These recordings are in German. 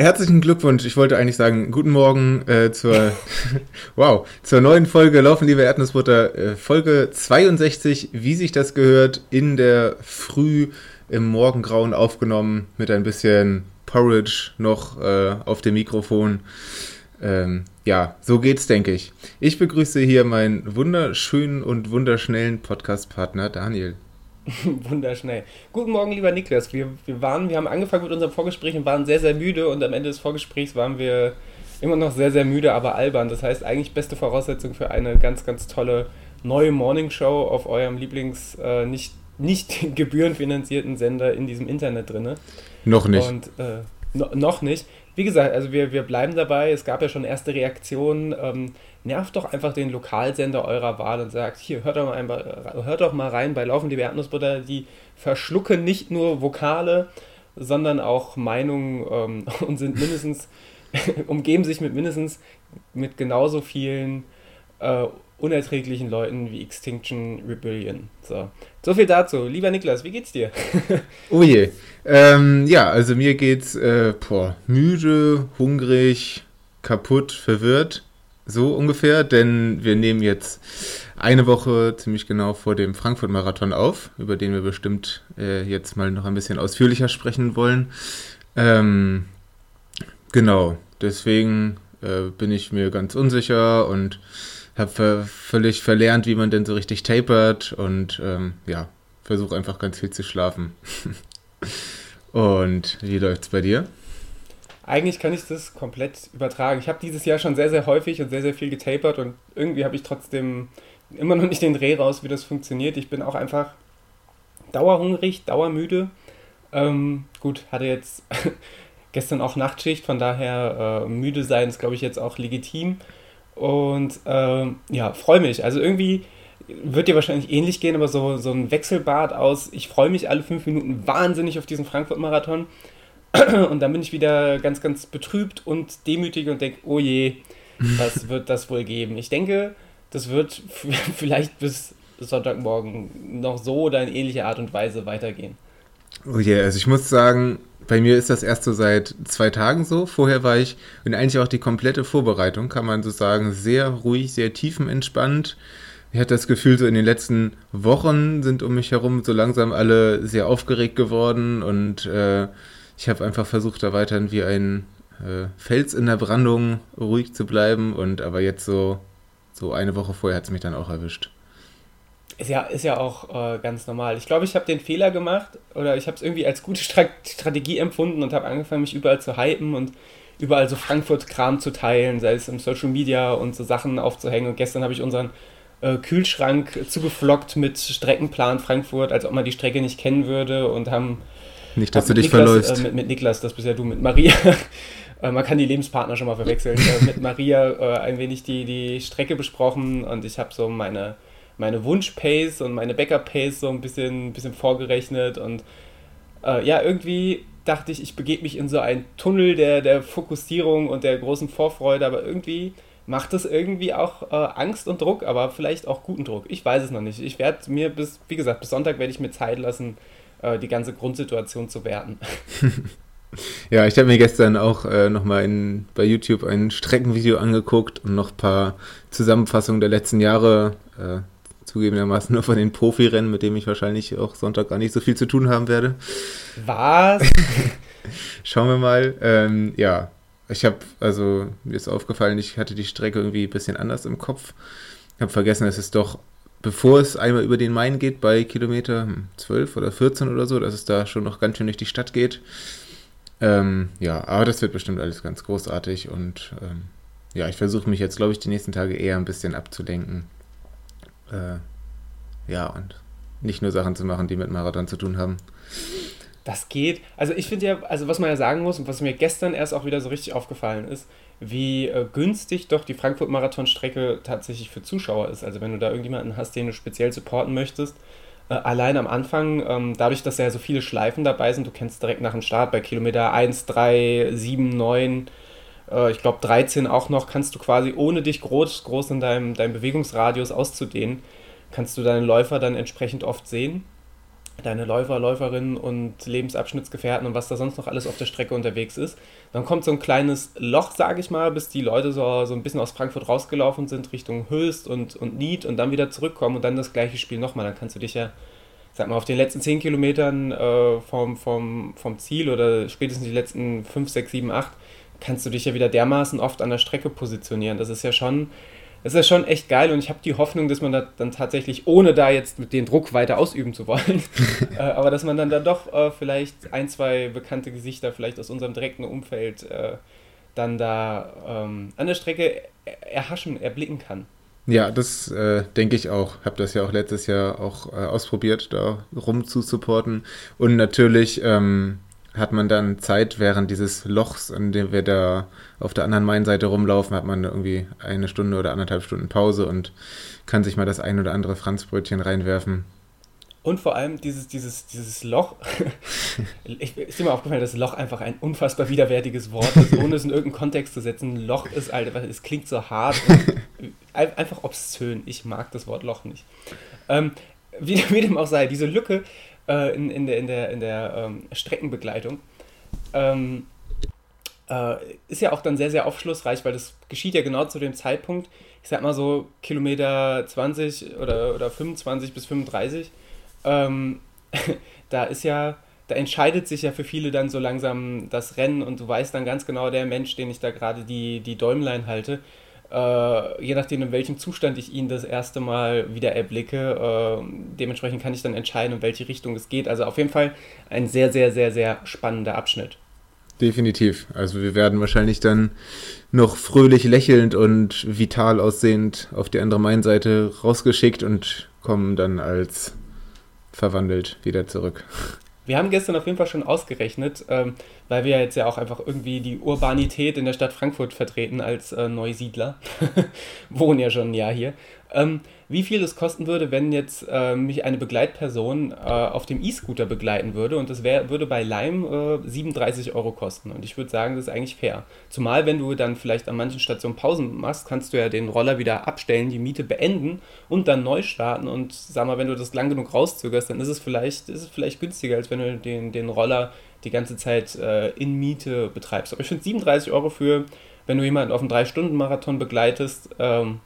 herzlichen Glückwunsch. Ich wollte eigentlich sagen, guten Morgen äh, zur, wow, zur neuen Folge Laufen, liebe Erdnussbutter, äh, Folge 62, wie sich das gehört, in der Früh im Morgengrauen aufgenommen, mit ein bisschen Porridge noch äh, auf dem Mikrofon. Ähm, ja, so geht's, denke ich. Ich begrüße hier meinen wunderschönen und wunderschnellen Podcast-Partner Daniel. Wunderschnell. Guten Morgen, lieber Niklas. Wir, wir, waren, wir haben angefangen mit unserem Vorgespräch und waren sehr, sehr müde und am Ende des Vorgesprächs waren wir immer noch sehr, sehr müde, aber albern. Das heißt, eigentlich beste Voraussetzung für eine ganz, ganz tolle neue Morning Show auf eurem Lieblings äh, nicht, nicht gebührenfinanzierten Sender in diesem Internet drin. Noch nicht. Und äh, no, noch nicht. Wie gesagt, also wir, wir bleiben dabei. Es gab ja schon erste Reaktionen. Ähm, nervt doch einfach den Lokalsender eurer Wahl und sagt, hier, hört doch mal, ein, hört doch mal rein bei Laufen, liebe Erdnussbutter, die verschlucken nicht nur Vokale, sondern auch Meinungen ähm, und sind mindestens, umgeben sich mit mindestens mit genauso vielen äh, unerträglichen Leuten wie Extinction Rebellion. So. so viel dazu. Lieber Niklas, wie geht's dir? oh je. Ähm, ja, also mir geht's äh, boah, müde, hungrig, kaputt, verwirrt. So ungefähr, denn wir nehmen jetzt eine Woche ziemlich genau vor dem Frankfurt-Marathon auf, über den wir bestimmt äh, jetzt mal noch ein bisschen ausführlicher sprechen wollen. Ähm, genau, deswegen äh, bin ich mir ganz unsicher und habe ver völlig verlernt, wie man denn so richtig tapert und ähm, ja, versuche einfach ganz viel zu schlafen. und wie läuft's bei dir? Eigentlich kann ich das komplett übertragen. Ich habe dieses Jahr schon sehr, sehr häufig und sehr, sehr viel getapert und irgendwie habe ich trotzdem immer noch nicht den Dreh raus, wie das funktioniert. Ich bin auch einfach dauerhungrig, dauermüde. Ähm, gut, hatte jetzt gestern auch Nachtschicht, von daher äh, müde sein ist, glaube ich, jetzt auch legitim. Und ähm, ja, freue mich. Also irgendwie wird dir wahrscheinlich ähnlich gehen, aber so, so ein Wechselbad aus, ich freue mich alle fünf Minuten wahnsinnig auf diesen Frankfurt-Marathon und dann bin ich wieder ganz, ganz betrübt und demütig und denke, oh je, was wird das wohl geben? Ich denke, das wird vielleicht bis Sonntagmorgen noch so oder in ähnlicher Art und Weise weitergehen. Oh je, yeah, also ich muss sagen, bei mir ist das erst so seit zwei Tagen so. Vorher war ich, und eigentlich auch die komplette Vorbereitung, kann man so sagen, sehr ruhig, sehr tiefenentspannt. Ich hatte das Gefühl, so in den letzten Wochen sind um mich herum so langsam alle sehr aufgeregt geworden und äh, ich habe einfach versucht, da weiterhin wie ein äh, Fels in der Brandung ruhig zu bleiben. Und aber jetzt so, so eine Woche vorher hat es mich dann auch erwischt. Ist ja, ist ja auch äh, ganz normal. Ich glaube, ich habe den Fehler gemacht oder ich habe es irgendwie als gute Strategie empfunden und habe angefangen, mich überall zu hypen und überall so Frankfurt-Kram zu teilen, sei es im Social Media und so Sachen aufzuhängen. Und gestern habe ich unseren äh, Kühlschrank zugeflockt mit Streckenplan Frankfurt, als ob man die Strecke nicht kennen würde und haben nicht, dass du dich Niklas, verläufst. Äh, mit, mit, Niklas, das bist ja du, mit Maria. äh, man kann die Lebenspartner schon mal verwechseln. äh, mit Maria äh, ein wenig die, die Strecke besprochen und ich habe so meine, meine Wunsch-Pace und meine Backup-Pace so ein bisschen, bisschen vorgerechnet und äh, ja, irgendwie dachte ich, ich begebe mich in so einen Tunnel der, der Fokussierung und der großen Vorfreude, aber irgendwie macht es irgendwie auch äh, Angst und Druck, aber vielleicht auch guten Druck. Ich weiß es noch nicht. Ich werde mir bis, wie gesagt, bis Sonntag werde ich mir Zeit lassen, äh, die ganze Grundsituation zu werten. ja, ich habe mir gestern auch äh, nochmal bei YouTube ein Streckenvideo angeguckt und noch ein paar Zusammenfassungen der letzten Jahre, äh, zugegebenermaßen nur von den Profirennen, mit denen ich wahrscheinlich auch Sonntag gar nicht so viel zu tun haben werde. Was? Schauen wir mal. Ähm, ja, ich habe, also mir ist aufgefallen, ich hatte die Strecke irgendwie ein bisschen anders im Kopf. Ich habe vergessen, dass es doch bevor es einmal über den Main geht, bei Kilometer 12 oder 14 oder so, dass es da schon noch ganz schön durch die Stadt geht. Ähm, ja, aber das wird bestimmt alles ganz großartig und ähm, ja, ich versuche mich jetzt, glaube ich, die nächsten Tage eher ein bisschen abzulenken. Äh, ja, und nicht nur Sachen zu machen, die mit Marathon zu tun haben. Das geht. Also ich finde ja, also was man ja sagen muss und was mir gestern erst auch wieder so richtig aufgefallen ist, wie äh, günstig doch die Frankfurt-Marathon-Strecke tatsächlich für Zuschauer ist. Also wenn du da irgendjemanden hast, den du speziell supporten möchtest, äh, allein am Anfang, ähm, dadurch, dass ja so viele Schleifen dabei sind, du kennst direkt nach dem Start bei Kilometer 1, 3, 7, 9, äh, ich glaube 13 auch noch, kannst du quasi ohne dich groß, groß in deinem, deinem Bewegungsradius auszudehnen, kannst du deinen Läufer dann entsprechend oft sehen. Deine Läufer, Läuferinnen und Lebensabschnittsgefährten und was da sonst noch alles auf der Strecke unterwegs ist. Dann kommt so ein kleines Loch, sage ich mal, bis die Leute so, so ein bisschen aus Frankfurt rausgelaufen sind, Richtung Höchst und, und Nied und dann wieder zurückkommen und dann das gleiche Spiel nochmal. Dann kannst du dich ja, sag mal, auf den letzten 10 Kilometern äh, vom, vom, vom Ziel oder spätestens die letzten 5, 6, 7, 8, kannst du dich ja wieder dermaßen oft an der Strecke positionieren. Das ist ja schon das ist schon echt geil und ich habe die Hoffnung, dass man da dann tatsächlich, ohne da jetzt mit den Druck weiter ausüben zu wollen, äh, aber dass man dann da doch äh, vielleicht ein, zwei bekannte Gesichter vielleicht aus unserem direkten Umfeld äh, dann da ähm, an der Strecke erhaschen, erblicken kann. Ja, das äh, denke ich auch. Habe das ja auch letztes Jahr auch äh, ausprobiert, da rum zu supporten. Und natürlich ähm, hat man dann Zeit während dieses Lochs, an dem wir da auf der anderen Mainseite rumlaufen, hat man irgendwie eine Stunde oder anderthalb Stunden Pause und kann sich mal das ein oder andere Franzbrötchen reinwerfen. Und vor allem dieses, dieses, dieses Loch, ich, ist mir aufgefallen, dass Loch einfach ein unfassbar widerwärtiges Wort ist, ohne es in irgendeinen Kontext zu setzen. Loch ist, Alter, es klingt so hart einfach obszön. Ich mag das Wort Loch nicht. Ähm, wie, wie dem auch sei, diese Lücke äh, in, in der, in der, in der ähm, Streckenbegleitung. Ähm, äh, ist ja auch dann sehr, sehr aufschlussreich, weil das geschieht ja genau zu dem Zeitpunkt, ich sag mal so Kilometer 20 oder, oder 25 bis 35. Ähm, da ist ja, da entscheidet sich ja für viele dann so langsam das Rennen und du weißt dann ganz genau, der Mensch, den ich da gerade die, die Däumlein halte, äh, je nachdem, in welchem Zustand ich ihn das erste Mal wieder erblicke, äh, dementsprechend kann ich dann entscheiden, in welche Richtung es geht. Also auf jeden Fall ein sehr, sehr, sehr, sehr spannender Abschnitt. Definitiv. Also wir werden wahrscheinlich dann noch fröhlich lächelnd und vital aussehend auf die andere Mainseite rausgeschickt und kommen dann als verwandelt wieder zurück. Wir haben gestern auf jeden Fall schon ausgerechnet, ähm, weil wir jetzt ja auch einfach irgendwie die Urbanität in der Stadt Frankfurt vertreten als äh, Neusiedler, wohnen ja schon ein Jahr hier, ähm, wie viel es kosten würde, wenn jetzt äh, mich eine Begleitperson äh, auf dem E-Scooter begleiten würde und das wär, würde bei Lime äh, 37 Euro kosten. Und ich würde sagen, das ist eigentlich fair. Zumal, wenn du dann vielleicht an manchen Stationen Pausen machst, kannst du ja den Roller wieder abstellen, die Miete beenden und dann neu starten. Und sag mal, wenn du das lang genug rauszögerst, dann ist es vielleicht, ist es vielleicht günstiger, als wenn du den, den Roller die ganze Zeit äh, in Miete betreibst. Aber ich finde 37 Euro für, wenn du jemanden auf einen 3-Stunden-Marathon begleitest, ähm,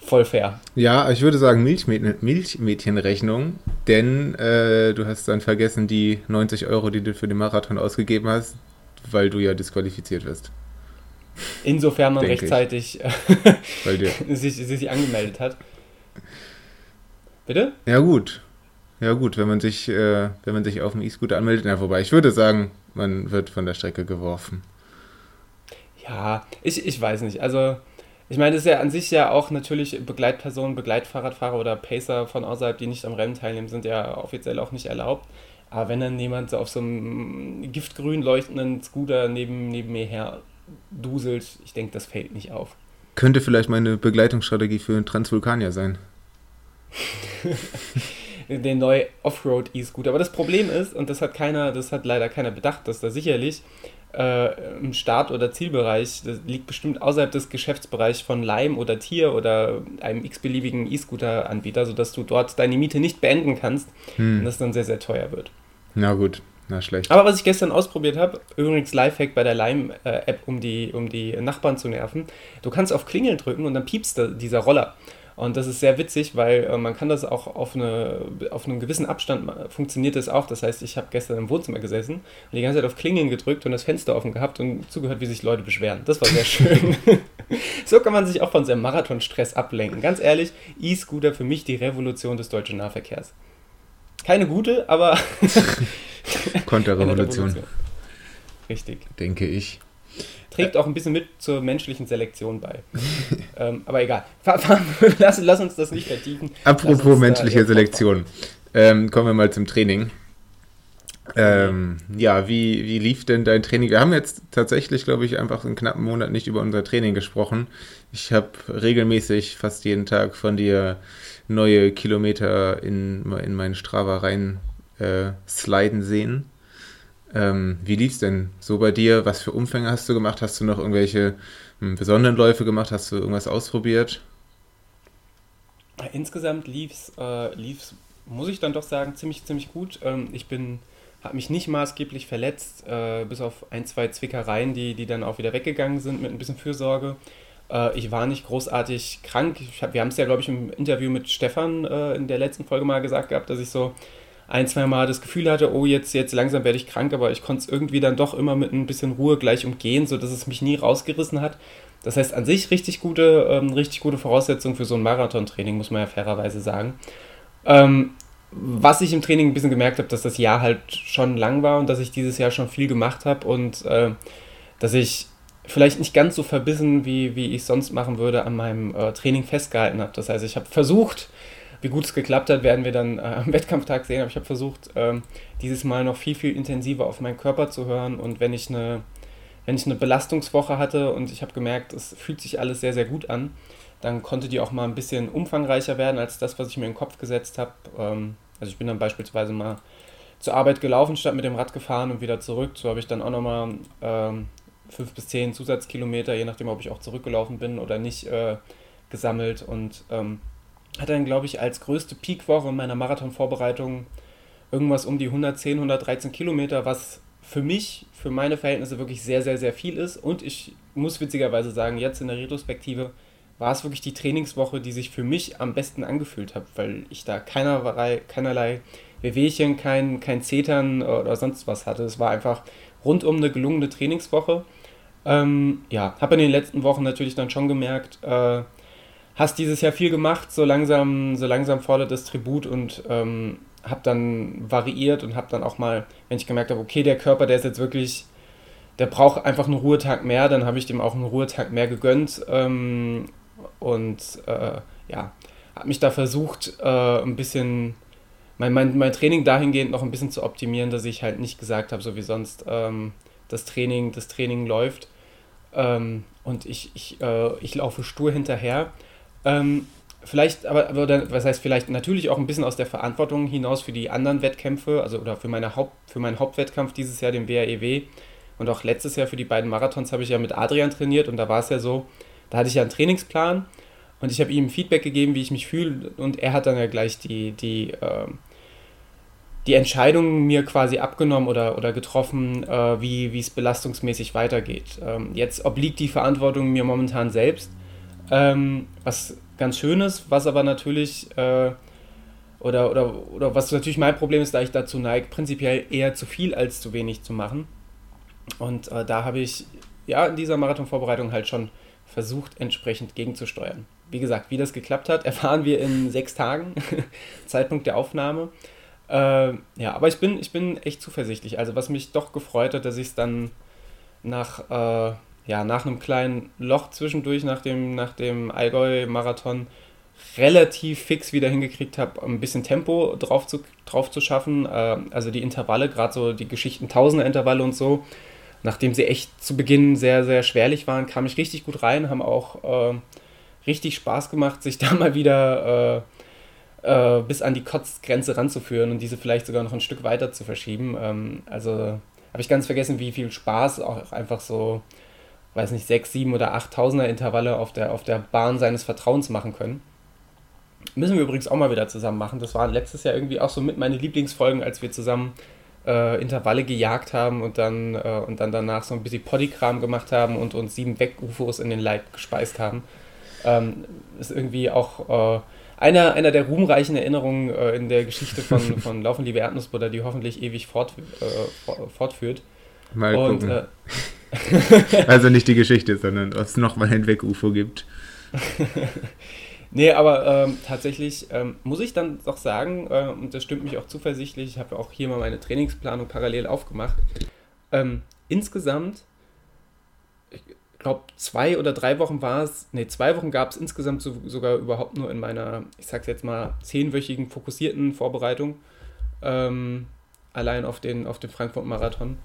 voll fair. Ja, ich würde sagen Milchmädchen, Milchmädchenrechnung, denn äh, du hast dann vergessen die 90 Euro, die du für den Marathon ausgegeben hast, weil du ja disqualifiziert wirst. Insofern man rechtzeitig sich, sich angemeldet hat. Bitte? Ja gut. Ja gut, wenn man sich, äh, wenn man sich auf dem E-Scooter anmeldet, na wobei ich würde sagen, man wird von der Strecke geworfen. Ja, ich, ich weiß nicht. Also ich meine, das ist ja an sich ja auch natürlich Begleitpersonen, Begleitfahrradfahrer oder Pacer von außerhalb, die nicht am Rennen teilnehmen, sind ja offiziell auch nicht erlaubt. Aber wenn dann jemand so auf so einem giftgrün leuchtenden Scooter neben, neben mir her duselt, ich denke, das fällt nicht auf. Könnte vielleicht meine Begleitungsstrategie für einen Transvulkanier sein. den neuen Offroad E-Scooter. Aber das Problem ist, und das hat keiner, das hat leider keiner bedacht, dass da sicherlich äh, im Start- oder Zielbereich, das liegt bestimmt außerhalb des Geschäftsbereichs von Lime oder Tier oder einem x-beliebigen E-Scooter-Anbieter, sodass du dort deine Miete nicht beenden kannst hm. und das dann sehr, sehr teuer wird. Na gut, na schlecht. Aber was ich gestern ausprobiert habe, übrigens Lifehack bei der Lime-App, um die, um die Nachbarn zu nerven, du kannst auf Klingeln drücken und dann piepst dieser Roller. Und das ist sehr witzig, weil äh, man kann das auch auf, eine, auf einem gewissen Abstand funktioniert das auch. Das heißt, ich habe gestern im Wohnzimmer gesessen und die ganze Zeit auf Klingeln gedrückt und das Fenster offen gehabt und zugehört, wie sich Leute beschweren. Das war sehr schön. so kann man sich auch von seinem Marathonstress ablenken. Ganz ehrlich, E-Scooter für mich die Revolution des deutschen Nahverkehrs. Keine gute, aber Konterrevolution. Richtig. Denke ich trägt auch ein bisschen mit zur menschlichen Selektion bei. ähm, aber egal. lass, lass, uns das nicht vertiefen. Apropos menschliche Selektion. Ähm, kommen wir mal zum Training. Ähm, ja, wie, wie lief denn dein Training? Wir haben jetzt tatsächlich, glaube ich, einfach einen knappen Monat nicht über unser Training gesprochen. Ich habe regelmäßig fast jeden Tag von dir neue Kilometer in, in meinen Strava rein äh, sliden sehen. Ähm, wie lief es denn so bei dir? Was für Umfänge hast du gemacht? Hast du noch irgendwelche hm, besonderen Läufe gemacht? Hast du irgendwas ausprobiert? Insgesamt lief es äh, muss ich dann doch sagen, ziemlich, ziemlich gut. Ähm, ich bin, habe mich nicht maßgeblich verletzt, äh, bis auf ein, zwei Zwickereien, die, die dann auch wieder weggegangen sind mit ein bisschen Fürsorge. Äh, ich war nicht großartig krank. Hab, wir haben es ja, glaube ich, im Interview mit Stefan äh, in der letzten Folge mal gesagt gehabt, dass ich so ein, zwei Mal das Gefühl hatte, oh, jetzt, jetzt langsam werde ich krank, aber ich konnte es irgendwie dann doch immer mit ein bisschen Ruhe gleich umgehen, sodass es mich nie rausgerissen hat. Das heißt, an sich richtig gute, ähm, richtig gute Voraussetzung für so ein Marathontraining, muss man ja fairerweise sagen. Ähm, was ich im Training ein bisschen gemerkt habe, dass das Jahr halt schon lang war und dass ich dieses Jahr schon viel gemacht habe und äh, dass ich vielleicht nicht ganz so verbissen, wie, wie ich sonst machen würde, an meinem äh, Training festgehalten habe. Das heißt, ich habe versucht, wie gut es geklappt hat, werden wir dann äh, am Wettkampftag sehen, aber ich habe versucht, ähm, dieses Mal noch viel, viel intensiver auf meinen Körper zu hören und wenn ich eine, wenn ich eine Belastungswoche hatte und ich habe gemerkt, es fühlt sich alles sehr, sehr gut an, dann konnte die auch mal ein bisschen umfangreicher werden als das, was ich mir in den Kopf gesetzt habe. Ähm, also ich bin dann beispielsweise mal zur Arbeit gelaufen, statt mit dem Rad gefahren und wieder zurück. So habe ich dann auch nochmal ähm, fünf bis zehn Zusatzkilometer, je nachdem, ob ich auch zurückgelaufen bin oder nicht, äh, gesammelt und ähm, hatte dann, glaube ich, als größte Peakwoche in meiner Marathonvorbereitung irgendwas um die 110, 113 Kilometer, was für mich, für meine Verhältnisse wirklich sehr, sehr, sehr viel ist. Und ich muss witzigerweise sagen, jetzt in der Retrospektive war es wirklich die Trainingswoche, die sich für mich am besten angefühlt hat, weil ich da keinerlei, keinerlei Wehwehchen, kein, kein Zetern oder sonst was hatte. Es war einfach rundum eine gelungene Trainingswoche. Ähm, ja, habe in den letzten Wochen natürlich dann schon gemerkt, äh, hast dieses Jahr viel gemacht, so langsam, so langsam fordert das Tribut und ähm, habe dann variiert und habe dann auch mal, wenn ich gemerkt habe, okay, der Körper, der ist jetzt wirklich, der braucht einfach einen Ruhetag mehr, dann habe ich dem auch einen Ruhetag mehr gegönnt ähm, und äh, ja, habe mich da versucht, äh, ein bisschen mein, mein, mein Training dahingehend noch ein bisschen zu optimieren, dass ich halt nicht gesagt habe, so wie sonst, ähm, das Training, das Training läuft ähm, und ich, ich, äh, ich laufe stur hinterher. Ähm, vielleicht, aber, aber was heißt vielleicht natürlich auch ein bisschen aus der Verantwortung hinaus für die anderen Wettkämpfe, also oder für, meine Haupt, für meinen Hauptwettkampf dieses Jahr, den WAEW e und auch letztes Jahr für die beiden Marathons habe ich ja mit Adrian trainiert und da war es ja so, da hatte ich ja einen Trainingsplan und ich habe ihm Feedback gegeben, wie ich mich fühle und er hat dann ja gleich die, die, äh, die Entscheidung mir quasi abgenommen oder, oder getroffen, äh, wie es belastungsmäßig weitergeht. Ähm, jetzt obliegt die Verantwortung mir momentan selbst, ähm, was ganz schön ist, was aber natürlich, äh, oder, oder, oder was natürlich mein Problem ist, da ich dazu neige, prinzipiell eher zu viel als zu wenig zu machen. Und äh, da habe ich ja in dieser Marathonvorbereitung halt schon versucht, entsprechend gegenzusteuern. Wie gesagt, wie das geklappt hat, erfahren wir in sechs Tagen, Zeitpunkt der Aufnahme. Äh, ja, aber ich bin, ich bin echt zuversichtlich. Also was mich doch gefreut hat, dass ich es dann nach, äh, ja, nach einem kleinen Loch zwischendurch, nach dem, nach dem Allgäu-Marathon, relativ fix wieder hingekriegt habe, ein bisschen Tempo drauf zu, drauf zu schaffen. Äh, also die Intervalle, gerade so die Geschichten Tausender-Intervalle und so, nachdem sie echt zu Beginn sehr, sehr schwerlich waren, kam ich richtig gut rein, haben auch äh, richtig Spaß gemacht, sich da mal wieder äh, äh, bis an die Kotzgrenze ranzuführen und diese vielleicht sogar noch ein Stück weiter zu verschieben. Ähm, also habe ich ganz vergessen, wie viel Spaß auch einfach so, weiß nicht, sechs, sieben oder achttausender Intervalle auf der, auf der Bahn seines Vertrauens machen können. Müssen wir übrigens auch mal wieder zusammen machen. Das waren letztes Jahr irgendwie auch so mit meine Lieblingsfolgen, als wir zusammen äh, Intervalle gejagt haben und dann, äh, und dann danach so ein bisschen Podikram gemacht haben und uns sieben Weg-UFOs in den Leib gespeist haben. Ähm, ist irgendwie auch äh, einer, einer der ruhmreichen Erinnerungen äh, in der Geschichte von, von Laufen, liebe Erdnussbutter, die hoffentlich ewig fort, äh, fortführt. Mal und, gucken. Äh, also nicht die Geschichte, sondern ob es nochmal ein Weg-UFO gibt. Nee, aber ähm, tatsächlich ähm, muss ich dann doch sagen, äh, und das stimmt mich auch zuversichtlich, ich habe auch hier mal meine Trainingsplanung parallel aufgemacht. Ähm, insgesamt, ich glaube, zwei oder drei Wochen war es, nee, zwei Wochen gab es insgesamt so, sogar überhaupt nur in meiner, ich sag's jetzt mal, zehnwöchigen fokussierten Vorbereitung, ähm, allein auf den, auf den Frankfurt-Marathon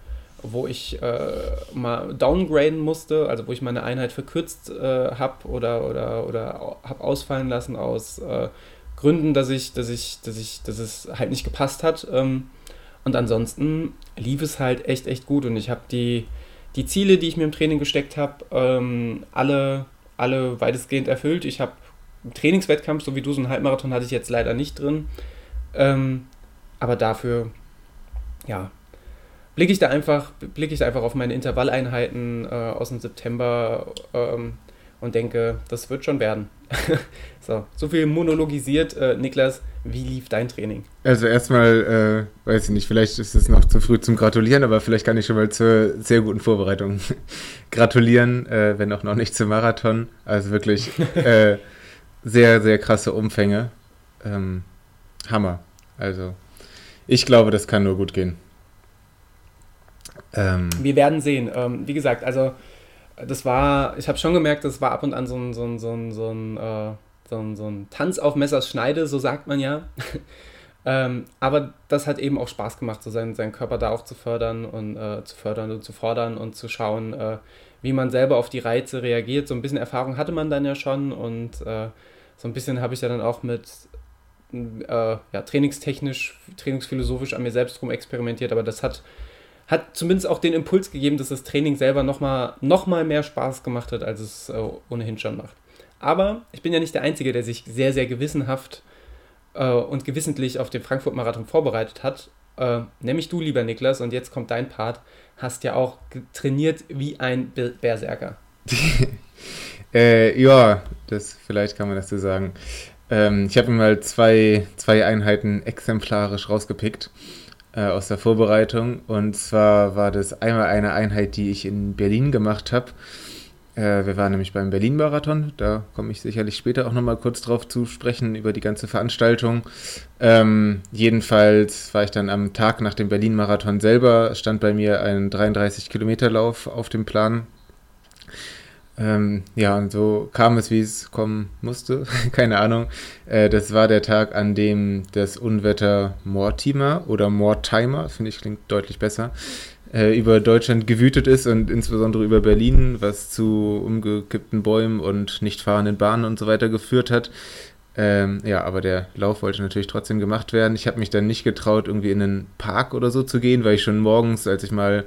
wo ich äh, mal downgraden musste, also wo ich meine Einheit verkürzt äh, habe oder, oder, oder habe ausfallen lassen aus äh, Gründen, dass ich, dass ich, dass ich, dass es halt nicht gepasst hat. Ähm, und ansonsten lief es halt echt, echt gut und ich habe die, die Ziele, die ich mir im Training gesteckt habe, ähm, alle, alle weitestgehend erfüllt. Ich habe einen Trainingswettkampf, so wie du, so einen Halbmarathon hatte ich jetzt leider nicht drin. Ähm, aber dafür, ja, blicke ich da einfach, blicke ich da einfach auf meine Intervalleinheiten äh, aus dem September ähm, und denke, das wird schon werden. so, so viel monologisiert. Äh, Niklas, wie lief dein Training? Also erstmal, äh, weiß ich nicht, vielleicht ist es noch zu früh zum Gratulieren, aber vielleicht kann ich schon mal zur sehr guten Vorbereitung gratulieren, äh, wenn auch noch nicht zum Marathon. Also wirklich äh, sehr, sehr krasse Umfänge. Ähm, Hammer. Also ich glaube, das kann nur gut gehen. Ähm, Wir werden sehen. Ähm, wie gesagt, also das war, ich habe schon gemerkt, das war ab und an so ein, so ein, so ein, so ein, äh, so ein, so ein Tanz auf Messers Schneide, so sagt man ja. ähm, aber das hat eben auch Spaß gemacht, so seinen, seinen Körper da auch zu fördern und äh, zu fördern und zu fordern und zu schauen, äh, wie man selber auf die Reize reagiert. So ein bisschen Erfahrung hatte man dann ja schon und äh, so ein bisschen habe ich ja dann auch mit äh, ja, trainingstechnisch, trainingsphilosophisch an mir selbst rum experimentiert, aber das hat hat zumindest auch den Impuls gegeben, dass das Training selber nochmal noch mal mehr Spaß gemacht hat, als es äh, ohnehin schon macht. Aber ich bin ja nicht der Einzige, der sich sehr, sehr gewissenhaft äh, und gewissentlich auf den Frankfurt-Marathon vorbereitet hat. Äh, nämlich du, lieber Niklas, und jetzt kommt dein Part, hast ja auch trainiert wie ein Berserker. Äh, ja, das, vielleicht kann man das so sagen. Ähm, ich habe mir mal zwei, zwei Einheiten exemplarisch rausgepickt äh, aus der Vorbereitung. Und zwar war das einmal eine Einheit, die ich in Berlin gemacht habe. Äh, wir waren nämlich beim Berlin-Marathon. Da komme ich sicherlich später auch nochmal kurz drauf zu sprechen, über die ganze Veranstaltung. Ähm, jedenfalls war ich dann am Tag nach dem Berlin-Marathon selber, stand bei mir ein 33-Kilometer-Lauf auf dem Plan. Ähm, ja, und so kam es, wie es kommen musste. Keine Ahnung. Äh, das war der Tag, an dem das Unwetter Mortimer oder Mortimer, finde ich klingt deutlich besser, äh, über Deutschland gewütet ist und insbesondere über Berlin, was zu umgekippten Bäumen und nicht fahrenden Bahnen und so weiter geführt hat. Ähm, ja, aber der Lauf wollte natürlich trotzdem gemacht werden. Ich habe mich dann nicht getraut, irgendwie in einen Park oder so zu gehen, weil ich schon morgens, als ich mal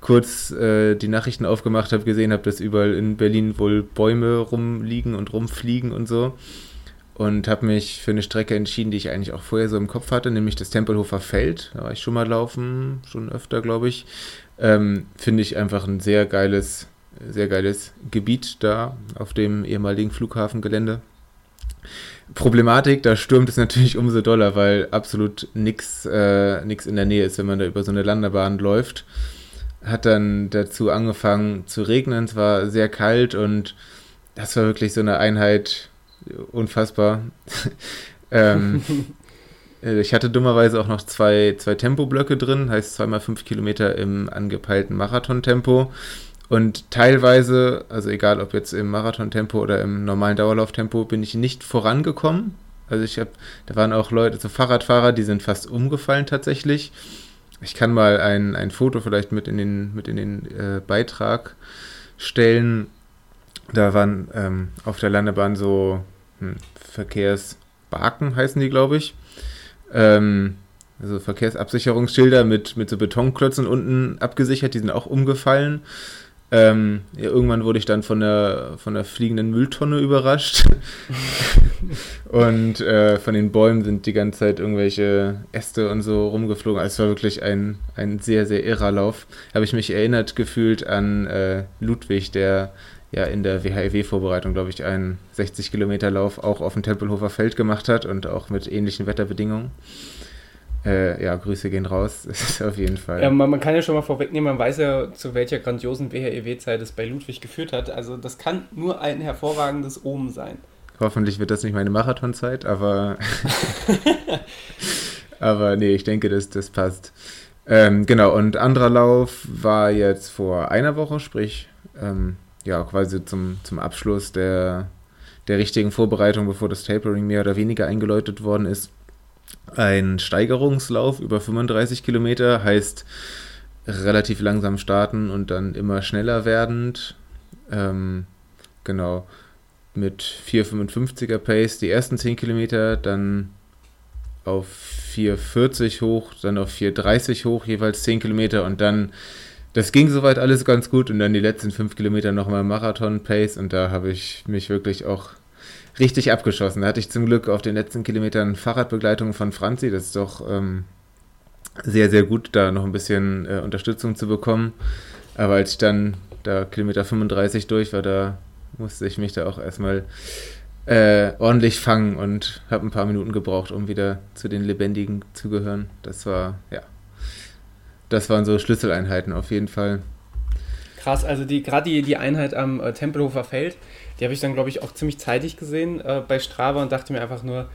kurz äh, die Nachrichten aufgemacht habe, gesehen habe, dass überall in Berlin wohl Bäume rumliegen und rumfliegen und so. Und habe mich für eine Strecke entschieden, die ich eigentlich auch vorher so im Kopf hatte, nämlich das Tempelhofer Feld. Da war ich schon mal laufen, schon öfter, glaube ich. Ähm, Finde ich einfach ein sehr geiles, sehr geiles Gebiet da auf dem ehemaligen Flughafengelände. Problematik, da stürmt es natürlich umso doller, weil absolut nichts äh, in der Nähe ist, wenn man da über so eine Landebahn läuft hat dann dazu angefangen zu regnen. Es war sehr kalt und das war wirklich so eine Einheit unfassbar. ähm, äh, ich hatte dummerweise auch noch zwei, zwei Tempoblöcke drin, heißt zweimal fünf Kilometer im angepeilten Marathontempo. Und teilweise, also egal ob jetzt im Marathontempo oder im normalen Dauerlauftempo, bin ich nicht vorangekommen. Also ich habe, da waren auch Leute, so Fahrradfahrer, die sind fast umgefallen tatsächlich. Ich kann mal ein, ein Foto vielleicht mit in den, mit in den äh, Beitrag stellen. Da waren ähm, auf der Landebahn so hm, Verkehrsbarken, heißen die, glaube ich. Ähm, also Verkehrsabsicherungsschilder mit, mit so Betonklötzen unten abgesichert, die sind auch umgefallen. Ähm, ja, irgendwann wurde ich dann von der, von der fliegenden Mülltonne überrascht. und äh, von den Bäumen sind die ganze Zeit irgendwelche Äste und so rumgeflogen. Also es war wirklich ein, ein sehr, sehr irrer Lauf. Habe ich mich erinnert gefühlt an äh, Ludwig, der ja in der WHIW-Vorbereitung, glaube ich, einen 60-Kilometer-Lauf auch auf dem Tempelhofer Feld gemacht hat und auch mit ähnlichen Wetterbedingungen. Äh, ja, Grüße gehen raus, das ist auf jeden Fall. Ja, man, man, kann ja schon mal vorwegnehmen, man weiß ja, zu welcher grandiosen WHEW-Zeit es bei Ludwig geführt hat. Also das kann nur ein hervorragendes Omen sein. Hoffentlich wird das nicht meine Marathonzeit, aber aber nee, ich denke, das, das passt. Ähm, genau, und anderer Lauf war jetzt vor einer Woche, sprich, ähm, ja, quasi zum, zum Abschluss der, der richtigen Vorbereitung, bevor das Tapering mehr oder weniger eingeläutet worden ist. Ein Steigerungslauf über 35 Kilometer heißt relativ langsam starten und dann immer schneller werdend. Ähm, genau. Mit 4,55er Pace die ersten 10 Kilometer, dann auf 4,40 hoch, dann auf 4,30 hoch, jeweils 10 Kilometer und dann, das ging soweit alles ganz gut und dann die letzten 5 Kilometer nochmal Marathon-Pace und da habe ich mich wirklich auch richtig abgeschossen. Da hatte ich zum Glück auf den letzten Kilometern Fahrradbegleitung von Franzi. Das ist doch ähm, sehr, sehr gut, da noch ein bisschen äh, Unterstützung zu bekommen. Aber als ich dann da Kilometer 35 durch war, da musste ich mich da auch erstmal äh, ordentlich fangen und habe ein paar Minuten gebraucht, um wieder zu den Lebendigen zu gehören. Das war, ja, das waren so Schlüsseleinheiten auf jeden Fall. Krass, also die gerade die, die Einheit am äh, Tempelhofer Feld, die habe ich dann, glaube ich, auch ziemlich zeitig gesehen äh, bei Strava und dachte mir einfach nur,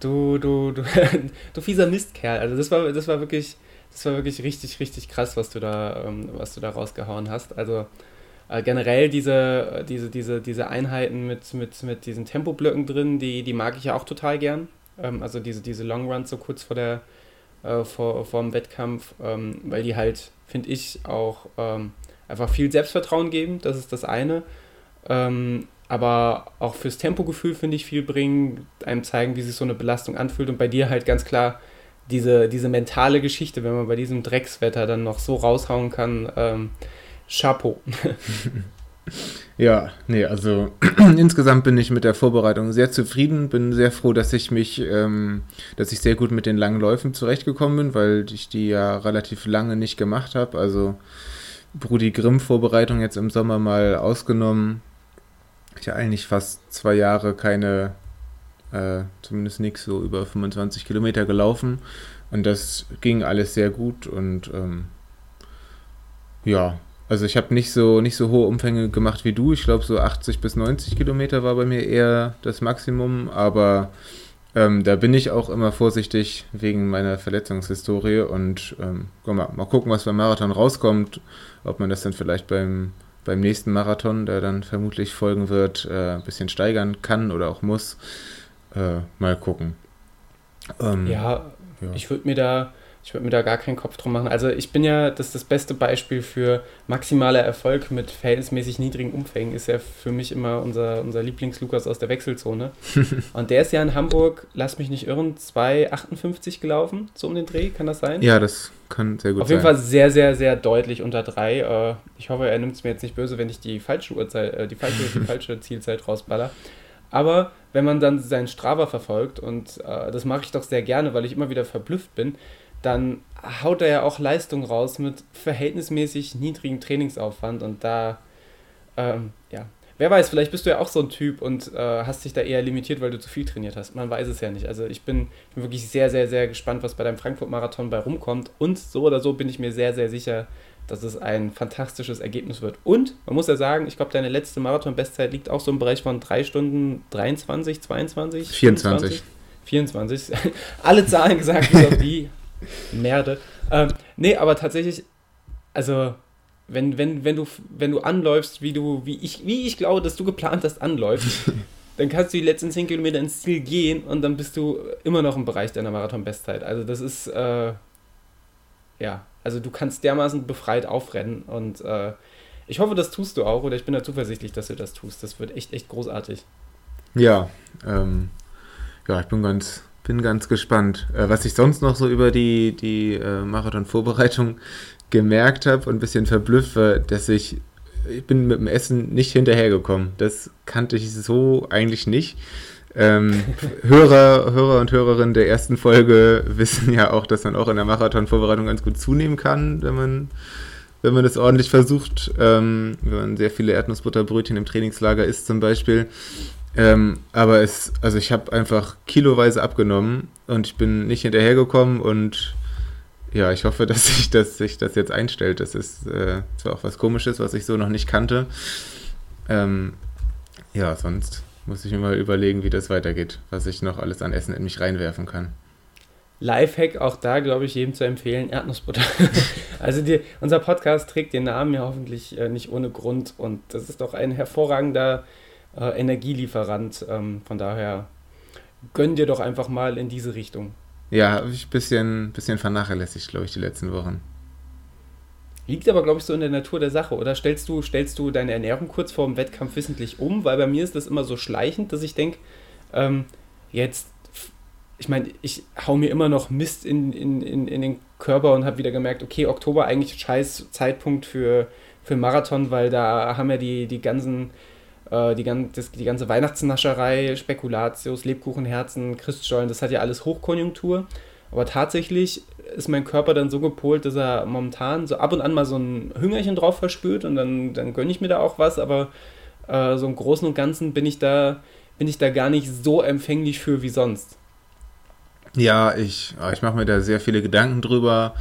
du, du, du, du fieser Mistkerl. Also das war, das war wirklich, das war wirklich richtig, richtig krass, was du da, ähm, was du da rausgehauen hast. Also äh, generell diese, diese, diese, diese Einheiten mit, mit, mit diesen Tempoblöcken drin, die, die mag ich ja auch total gern. Ähm, also diese, diese Long Runs so kurz vor der, äh, vor, vor dem Wettkampf, ähm, weil die halt, finde ich, auch ähm, einfach viel Selbstvertrauen geben, das ist das eine. Ähm, aber auch fürs Tempogefühl finde ich viel bringen, einem zeigen, wie sich so eine Belastung anfühlt und bei dir halt ganz klar diese, diese mentale Geschichte, wenn man bei diesem Dreckswetter dann noch so raushauen kann, ähm, Chapeau. Ja, nee, also insgesamt bin ich mit der Vorbereitung sehr zufrieden, bin sehr froh, dass ich mich, ähm, dass ich sehr gut mit den langen Läufen zurechtgekommen bin, weil ich die ja relativ lange nicht gemacht habe. Also Brudi Grimm Vorbereitung jetzt im Sommer mal ausgenommen. Habe eigentlich fast zwei Jahre keine, äh, zumindest nichts so über 25 Kilometer gelaufen. Und das ging alles sehr gut und ähm, ja, also ich habe nicht so, nicht so hohe Umfänge gemacht wie du. Ich glaube so 80 bis 90 Kilometer war bei mir eher das Maximum, aber ähm, da bin ich auch immer vorsichtig wegen meiner Verletzungshistorie und ähm, mal, mal gucken, was beim Marathon rauskommt, ob man das dann vielleicht beim, beim nächsten Marathon, der dann vermutlich folgen wird, äh, ein bisschen steigern kann oder auch muss. Äh, mal gucken. Ähm, ja, ja, ich würde mir da ich würde mir da gar keinen Kopf drum machen. Also ich bin ja, das das beste Beispiel für maximaler Erfolg mit verhältnismäßig niedrigen Umfängen, ist ja für mich immer unser, unser Lieblings-Lukas aus der Wechselzone. Und der ist ja in Hamburg, lass mich nicht irren, 2,58 gelaufen, so um den Dreh, kann das sein? Ja, das kann sehr gut sein. Auf jeden Fall sehr, sehr, sehr deutlich unter 3. Äh, ich hoffe, er nimmt es mir jetzt nicht böse, wenn ich die falsche Uhrzeit, äh, die falsche, die falsche Zielzeit rausballer. Aber wenn man dann seinen Strava verfolgt, und äh, das mache ich doch sehr gerne, weil ich immer wieder verblüfft bin, dann haut er ja auch Leistung raus mit verhältnismäßig niedrigem Trainingsaufwand und da, ähm, ja, wer weiß, vielleicht bist du ja auch so ein Typ und äh, hast dich da eher limitiert, weil du zu viel trainiert hast. Man weiß es ja nicht. Also ich bin, ich bin wirklich sehr, sehr, sehr gespannt, was bei deinem Frankfurt-Marathon bei rumkommt und so oder so bin ich mir sehr, sehr sicher, dass es ein fantastisches Ergebnis wird. Und man muss ja sagen, ich glaube, deine letzte Marathon-Bestzeit liegt auch so im Bereich von 3 Stunden 23, 22? 24. 24. Alle Zahlen gesagt, bis auf die Merde. Ähm, nee, aber tatsächlich, also wenn, wenn, wenn, du, wenn du anläufst, wie du, wie ich, wie ich glaube, dass du geplant hast, anläufst, dann kannst du die letzten 10 Kilometer ins Ziel gehen und dann bist du immer noch im Bereich deiner Marathon-Bestzeit. Also das ist, äh, ja, also du kannst dermaßen befreit aufrennen und äh, ich hoffe, das tust du auch oder ich bin da zuversichtlich, dass du das tust. Das wird echt, echt großartig. Ja, ähm, ja, ich bin ganz, bin ganz gespannt. Äh, was ich sonst noch so über die, die äh, Marathon-Vorbereitung gemerkt habe und ein bisschen verblüfft war, dass ich, ich bin mit dem Essen nicht hinterhergekommen. Das kannte ich so eigentlich nicht. Ähm, Hörer, Hörer und Hörerinnen der ersten Folge wissen ja auch, dass man auch in der Marathon-Vorbereitung ganz gut zunehmen kann, wenn man, wenn man das ordentlich versucht. Ähm, wenn man sehr viele Erdnussbutterbrötchen im Trainingslager isst zum Beispiel. Ähm, aber es, also ich habe einfach kiloweise abgenommen und ich bin nicht hinterhergekommen und ja, ich hoffe, dass sich, dass sich das jetzt einstellt. Das ist äh, zwar auch was Komisches, was ich so noch nicht kannte. Ähm, ja, sonst muss ich mir mal überlegen, wie das weitergeht, was ich noch alles an Essen in mich reinwerfen kann. Lifehack auch da, glaube ich, jedem zu empfehlen, Erdnussbutter. also die, unser Podcast trägt den Namen ja hoffentlich äh, nicht ohne Grund und das ist doch ein hervorragender Energielieferant. Ähm, von daher gönn dir doch einfach mal in diese Richtung. Ja, habe ich ein bisschen, bisschen vernachlässigt, glaube ich, die letzten Wochen. Liegt aber, glaube ich, so in der Natur der Sache, oder? Stellst du, stellst du deine Ernährung kurz vor dem Wettkampf wissentlich um? Weil bei mir ist das immer so schleichend, dass ich denke, ähm, jetzt, ich meine, ich hau mir immer noch Mist in, in, in, in den Körper und habe wieder gemerkt, okay, Oktober eigentlich scheiß Zeitpunkt für, für Marathon, weil da haben ja die, die ganzen äh, die, das, die ganze Weihnachtsnascherei, Spekulatius, Lebkuchenherzen, Christstollen, das hat ja alles Hochkonjunktur. Aber tatsächlich ist mein Körper dann so gepolt, dass er momentan so ab und an mal so ein Hüngerchen drauf verspürt und dann, dann gönne ich mir da auch was, aber äh, so im Großen und Ganzen bin ich da bin ich da gar nicht so empfänglich für wie sonst. Ja, ich, ich mache mir da sehr viele Gedanken drüber.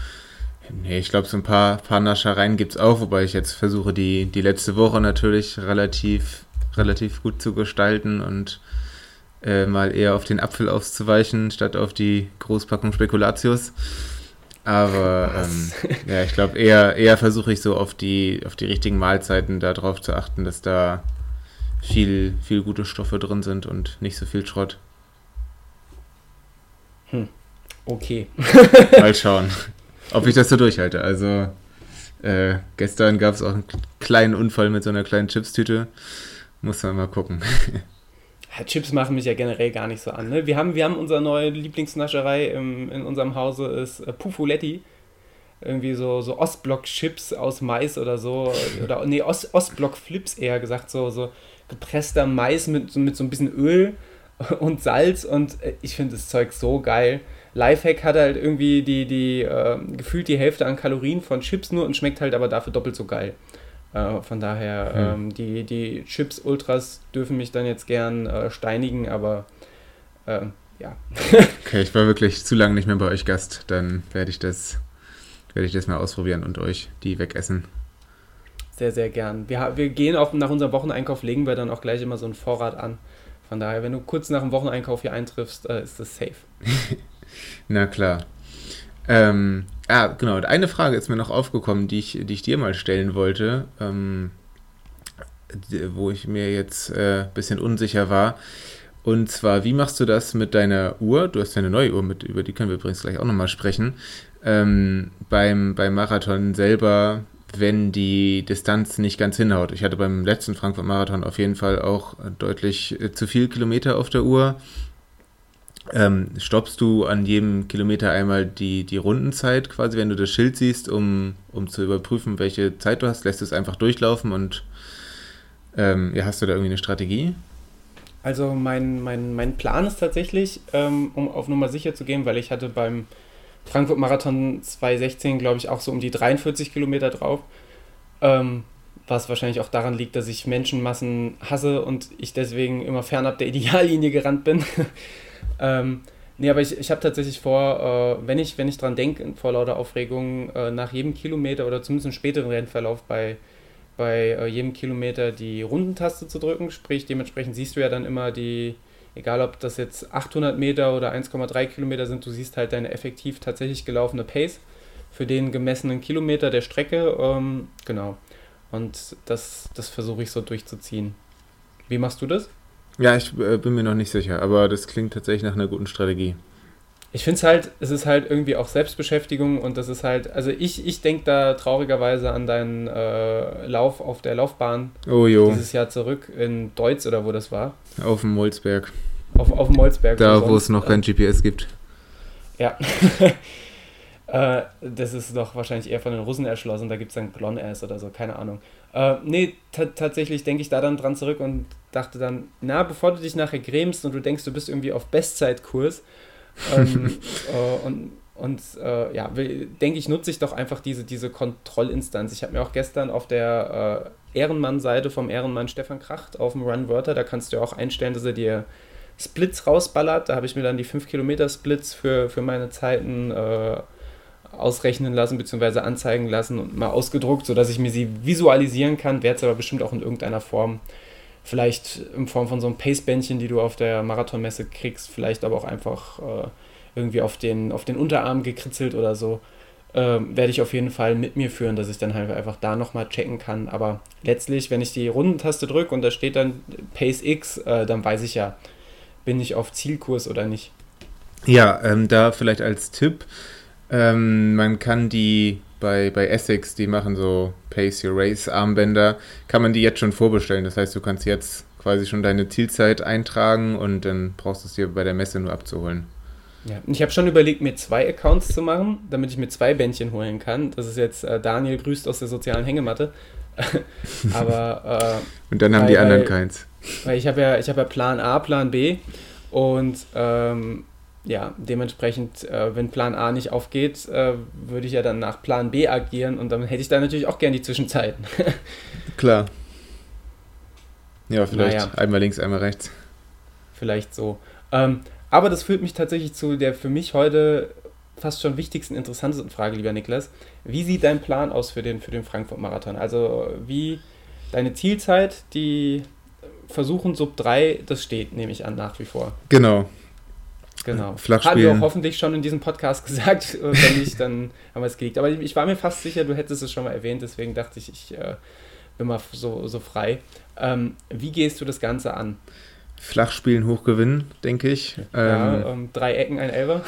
Nee, ich glaube, so ein paar, paar Naschereien gibt es auch, wobei ich jetzt versuche, die, die letzte Woche natürlich relativ, relativ gut zu gestalten und äh, mal eher auf den Apfel auszuweichen, statt auf die Großpackung Spekulatius. Aber ähm, ja, ich glaube, eher, eher versuche ich so auf die, auf die richtigen Mahlzeiten darauf zu achten, dass da viel, viel gute Stoffe drin sind und nicht so viel Schrott. Hm. Okay. Mal schauen, ob ich das so durchhalte. Also äh, gestern gab es auch einen kleinen Unfall mit so einer kleinen Chipstüte. Muss man mal gucken. Chips machen mich ja generell gar nicht so an. Ne? Wir, haben, wir haben unsere neue Lieblingsnascherei im, in unserem Hause ist äh, Pufuletti. Irgendwie so, so Ostblock-Chips aus Mais oder so. Oder nee, Ost, Ostblock-Flips eher gesagt. So, so gepresster Mais mit, mit so ein bisschen Öl und Salz und äh, ich finde das Zeug so geil. Lifehack hat halt irgendwie die, die äh, gefühlt die Hälfte an Kalorien von Chips nur und schmeckt halt aber dafür doppelt so geil. Äh, von daher, hm. ähm, die, die Chips Ultras dürfen mich dann jetzt gern äh, steinigen, aber ähm, ja. okay, ich war wirklich zu lange nicht mehr bei euch Gast. Dann werde ich das, werde ich das mal ausprobieren und euch die wegessen. Sehr, sehr gern. Wir, wir gehen auch nach unserem Wocheneinkauf, legen wir dann auch gleich immer so einen Vorrat an. Von daher, wenn du kurz nach dem Wocheneinkauf hier eintriffst, äh, ist das safe. Na klar. Ähm, ah, genau. Eine Frage ist mir noch aufgekommen, die ich, die ich dir mal stellen wollte, ähm, wo ich mir jetzt ein äh, bisschen unsicher war. Und zwar, wie machst du das mit deiner Uhr? Du hast ja eine neue Uhr, mit, über die können wir übrigens gleich auch nochmal sprechen. Ähm, beim, beim Marathon selber wenn die Distanz nicht ganz hinhaut. Ich hatte beim letzten Frankfurt-Marathon auf jeden Fall auch deutlich äh, zu viel Kilometer auf der Uhr. Ähm, stoppst du an jedem Kilometer einmal die, die Rundenzeit quasi, wenn du das Schild siehst, um, um zu überprüfen, welche Zeit du hast, lässt du es einfach durchlaufen und ähm, ja, hast du da irgendwie eine Strategie? Also mein, mein, mein Plan ist tatsächlich, ähm, um auf Nummer sicher zu gehen, weil ich hatte beim Frankfurt Marathon 2016, glaube ich, auch so um die 43 Kilometer drauf. Ähm, was wahrscheinlich auch daran liegt, dass ich Menschenmassen hasse und ich deswegen immer fernab der Ideallinie gerannt bin. ähm, nee, aber ich, ich habe tatsächlich vor, äh, wenn ich, wenn ich dran denke, vor lauter Aufregung, äh, nach jedem Kilometer oder zumindest im späteren Rennverlauf bei, bei äh, jedem Kilometer die Rundentaste zu drücken. Sprich, dementsprechend siehst du ja dann immer die, egal ob das jetzt 800 Meter oder 1,3 Kilometer sind, du siehst halt deine effektiv tatsächlich gelaufene Pace für den gemessenen Kilometer der Strecke. Ähm, genau. Und das, das versuche ich so durchzuziehen. Wie machst du das? Ja, ich äh, bin mir noch nicht sicher, aber das klingt tatsächlich nach einer guten Strategie. Ich finde es halt, es ist halt irgendwie auch Selbstbeschäftigung und das ist halt, also ich, ich denke da traurigerweise an deinen äh, Lauf auf der Laufbahn oh, jo. dieses Jahr zurück in Deutz oder wo das war. Auf dem Molzberg. Auf, auf dem Molzberg. Da, wo es noch kein GPS gibt. Ja. äh, das ist doch wahrscheinlich eher von den Russen erschlossen. Da gibt es dann Glon-Ass oder so, keine Ahnung. Äh, nee, tatsächlich denke ich da dann dran zurück und dachte dann, na, bevor du dich nachher grämst und du denkst, du bist irgendwie auf Bestzeitkurs ähm, äh, und und äh, ja, denke ich, nutze ich doch einfach diese, diese Kontrollinstanz. Ich habe mir auch gestern auf der äh, Ehrenmann-Seite vom Ehrenmann Stefan Kracht auf dem Run Wörter, da kannst du ja auch einstellen, dass er dir Splits rausballert. Da habe ich mir dann die 5 Kilometer Splits für, für meine Zeiten äh, ausrechnen lassen bzw. anzeigen lassen und mal ausgedruckt, sodass ich mir sie visualisieren kann. Werde es aber bestimmt auch in irgendeiner Form, vielleicht in Form von so einem Pacebändchen, die du auf der Marathonmesse kriegst, vielleicht aber auch einfach äh, irgendwie auf den, auf den Unterarm gekritzelt oder so. Ähm, werde ich auf jeden Fall mit mir führen, dass ich dann halt einfach da nochmal checken kann. Aber letztlich, wenn ich die Rundentaste drücke und da steht dann Pace X, äh, dann weiß ich ja, bin ich auf Zielkurs oder nicht. Ja, ähm, da vielleicht als Tipp, ähm, man kann die bei, bei Essex, die machen so Pace Your Race Armbänder, kann man die jetzt schon vorbestellen. Das heißt, du kannst jetzt quasi schon deine Zielzeit eintragen und dann brauchst du es dir bei der Messe nur abzuholen. Ja, ich habe schon überlegt, mir zwei Accounts zu machen, damit ich mir zwei Bändchen holen kann. Das ist jetzt äh, Daniel grüßt aus der sozialen Hängematte. Aber äh, und dann haben weil, die anderen keins. Weil ich habe ja, ich habe ja Plan A, Plan B und ähm, ja, dementsprechend, äh, wenn Plan A nicht aufgeht, äh, würde ich ja dann nach Plan B agieren und dann hätte ich da natürlich auch gern die Zwischenzeiten. Klar. Ja, vielleicht naja. einmal links, einmal rechts. Vielleicht so. Ähm, aber das führt mich tatsächlich zu der für mich heute fast schon wichtigsten, interessantesten Frage, lieber Niklas. Wie sieht dein Plan aus für den, für den Frankfurt-Marathon? Also wie deine Zielzeit, die versuchen Sub 3, das steht, nehme ich an, nach wie vor. Genau. Genau. Haben wir auch hoffentlich schon in diesem Podcast gesagt. Wenn nicht, dann haben wir es gelegt. Aber ich war mir fast sicher, du hättest es schon mal erwähnt, deswegen dachte ich, ich äh, bin mal so, so frei. Ähm, wie gehst du das Ganze an? Flachspielen hochgewinnen, denke ich. Ja, ähm, ähm, drei Ecken, ein Elber.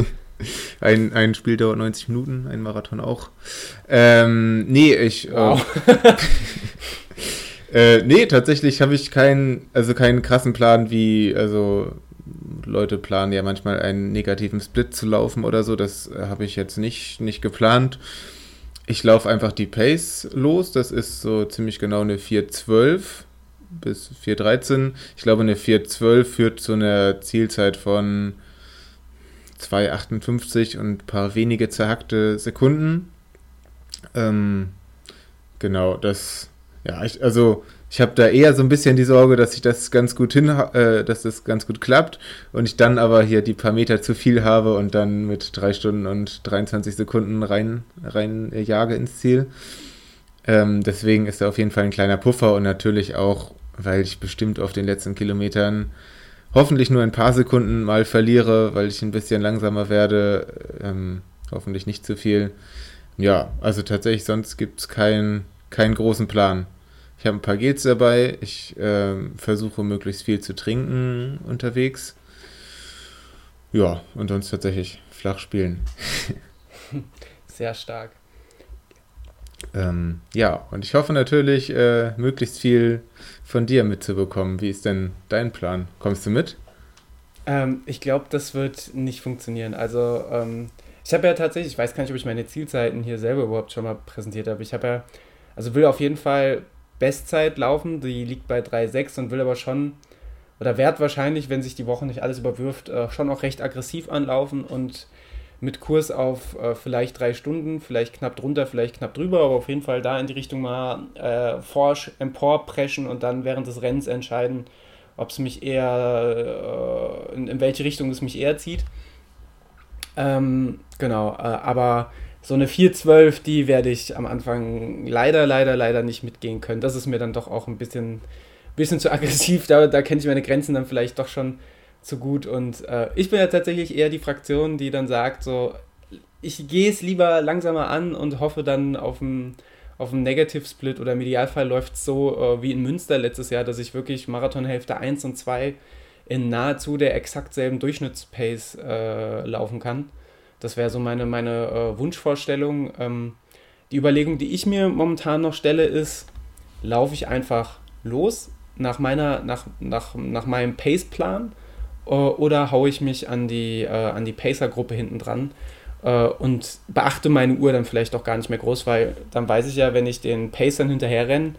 ein, ein Spiel dauert 90 Minuten, ein Marathon auch. Ähm, nee, ich. Äh, wow. Äh, nee, tatsächlich habe ich keinen, also keinen krassen Plan, wie, also Leute planen ja manchmal einen negativen Split zu laufen oder so. Das äh, habe ich jetzt nicht, nicht geplant. Ich laufe einfach die Pace los. Das ist so ziemlich genau eine 412 bis 413. Ich glaube, eine 412 führt zu einer Zielzeit von 2,58 und ein paar wenige zerhackte Sekunden. Ähm, genau, das, ja, ich, also ich habe da eher so ein bisschen die Sorge, dass ich das ganz gut hin, äh, dass das ganz gut klappt und ich dann aber hier die paar Meter zu viel habe und dann mit drei Stunden und 23 Sekunden rein, rein äh, jage ins Ziel. Ähm, deswegen ist da auf jeden Fall ein kleiner Puffer und natürlich auch, weil ich bestimmt auf den letzten Kilometern hoffentlich nur ein paar Sekunden mal verliere, weil ich ein bisschen langsamer werde. Ähm, hoffentlich nicht zu viel. Ja, also tatsächlich, sonst gibt es keinen keinen großen Plan. Ich habe ein paar Gels dabei. Ich äh, versuche möglichst viel zu trinken unterwegs. Ja, und sonst tatsächlich flach spielen. Sehr stark. Ähm, ja, und ich hoffe natürlich, äh, möglichst viel von dir mitzubekommen. Wie ist denn dein Plan? Kommst du mit? Ähm, ich glaube, das wird nicht funktionieren. Also, ähm, ich habe ja tatsächlich, ich weiß gar nicht, ob ich meine Zielzeiten hier selber überhaupt schon mal präsentiert habe. Ich habe ja, also will auf jeden Fall Bestzeit laufen, die liegt bei 3,6 und will aber schon, oder wird wahrscheinlich, wenn sich die Woche nicht alles überwirft, äh, schon auch recht aggressiv anlaufen und mit Kurs auf äh, vielleicht drei Stunden, vielleicht knapp drunter, vielleicht knapp drüber, aber auf jeden Fall da in die Richtung mal äh, forsch emporpreschen und dann während des Rennens entscheiden, ob es mich eher, äh, in, in, welche Richtung es mich eher zieht. Ähm, genau, äh, aber so eine 412, die werde ich am Anfang leider, leider, leider nicht mitgehen können. Das ist mir dann doch auch ein bisschen, bisschen zu aggressiv. Da, da kenne ich meine Grenzen dann vielleicht doch schon zu gut. Und äh, ich bin ja tatsächlich eher die Fraktion, die dann sagt, so, ich gehe es lieber langsamer an und hoffe dann auf einen auf Negative Split oder im Idealfall läuft es so äh, wie in Münster letztes Jahr, dass ich wirklich Marathonhälfte 1 und 2 in nahezu der exakt selben Durchschnittspace äh, laufen kann. Das wäre so meine, meine äh, Wunschvorstellung. Ähm, die Überlegung, die ich mir momentan noch stelle, ist, laufe ich einfach los nach, meiner, nach, nach, nach meinem Pace-Plan äh, oder haue ich mich an die, äh, die Pacer-Gruppe hinten dran äh, und beachte meine Uhr dann vielleicht auch gar nicht mehr groß, weil dann weiß ich ja, wenn ich den Pacern hinterher renne,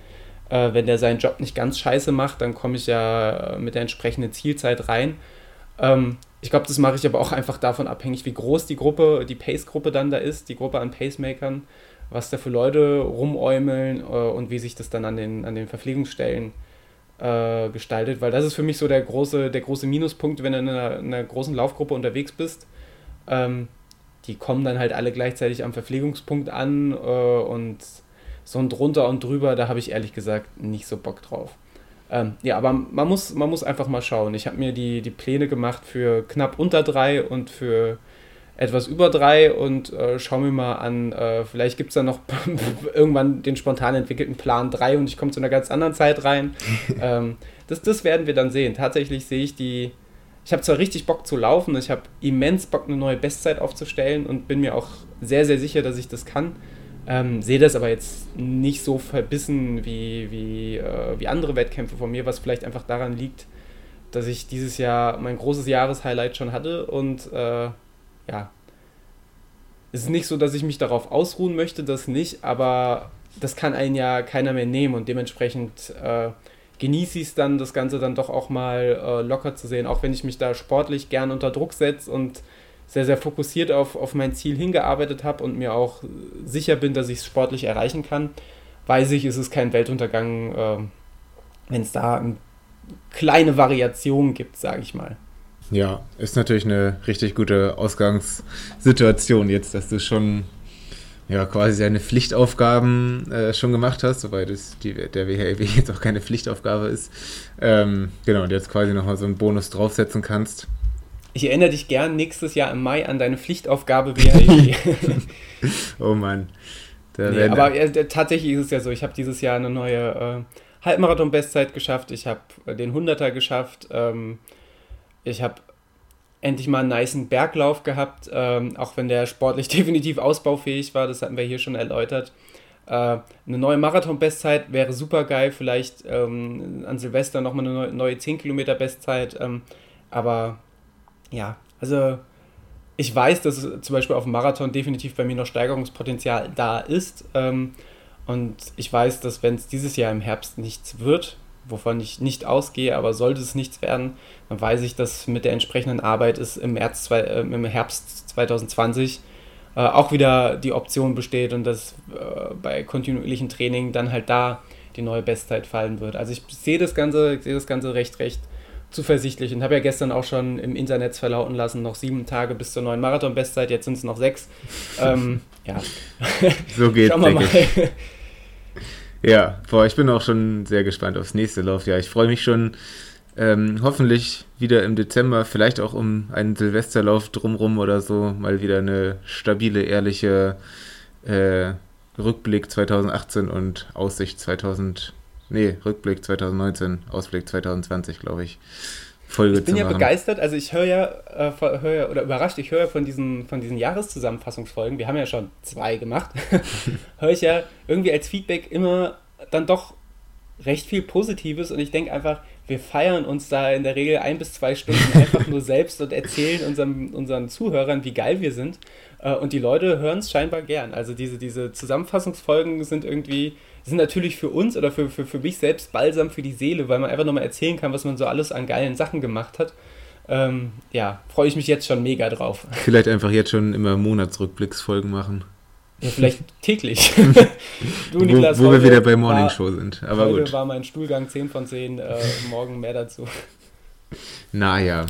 äh, wenn der seinen Job nicht ganz scheiße macht, dann komme ich ja äh, mit der entsprechenden Zielzeit rein. Ähm, ich glaube, das mache ich aber auch einfach davon abhängig, wie groß die Gruppe, die Pace-Gruppe dann da ist, die Gruppe an Pacemakern, was da für Leute rumäumeln äh, und wie sich das dann an den, an den Verpflegungsstellen äh, gestaltet, weil das ist für mich so der große, der große Minuspunkt, wenn du in einer, in einer großen Laufgruppe unterwegs bist. Ähm, die kommen dann halt alle gleichzeitig am Verpflegungspunkt an äh, und so ein drunter und drüber, da habe ich ehrlich gesagt nicht so Bock drauf. Ähm, ja, aber man muss, man muss einfach mal schauen. Ich habe mir die, die Pläne gemacht für knapp unter drei und für etwas über drei und äh, schau mir mal an, äh, vielleicht gibt es da noch irgendwann den spontan entwickelten Plan 3 und ich komme zu einer ganz anderen Zeit rein. ähm, das, das werden wir dann sehen. Tatsächlich sehe ich die. Ich habe zwar richtig Bock zu laufen, ich habe immens Bock, eine neue Bestzeit aufzustellen und bin mir auch sehr, sehr sicher, dass ich das kann. Ähm, sehe das aber jetzt nicht so verbissen wie, wie, äh, wie andere Wettkämpfe von mir, was vielleicht einfach daran liegt, dass ich dieses Jahr mein großes Jahreshighlight schon hatte. Und äh, ja, es ist nicht so, dass ich mich darauf ausruhen möchte, das nicht, aber das kann einen ja keiner mehr nehmen. Und dementsprechend äh, genieße ich es dann, das Ganze dann doch auch mal äh, locker zu sehen, auch wenn ich mich da sportlich gern unter Druck setze und sehr, sehr fokussiert auf, auf mein Ziel hingearbeitet habe und mir auch sicher bin, dass ich es sportlich erreichen kann, weiß ich, ist es kein Weltuntergang, äh, wenn es da eine kleine Variation gibt, sage ich mal. Ja, ist natürlich eine richtig gute Ausgangssituation jetzt, dass du schon ja, quasi deine Pflichtaufgaben äh, schon gemacht hast, wobei das die, der WHW jetzt auch keine Pflichtaufgabe ist. Ähm, genau, und jetzt quasi nochmal so einen Bonus draufsetzen kannst. Ich erinnere dich gern nächstes Jahr im Mai an deine Pflichtaufgabe WHW. oh Mann. Nee, aber äh, tatsächlich ist es ja so, ich habe dieses Jahr eine neue äh, Halbmarathon-Bestzeit geschafft, ich habe äh, den 100er geschafft, ähm, ich habe endlich mal einen niceen Berglauf gehabt, ähm, auch wenn der sportlich definitiv ausbaufähig war, das hatten wir hier schon erläutert. Äh, eine neue Marathon-Bestzeit wäre super geil, vielleicht ähm, an Silvester nochmal eine neue 10 Kilometer Bestzeit, ähm, aber ja, also ich weiß, dass zum Beispiel auf dem Marathon definitiv bei mir noch Steigerungspotenzial da ist. Ähm, und ich weiß, dass wenn es dieses Jahr im Herbst nichts wird, wovon ich nicht ausgehe, aber sollte es nichts werden, dann weiß ich, dass mit der entsprechenden Arbeit es im, März, äh, im Herbst 2020 äh, auch wieder die Option besteht und dass äh, bei kontinuierlichem Training dann halt da die neue Bestzeit fallen wird. Also ich sehe das Ganze, sehe das Ganze recht, recht zuversichtlich und habe ja gestern auch schon im Internet verlauten lassen, noch sieben Tage bis zur neuen Marathon-Bestzeit, jetzt sind es noch sechs. ähm, ja. So geht's, Schauen wir mal. Ja, boah, ich bin auch schon sehr gespannt aufs nächste Laufjahr. Ich freue mich schon ähm, hoffentlich wieder im Dezember, vielleicht auch um einen Silvesterlauf drumrum oder so, mal wieder eine stabile, ehrliche äh, Rückblick 2018 und Aussicht 2000, nee, Rückblick 2019, Ausblick 2020, glaube ich. Folge ich bin ja machen. begeistert, also ich höre ja, äh, hör ja, oder überrascht, ich höre ja von diesen, von diesen Jahreszusammenfassungsfolgen, wir haben ja schon zwei gemacht, höre ich ja irgendwie als Feedback immer dann doch recht viel Positives und ich denke einfach, wir feiern uns da in der Regel ein bis zwei Stunden einfach nur selbst und erzählen unseren, unseren Zuhörern, wie geil wir sind. Äh, und die Leute hören es scheinbar gern. Also diese, diese Zusammenfassungsfolgen sind irgendwie sind natürlich für uns oder für, für, für mich selbst balsam für die Seele, weil man einfach nochmal erzählen kann, was man so alles an geilen Sachen gemacht hat. Ähm, ja, freue ich mich jetzt schon mega drauf. Vielleicht einfach jetzt schon immer Monatsrückblicksfolgen machen. Ja, vielleicht täglich. du, Niklas, wo, wo wir wieder bei Morning Show sind. Aber heute gut. war mein Stuhlgang 10 von 10, äh, morgen mehr dazu. Naja.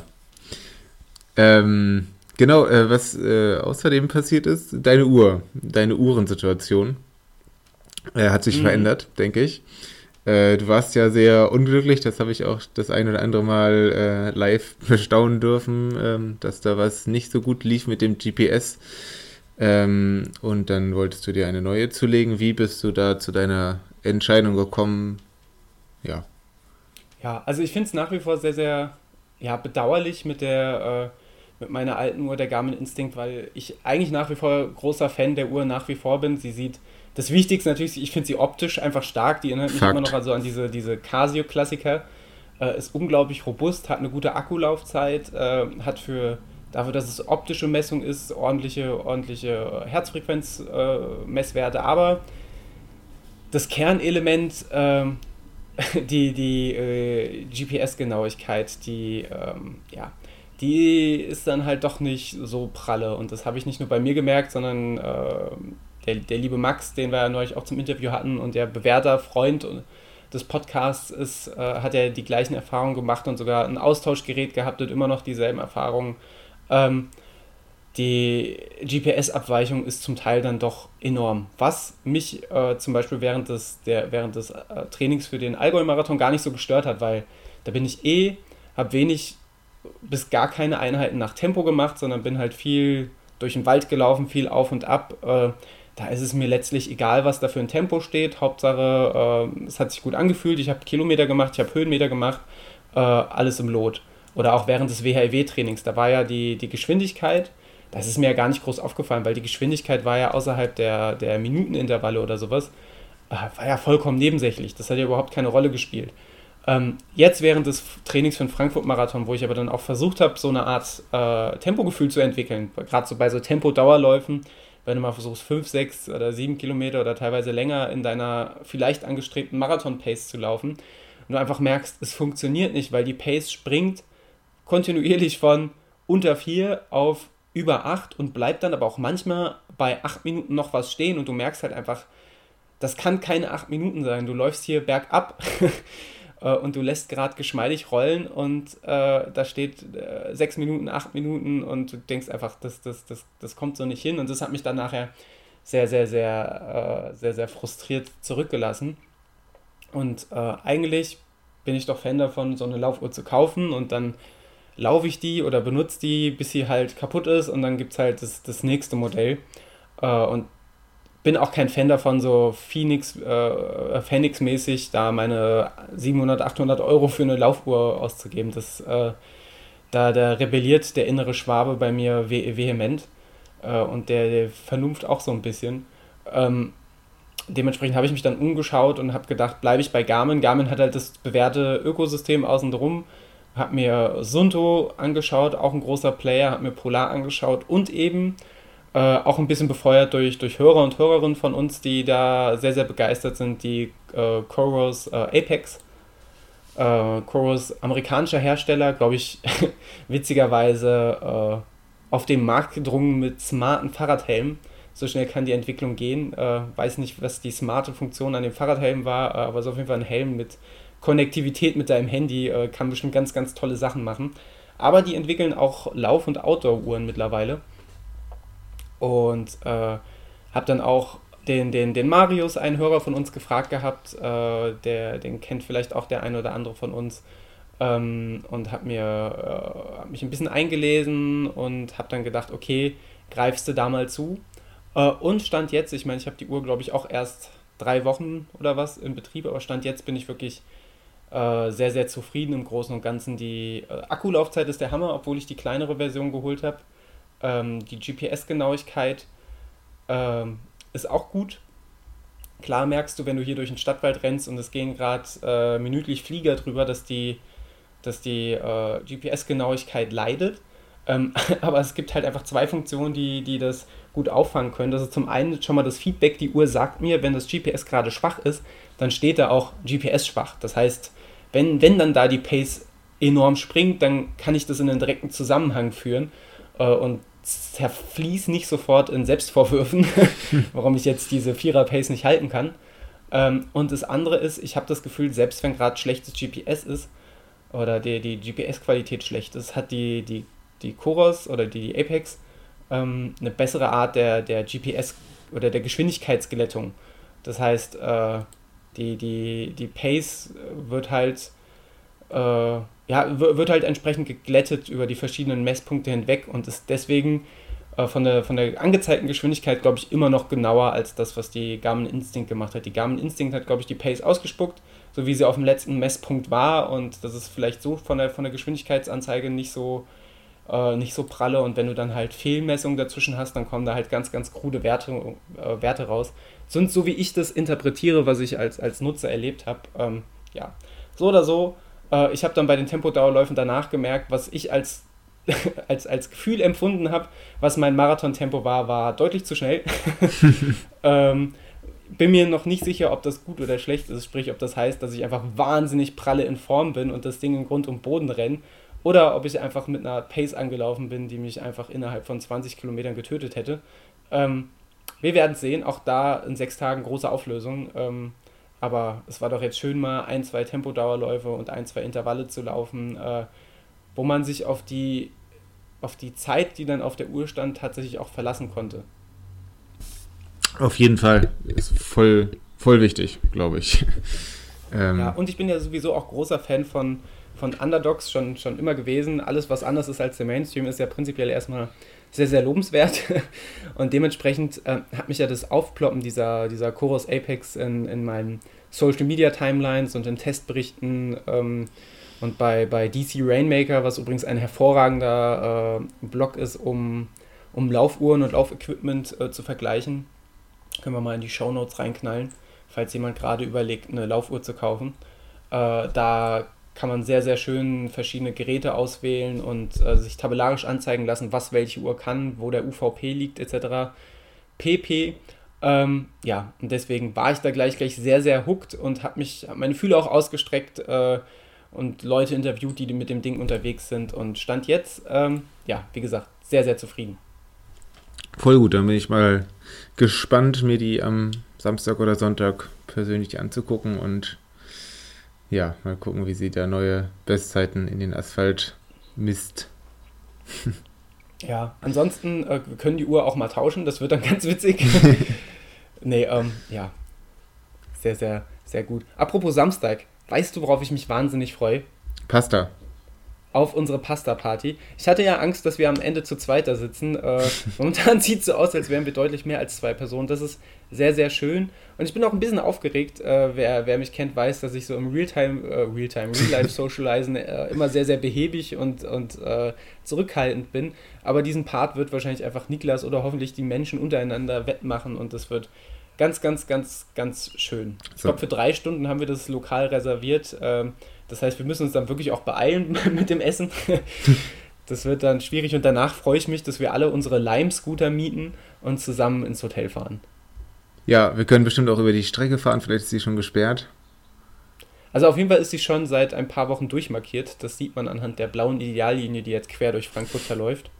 Ähm, genau, äh, was äh, außerdem passiert ist, deine Uhr, deine Uhrensituation. Er hat sich mhm. verändert, denke ich. Äh, du warst ja sehr unglücklich, das habe ich auch das ein oder andere Mal äh, live bestaunen dürfen, ähm, dass da was nicht so gut lief mit dem GPS. Ähm, und dann wolltest du dir eine neue zulegen. Wie bist du da zu deiner Entscheidung gekommen? Ja. Ja, also ich finde es nach wie vor sehr, sehr ja, bedauerlich mit der äh, mit meiner alten Uhr, der Garmin Instinct, weil ich eigentlich nach wie vor großer Fan der Uhr nach wie vor bin. Sie sieht das Wichtigste natürlich, ich finde sie optisch einfach stark. Die erinnert mich Fakt. immer noch also an diese, diese Casio-Klassiker. Äh, ist unglaublich robust, hat eine gute Akkulaufzeit, äh, hat für dafür, dass es optische Messung ist, ordentliche, ordentliche Herzfrequenzmesswerte. Äh, Aber das Kernelement, ähm, die, die äh, GPS-Genauigkeit, die, ähm, ja, die ist dann halt doch nicht so pralle. Und das habe ich nicht nur bei mir gemerkt, sondern äh, der, der liebe Max, den wir ja neulich auch zum Interview hatten und der bewährter Freund des Podcasts ist, äh, hat ja die gleichen Erfahrungen gemacht und sogar ein Austauschgerät gehabt und immer noch dieselben Erfahrungen. Ähm, die GPS-Abweichung ist zum Teil dann doch enorm. Was mich äh, zum Beispiel während des, der, während des äh, Trainings für den Allgäu-Marathon gar nicht so gestört hat, weil da bin ich eh, habe wenig bis gar keine Einheiten nach Tempo gemacht, sondern bin halt viel durch den Wald gelaufen, viel auf und ab. Äh, da ist es mir letztlich egal, was da für ein Tempo steht. Hauptsache, äh, es hat sich gut angefühlt. Ich habe Kilometer gemacht, ich habe Höhenmeter gemacht, äh, alles im Lot. Oder auch während des WHIW-Trainings, da war ja die, die Geschwindigkeit, das ist mir ja gar nicht groß aufgefallen, weil die Geschwindigkeit war ja außerhalb der, der Minutenintervalle oder sowas, äh, war ja vollkommen nebensächlich. Das hat ja überhaupt keine Rolle gespielt. Ähm, jetzt während des Trainings für den Frankfurt-Marathon, wo ich aber dann auch versucht habe, so eine Art äh, Tempogefühl zu entwickeln, gerade so bei so Tempo-Dauerläufen, wenn du mal versuchst, 5, 6 oder 7 Kilometer oder teilweise länger in deiner vielleicht angestrebten Marathon-Pace zu laufen und du einfach merkst, es funktioniert nicht, weil die Pace springt kontinuierlich von unter 4 auf über 8 und bleibt dann aber auch manchmal bei 8 Minuten noch was stehen und du merkst halt einfach, das kann keine 8 Minuten sein. Du läufst hier bergab äh, und du lässt gerade geschmeidig rollen und äh, da steht äh, 6 Minuten, 8 Minuten und du denkst einfach, das, das, das, das kommt so nicht hin und das hat mich dann nachher sehr, sehr, sehr, äh, sehr, sehr frustriert zurückgelassen. Und äh, eigentlich bin ich doch Fan davon, so eine Laufuhr zu kaufen und dann laufe ich die oder benutze die, bis sie halt kaputt ist und dann gibt es halt das, das nächste Modell. Äh, und bin auch kein Fan davon, so Phoenix, äh, Phoenix-mäßig da meine 700, 800 Euro für eine Laufuhr auszugeben. Das, äh, da, da rebelliert der innere Schwabe bei mir ve vehement äh, und der, der, Vernunft auch so ein bisschen. Ähm, dementsprechend habe ich mich dann umgeschaut und habe gedacht, bleibe ich bei Garmin. Garmin hat halt das bewährte Ökosystem außen drum. Habe mir Sunto angeschaut, auch ein großer Player, habe mir Polar angeschaut und eben äh, auch ein bisschen befeuert durch, durch Hörer und Hörerinnen von uns, die da sehr, sehr begeistert sind, die äh, Coros äh, Apex. Äh, Coros amerikanischer Hersteller, glaube ich, witzigerweise äh, auf den Markt gedrungen mit smarten Fahrradhelmen. So schnell kann die Entwicklung gehen. Äh, weiß nicht, was die smarte Funktion an dem Fahrradhelm war, aber so auf jeden Fall ein Helm mit Konnektivität mit deinem Handy kann bestimmt ganz, ganz tolle Sachen machen. Aber die entwickeln auch Lauf- und Outdoor-Uhren mittlerweile. Und äh, habe dann auch den, den, den Marius, einen Hörer von uns, gefragt gehabt. Äh, der, den kennt vielleicht auch der eine oder andere von uns. Ähm, und habe mir äh, mich ein bisschen eingelesen und habe dann gedacht, okay, greifst du da mal zu. Äh, und stand jetzt, ich meine, ich habe die Uhr, glaube ich, auch erst drei Wochen oder was in Betrieb, aber stand jetzt bin ich wirklich äh, sehr, sehr zufrieden im Großen und Ganzen. Die äh, Akkulaufzeit ist der Hammer, obwohl ich die kleinere Version geholt habe. Ähm, die GPS-Genauigkeit ähm, ist auch gut. Klar merkst du, wenn du hier durch den Stadtwald rennst und es gehen gerade äh, minütlich Flieger drüber, dass die, dass die äh, GPS-Genauigkeit leidet. Ähm, aber es gibt halt einfach zwei Funktionen, die, die das gut auffangen können. Das ist zum einen schon mal das Feedback, die Uhr sagt mir, wenn das GPS gerade schwach ist, dann steht da auch GPS schwach. Das heißt, wenn, wenn dann da die Pace enorm springt, dann kann ich das in einen direkten Zusammenhang führen äh, und zerfließ nicht sofort in Selbstvorwürfen, warum ich jetzt diese Vierer-Pace nicht halten kann. Ähm, und das andere ist, ich habe das Gefühl, selbst wenn gerade schlechtes GPS ist oder die, die GPS-Qualität schlecht ist, hat die, die, die Chorus oder die, die Apex ähm, eine bessere Art der, der GPS oder der Geschwindigkeitsgelettung. Das heißt, äh, die, die, die Pace wird halt äh, ja, wird halt entsprechend geglättet über die verschiedenen Messpunkte hinweg und ist deswegen äh, von, der, von der angezeigten Geschwindigkeit, glaube ich, immer noch genauer als das, was die Garmin Instinct gemacht hat. Die Garmin Instinct hat, glaube ich, die Pace ausgespuckt, so wie sie auf dem letzten Messpunkt war und das ist vielleicht so von der, von der Geschwindigkeitsanzeige nicht so, äh, nicht so pralle und wenn du dann halt Fehlmessungen dazwischen hast, dann kommen da halt ganz, ganz krude Werte, äh, Werte raus. Sonst, so wie ich das interpretiere, was ich als, als Nutzer erlebt habe, ähm, ja, so oder so, äh, ich habe dann bei den Tempodauerläufen danach gemerkt, was ich als, als, als Gefühl empfunden habe, was mein Marathontempo war, war deutlich zu schnell. ähm, bin mir noch nicht sicher, ob das gut oder schlecht ist, sprich, ob das heißt, dass ich einfach wahnsinnig pralle in Form bin und das Ding in Grund und Boden renne, oder ob ich einfach mit einer Pace angelaufen bin, die mich einfach innerhalb von 20 Kilometern getötet hätte. Ähm, wir werden es sehen, auch da in sechs Tagen große Auflösung. Ähm, aber es war doch jetzt schön, mal ein, zwei Tempodauerläufe und ein, zwei Intervalle zu laufen, äh, wo man sich auf die, auf die Zeit, die dann auf der Uhr stand, tatsächlich auch verlassen konnte. Auf jeden Fall. Ist voll, voll wichtig, glaube ich. ähm. Ja, und ich bin ja sowieso auch großer Fan von, von Underdogs, schon, schon immer gewesen. Alles, was anders ist als der Mainstream, ist ja prinzipiell erstmal sehr, sehr lobenswert. Und dementsprechend äh, hat mich ja das Aufploppen dieser, dieser Chorus Apex in, in meinen Social Media Timelines und in Testberichten ähm, und bei, bei DC Rainmaker, was übrigens ein hervorragender äh, Blog ist, um, um Laufuhren und Laufequipment äh, zu vergleichen. Können wir mal in die Show Notes reinknallen, falls jemand gerade überlegt, eine Laufuhr zu kaufen. Äh, da kann man sehr, sehr schön verschiedene Geräte auswählen und äh, sich tabellarisch anzeigen lassen, was welche Uhr kann, wo der UVP liegt etc. pp. Ähm, ja, und deswegen war ich da gleich gleich sehr, sehr hooked und habe mich, hab meine Fühler auch ausgestreckt äh, und Leute interviewt, die mit dem Ding unterwegs sind und stand jetzt, ähm, ja, wie gesagt, sehr, sehr zufrieden. Voll gut, dann bin ich mal gespannt, mir die am Samstag oder Sonntag persönlich anzugucken und ja, mal gucken, wie sie da neue Bestzeiten in den Asphalt misst. ja, ansonsten äh, können die Uhr auch mal tauschen, das wird dann ganz witzig. nee, ähm, ja, sehr, sehr, sehr gut. Apropos Samstag, weißt du, worauf ich mich wahnsinnig freue? Pasta auf unsere Pasta-Party. Ich hatte ja Angst, dass wir am Ende zu zweit da sitzen. Äh, momentan sieht es so aus, als wären wir deutlich mehr als zwei Personen. Das ist sehr, sehr schön. Und ich bin auch ein bisschen aufgeregt. Äh, wer, wer mich kennt, weiß, dass ich so im Realtime, äh, Realtime, Real-Life-Socializen äh, immer sehr, sehr behäbig und, und äh, zurückhaltend bin. Aber diesen Part wird wahrscheinlich einfach Niklas oder hoffentlich die Menschen untereinander wettmachen und das wird ganz, ganz, ganz, ganz schön. Ich glaube, für drei Stunden haben wir das Lokal reserviert. Ähm, das heißt, wir müssen uns dann wirklich auch beeilen mit dem Essen. Das wird dann schwierig und danach freue ich mich, dass wir alle unsere Lime-Scooter mieten und zusammen ins Hotel fahren. Ja, wir können bestimmt auch über die Strecke fahren, vielleicht ist sie schon gesperrt. Also auf jeden Fall ist sie schon seit ein paar Wochen durchmarkiert. Das sieht man anhand der blauen Ideallinie, die jetzt quer durch Frankfurt verläuft.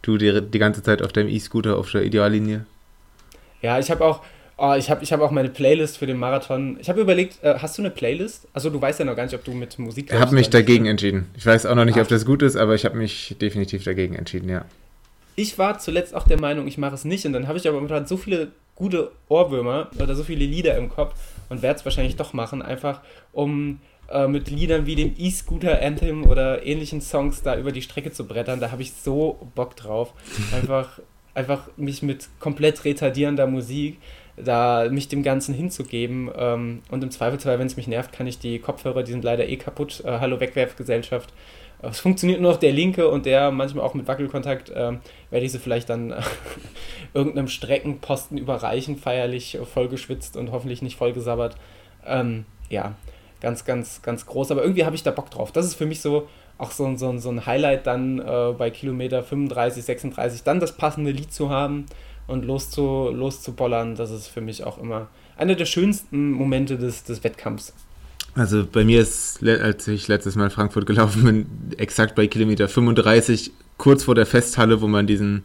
Du die, die ganze Zeit auf deinem E-Scooter auf der Ideallinie? Ja, ich habe auch, Oh, ich habe ich hab auch meine Playlist für den Marathon. Ich habe überlegt, äh, hast du eine Playlist? Also du weißt ja noch gar nicht, ob du mit Musik. Ich habe mich dagegen entschieden. Ich weiß auch noch nicht, Ach. ob das gut ist, aber ich habe mich definitiv dagegen entschieden, ja. Ich war zuletzt auch der Meinung, ich mache es nicht und dann habe ich aber momentan so viele gute Ohrwürmer oder so viele Lieder im Kopf und werde es wahrscheinlich doch machen, einfach um äh, mit Liedern wie dem E-Scooter Anthem oder ähnlichen Songs da über die Strecke zu brettern. Da habe ich so Bock drauf. Einfach, einfach mich mit komplett retardierender Musik da mich dem Ganzen hinzugeben. Ähm, und im Zweifelsfall, wenn es mich nervt, kann ich die Kopfhörer, die sind leider eh kaputt. Äh, Hallo Wegwerfgesellschaft. Es funktioniert nur noch der linke und der manchmal auch mit Wackelkontakt. Äh, werde ich sie vielleicht dann äh, irgendeinem Streckenposten überreichen, feierlich vollgeschwitzt und hoffentlich nicht vollgesabbert. Ähm, ja, ganz, ganz, ganz groß. Aber irgendwie habe ich da Bock drauf. Das ist für mich so auch so, so, so ein Highlight dann äh, bei Kilometer 35, 36, dann das passende Lied zu haben und loszu, loszubollern, das ist für mich auch immer einer der schönsten Momente des, des Wettkampfs. Also bei mir ist, als ich letztes Mal Frankfurt gelaufen bin, exakt bei Kilometer 35, kurz vor der Festhalle, wo man diesen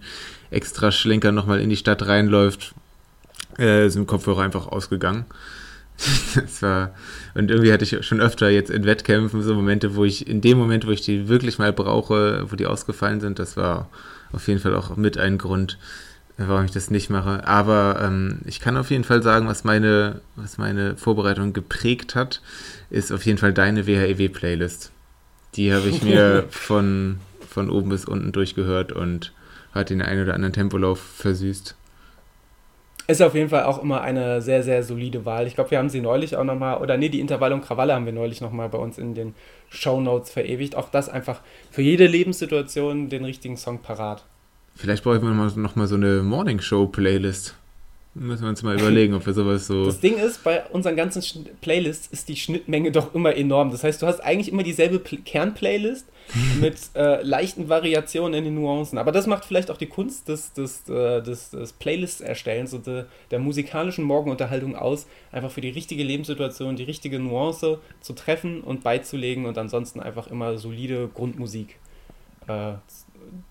extra Schlenker nochmal in die Stadt reinläuft, äh, sind Kopfhörer einfach ausgegangen. das war, und irgendwie hatte ich schon öfter jetzt in Wettkämpfen so Momente, wo ich, in dem Moment, wo ich die wirklich mal brauche, wo die ausgefallen sind, das war auf jeden Fall auch mit ein Grund, warum ich das nicht mache. Aber ähm, ich kann auf jeden Fall sagen, was meine, was meine Vorbereitung geprägt hat, ist auf jeden Fall deine WHEW-Playlist. Die habe ich mir von, von oben bis unten durchgehört und hat den einen oder anderen Tempolauf versüßt. Ist auf jeden Fall auch immer eine sehr, sehr solide Wahl. Ich glaube, wir haben sie neulich auch nochmal, oder nee, die Intervall und Krawalle haben wir neulich nochmal bei uns in den Show Notes verewigt. Auch das einfach für jede Lebenssituation den richtigen Song parat. Vielleicht brauchen wir noch mal so eine Morning Show Playlist. Müssen wir uns mal überlegen, ob wir sowas so. Das Ding ist, bei unseren ganzen Playlists ist die Schnittmenge doch immer enorm. Das heißt, du hast eigentlich immer dieselbe Kernplaylist mit äh, leichten Variationen in den Nuancen. Aber das macht vielleicht auch die Kunst des, des, äh, des, des Playlist-Erstellens und de, der musikalischen Morgenunterhaltung aus, einfach für die richtige Lebenssituation die richtige Nuance zu treffen und beizulegen und ansonsten einfach immer solide Grundmusik äh,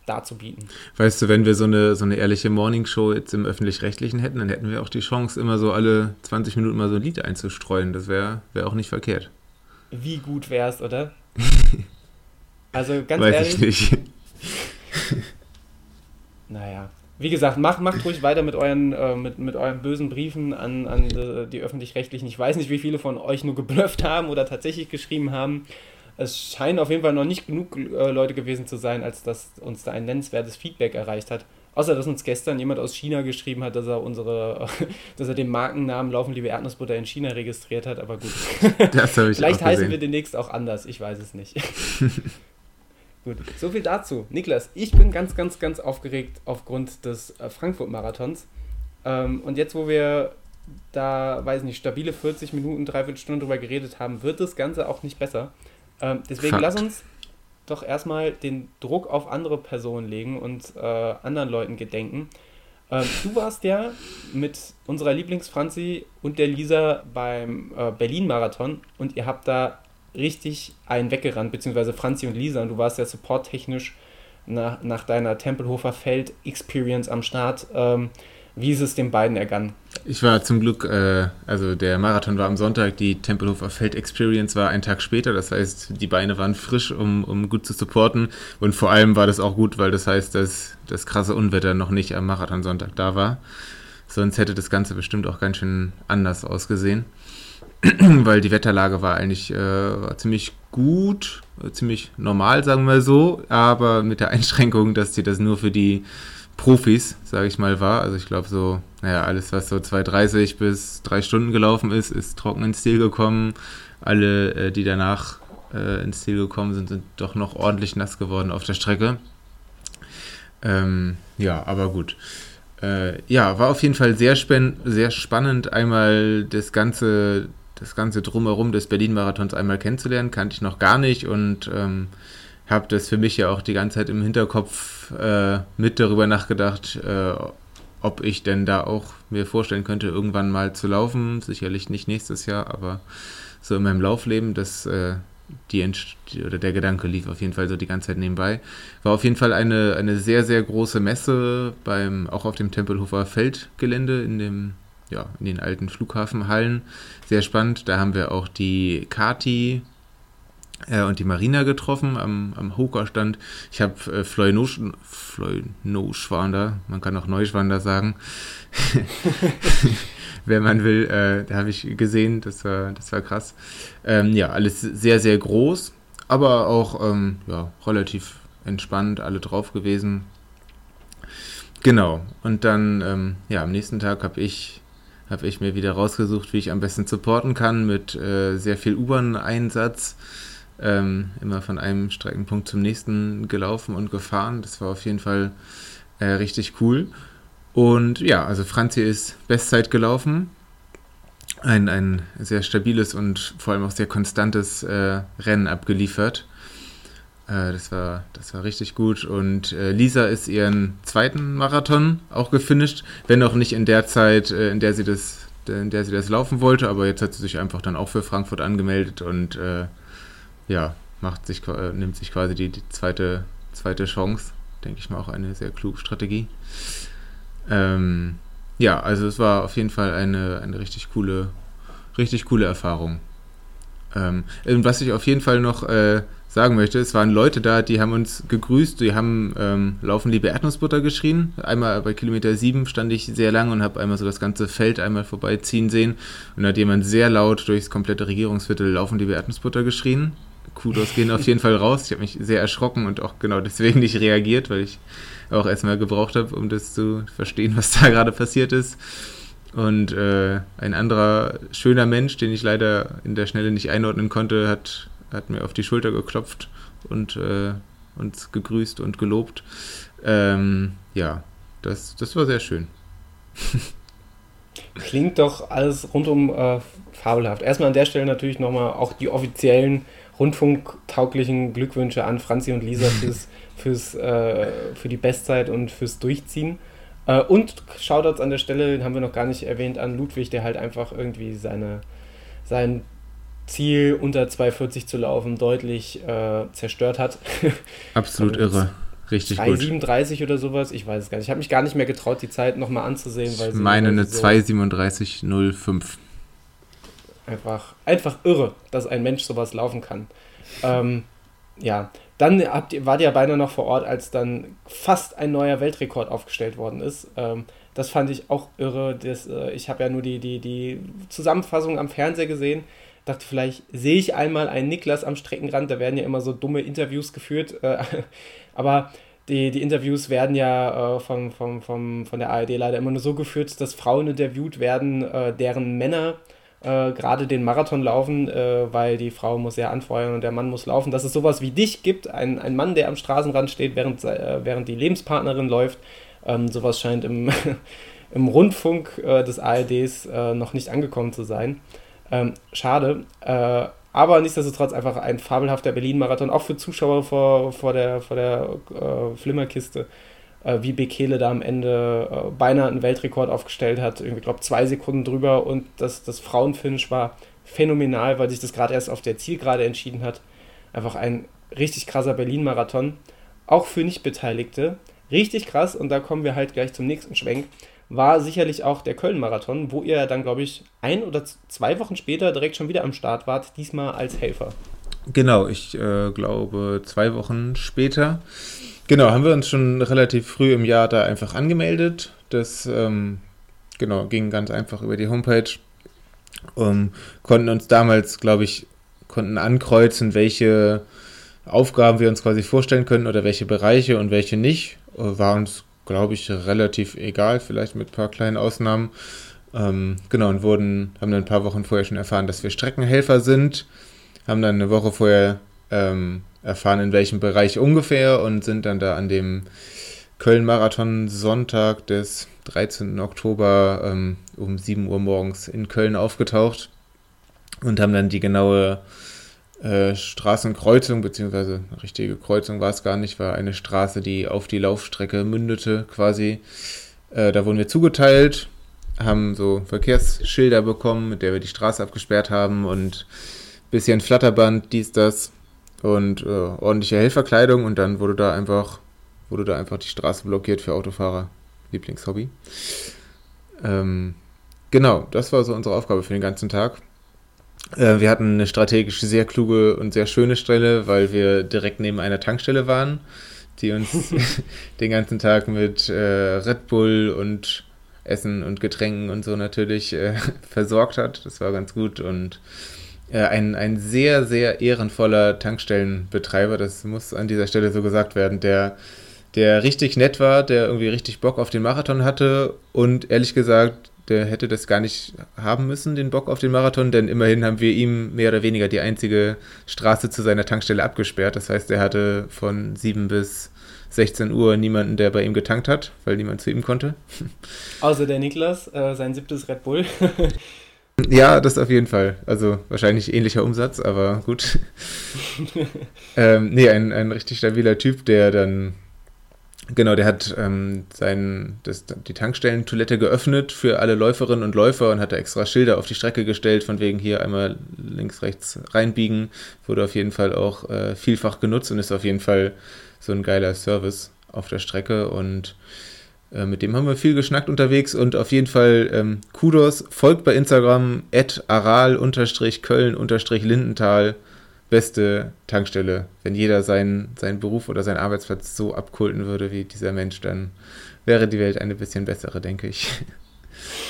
darzubieten. Weißt du, wenn wir so eine, so eine ehrliche Morningshow jetzt im Öffentlich-Rechtlichen hätten, dann hätten wir auch die Chance, immer so alle 20 Minuten mal so ein Lied einzustreuen. Das wäre wär auch nicht verkehrt. Wie gut wär's, oder? also ganz Weiß ehrlich. ich nicht. naja. Wie gesagt, macht, macht ruhig weiter mit euren, äh, mit, mit euren bösen Briefen an, an die, die öffentlich-rechtlichen. Ich weiß nicht, wie viele von euch nur geblufft haben oder tatsächlich geschrieben haben es scheinen auf jeden Fall noch nicht genug äh, Leute gewesen zu sein, als dass uns da ein nennenswertes Feedback erreicht hat. Außer dass uns gestern jemand aus China geschrieben hat, dass er unsere, dass er den Markennamen Laufen liebe Erdnussbutter in China registriert hat, aber gut. Das habe ich Vielleicht auch heißen wir demnächst auch anders, ich weiß es nicht. gut, so viel dazu. Niklas, ich bin ganz, ganz, ganz aufgeregt aufgrund des äh, Frankfurt-Marathons. Ähm, und jetzt, wo wir da, weiß nicht, stabile 40 Minuten, dreiviertel Stunde drüber geredet haben, wird das Ganze auch nicht besser. Ähm, deswegen Fakt. lass uns doch erstmal den Druck auf andere Personen legen und äh, anderen Leuten gedenken. Ähm, du warst ja mit unserer Lieblingsfranzi und der Lisa beim äh, Berlin-Marathon und ihr habt da richtig einen weggerannt, beziehungsweise Franzi und Lisa und du warst ja supporttechnisch nach, nach deiner Tempelhofer Feld-Experience am Start. Ähm, wie ist es den beiden ergangen? Ich war zum Glück, äh, also der Marathon war am Sonntag, die Tempelhofer Feld Experience war einen Tag später. Das heißt, die Beine waren frisch, um, um gut zu supporten. Und vor allem war das auch gut, weil das heißt, dass das krasse Unwetter noch nicht am Marathonsonntag da war. Sonst hätte das Ganze bestimmt auch ganz schön anders ausgesehen. weil die Wetterlage war eigentlich äh, war ziemlich gut, ziemlich normal, sagen wir so, aber mit der Einschränkung, dass sie das nur für die Profis, sage ich mal, war. Also ich glaube so, naja, alles, was so 2,30 bis 3 Stunden gelaufen ist, ist trocken ins Ziel gekommen. Alle, äh, die danach äh, ins Ziel gekommen sind, sind doch noch ordentlich nass geworden auf der Strecke. Ähm, ja, aber gut. Äh, ja, war auf jeden Fall sehr, sehr spannend, einmal das ganze, das ganze Drumherum des Berlin-Marathons einmal kennenzulernen. Kannte ich noch gar nicht und ähm, habe das für mich ja auch die ganze Zeit im Hinterkopf äh, mit darüber nachgedacht, äh, ob ich denn da auch mir vorstellen könnte, irgendwann mal zu laufen. Sicherlich nicht nächstes Jahr, aber so in meinem Laufleben, dass äh, die oder der Gedanke lief auf jeden Fall so die ganze Zeit nebenbei. War auf jeden Fall eine, eine sehr, sehr große Messe beim, auch auf dem Tempelhofer Feldgelände in dem, ja, in den alten Flughafenhallen. Sehr spannend. Da haben wir auch die Kati und die Marina getroffen am, am Hoka-Stand. Ich habe äh, Fleunoschwander, man kann auch Neuschwander sagen, wenn man will. Äh, da habe ich gesehen, das war, das war krass. Ähm, ja, alles sehr, sehr groß, aber auch ähm, ja, relativ entspannt, alle drauf gewesen. Genau, und dann, ähm, ja, am nächsten Tag habe ich habe ich mir wieder rausgesucht, wie ich am besten supporten kann mit äh, sehr viel U-Bahn-Einsatz ähm, immer von einem Streckenpunkt zum nächsten gelaufen und gefahren. Das war auf jeden Fall äh, richtig cool. Und ja, also Franzi ist Bestzeit gelaufen. Ein, ein sehr stabiles und vor allem auch sehr konstantes äh, Rennen abgeliefert. Äh, das, war, das war richtig gut. Und äh, Lisa ist ihren zweiten Marathon auch gefinisht, wenn auch nicht in der Zeit, äh, in der sie das in der sie das laufen wollte, aber jetzt hat sie sich einfach dann auch für Frankfurt angemeldet und äh, ja, macht sich, äh, nimmt sich quasi die, die, zweite, zweite Chance. Denke ich mal auch eine sehr kluge Strategie. Ähm, ja, also es war auf jeden Fall eine, eine richtig coole, richtig coole Erfahrung. Ähm, was ich auf jeden Fall noch äh, sagen möchte, es waren Leute da, die haben uns gegrüßt, die haben ähm, Laufen liebe Erdnussbutter geschrien. Einmal bei Kilometer 7 stand ich sehr lang und habe einmal so das ganze Feld einmal vorbeiziehen sehen und da hat jemand sehr laut durchs komplette Regierungsviertel Laufen liebe Erdnussbutter geschrien. Kudos gehen auf jeden Fall raus. Ich habe mich sehr erschrocken und auch genau deswegen nicht reagiert, weil ich auch erstmal gebraucht habe, um das zu verstehen, was da gerade passiert ist. Und äh, ein anderer schöner Mensch, den ich leider in der Schnelle nicht einordnen konnte, hat, hat mir auf die Schulter geklopft und äh, uns gegrüßt und gelobt. Ähm, ja, das, das war sehr schön. Klingt doch alles rundum äh, fabelhaft. Erstmal an der Stelle natürlich nochmal auch die offiziellen rundfunktauglichen Glückwünsche an Franzi und Lisa fürs, fürs, äh, für die Bestzeit und fürs Durchziehen. Äh, und Shoutouts an der Stelle, den haben wir noch gar nicht erwähnt, an Ludwig, der halt einfach irgendwie seine, sein Ziel unter 2,40 zu laufen deutlich äh, zerstört hat. Absolut irre. Richtig 3, gut. 37 oder sowas, ich weiß es gar nicht. Ich habe mich gar nicht mehr getraut, die Zeit nochmal anzusehen. Weil ich meine eine so 2,37,05 einfach, einfach irre, dass ein Mensch sowas laufen kann. Ähm, ja, dann habt ihr, wart ihr beinahe noch vor Ort, als dann fast ein neuer Weltrekord aufgestellt worden ist. Ähm, das fand ich auch irre. Das, äh, ich habe ja nur die, die, die Zusammenfassung am Fernseher gesehen. Dachte, vielleicht sehe ich einmal einen Niklas am Streckenrand. Da werden ja immer so dumme Interviews geführt. Äh, aber die, die Interviews werden ja äh, von, von, von, von der ARD leider immer nur so geführt, dass Frauen interviewt werden, äh, deren Männer äh, gerade den Marathon laufen, äh, weil die Frau muss ja anfeuern und der Mann muss laufen, dass es sowas wie dich gibt, ein, ein Mann, der am Straßenrand steht, während, äh, während die Lebenspartnerin läuft. Ähm, sowas scheint im, im Rundfunk äh, des ARDs äh, noch nicht angekommen zu sein. Ähm, schade. Aber nichtsdestotrotz einfach ein fabelhafter Berlin-Marathon, auch für Zuschauer vor, vor der, vor der Flimmerkiste. Äh, wie Bekele da am Ende äh, beinahe einen Weltrekord aufgestellt hat. Ich glaube, zwei Sekunden drüber und das, das Frauenfinish war phänomenal, weil sich das gerade erst auf der Zielgerade entschieden hat. Einfach ein richtig krasser Berlin-Marathon. Auch für Nichtbeteiligte. Richtig krass und da kommen wir halt gleich zum nächsten Schwenk. War sicherlich auch der Köln-Marathon, wo ihr dann, glaube ich, ein oder zwei Wochen später direkt schon wieder am Start wart, diesmal als Helfer. Genau, ich äh, glaube zwei Wochen später. Genau, haben wir uns schon relativ früh im Jahr da einfach angemeldet. Das ähm, genau, ging ganz einfach über die Homepage. Um, konnten uns damals, glaube ich, konnten ankreuzen, welche Aufgaben wir uns quasi vorstellen können oder welche Bereiche und welche nicht. Äh, war uns, glaube ich, relativ egal, vielleicht mit ein paar kleinen Ausnahmen. Ähm, genau, und wurden, haben dann ein paar Wochen vorher schon erfahren, dass wir Streckenhelfer sind. Haben dann eine Woche vorher ähm, erfahren, in welchem Bereich ungefähr und sind dann da an dem Köln-Marathon Sonntag des 13. Oktober ähm, um 7 Uhr morgens in Köln aufgetaucht und haben dann die genaue äh, Straßenkreuzung, beziehungsweise richtige Kreuzung war es gar nicht, war eine Straße, die auf die Laufstrecke mündete quasi. Äh, da wurden wir zugeteilt, haben so Verkehrsschilder bekommen, mit der wir die Straße abgesperrt haben und bisschen Flatterband, dies, das und äh, ordentliche Helferkleidung und dann wurde da einfach wurde da einfach die Straße blockiert für Autofahrer. Lieblingshobby. Ähm, genau, das war so unsere Aufgabe für den ganzen Tag. Äh, wir hatten eine strategisch sehr kluge und sehr schöne Stelle, weil wir direkt neben einer Tankstelle waren, die uns den ganzen Tag mit äh, Red Bull und Essen und Getränken und so natürlich äh, versorgt hat. Das war ganz gut und ein, ein sehr, sehr ehrenvoller Tankstellenbetreiber, das muss an dieser Stelle so gesagt werden, der, der richtig nett war, der irgendwie richtig Bock auf den Marathon hatte und ehrlich gesagt, der hätte das gar nicht haben müssen, den Bock auf den Marathon, denn immerhin haben wir ihm mehr oder weniger die einzige Straße zu seiner Tankstelle abgesperrt. Das heißt, er hatte von 7 bis 16 Uhr niemanden, der bei ihm getankt hat, weil niemand zu ihm konnte. Außer der Niklas, äh, sein siebtes Red Bull. Ja, das auf jeden Fall. Also wahrscheinlich ähnlicher Umsatz, aber gut. ähm, nee, ein, ein richtig stabiler Typ, der dann, genau, der hat ähm, sein, das, die Tankstellentoilette geöffnet für alle Läuferinnen und Läufer und hat da extra Schilder auf die Strecke gestellt, von wegen hier einmal links, rechts reinbiegen. Wurde auf jeden Fall auch äh, vielfach genutzt und ist auf jeden Fall so ein geiler Service auf der Strecke und äh, mit dem haben wir viel geschnackt unterwegs und auf jeden Fall ähm, Kudos. Folgt bei Instagram at aral-köln-lindenthal. Beste Tankstelle. Wenn jeder seinen, seinen Beruf oder seinen Arbeitsplatz so abkulten würde wie dieser Mensch, dann wäre die Welt eine bisschen bessere, denke ich.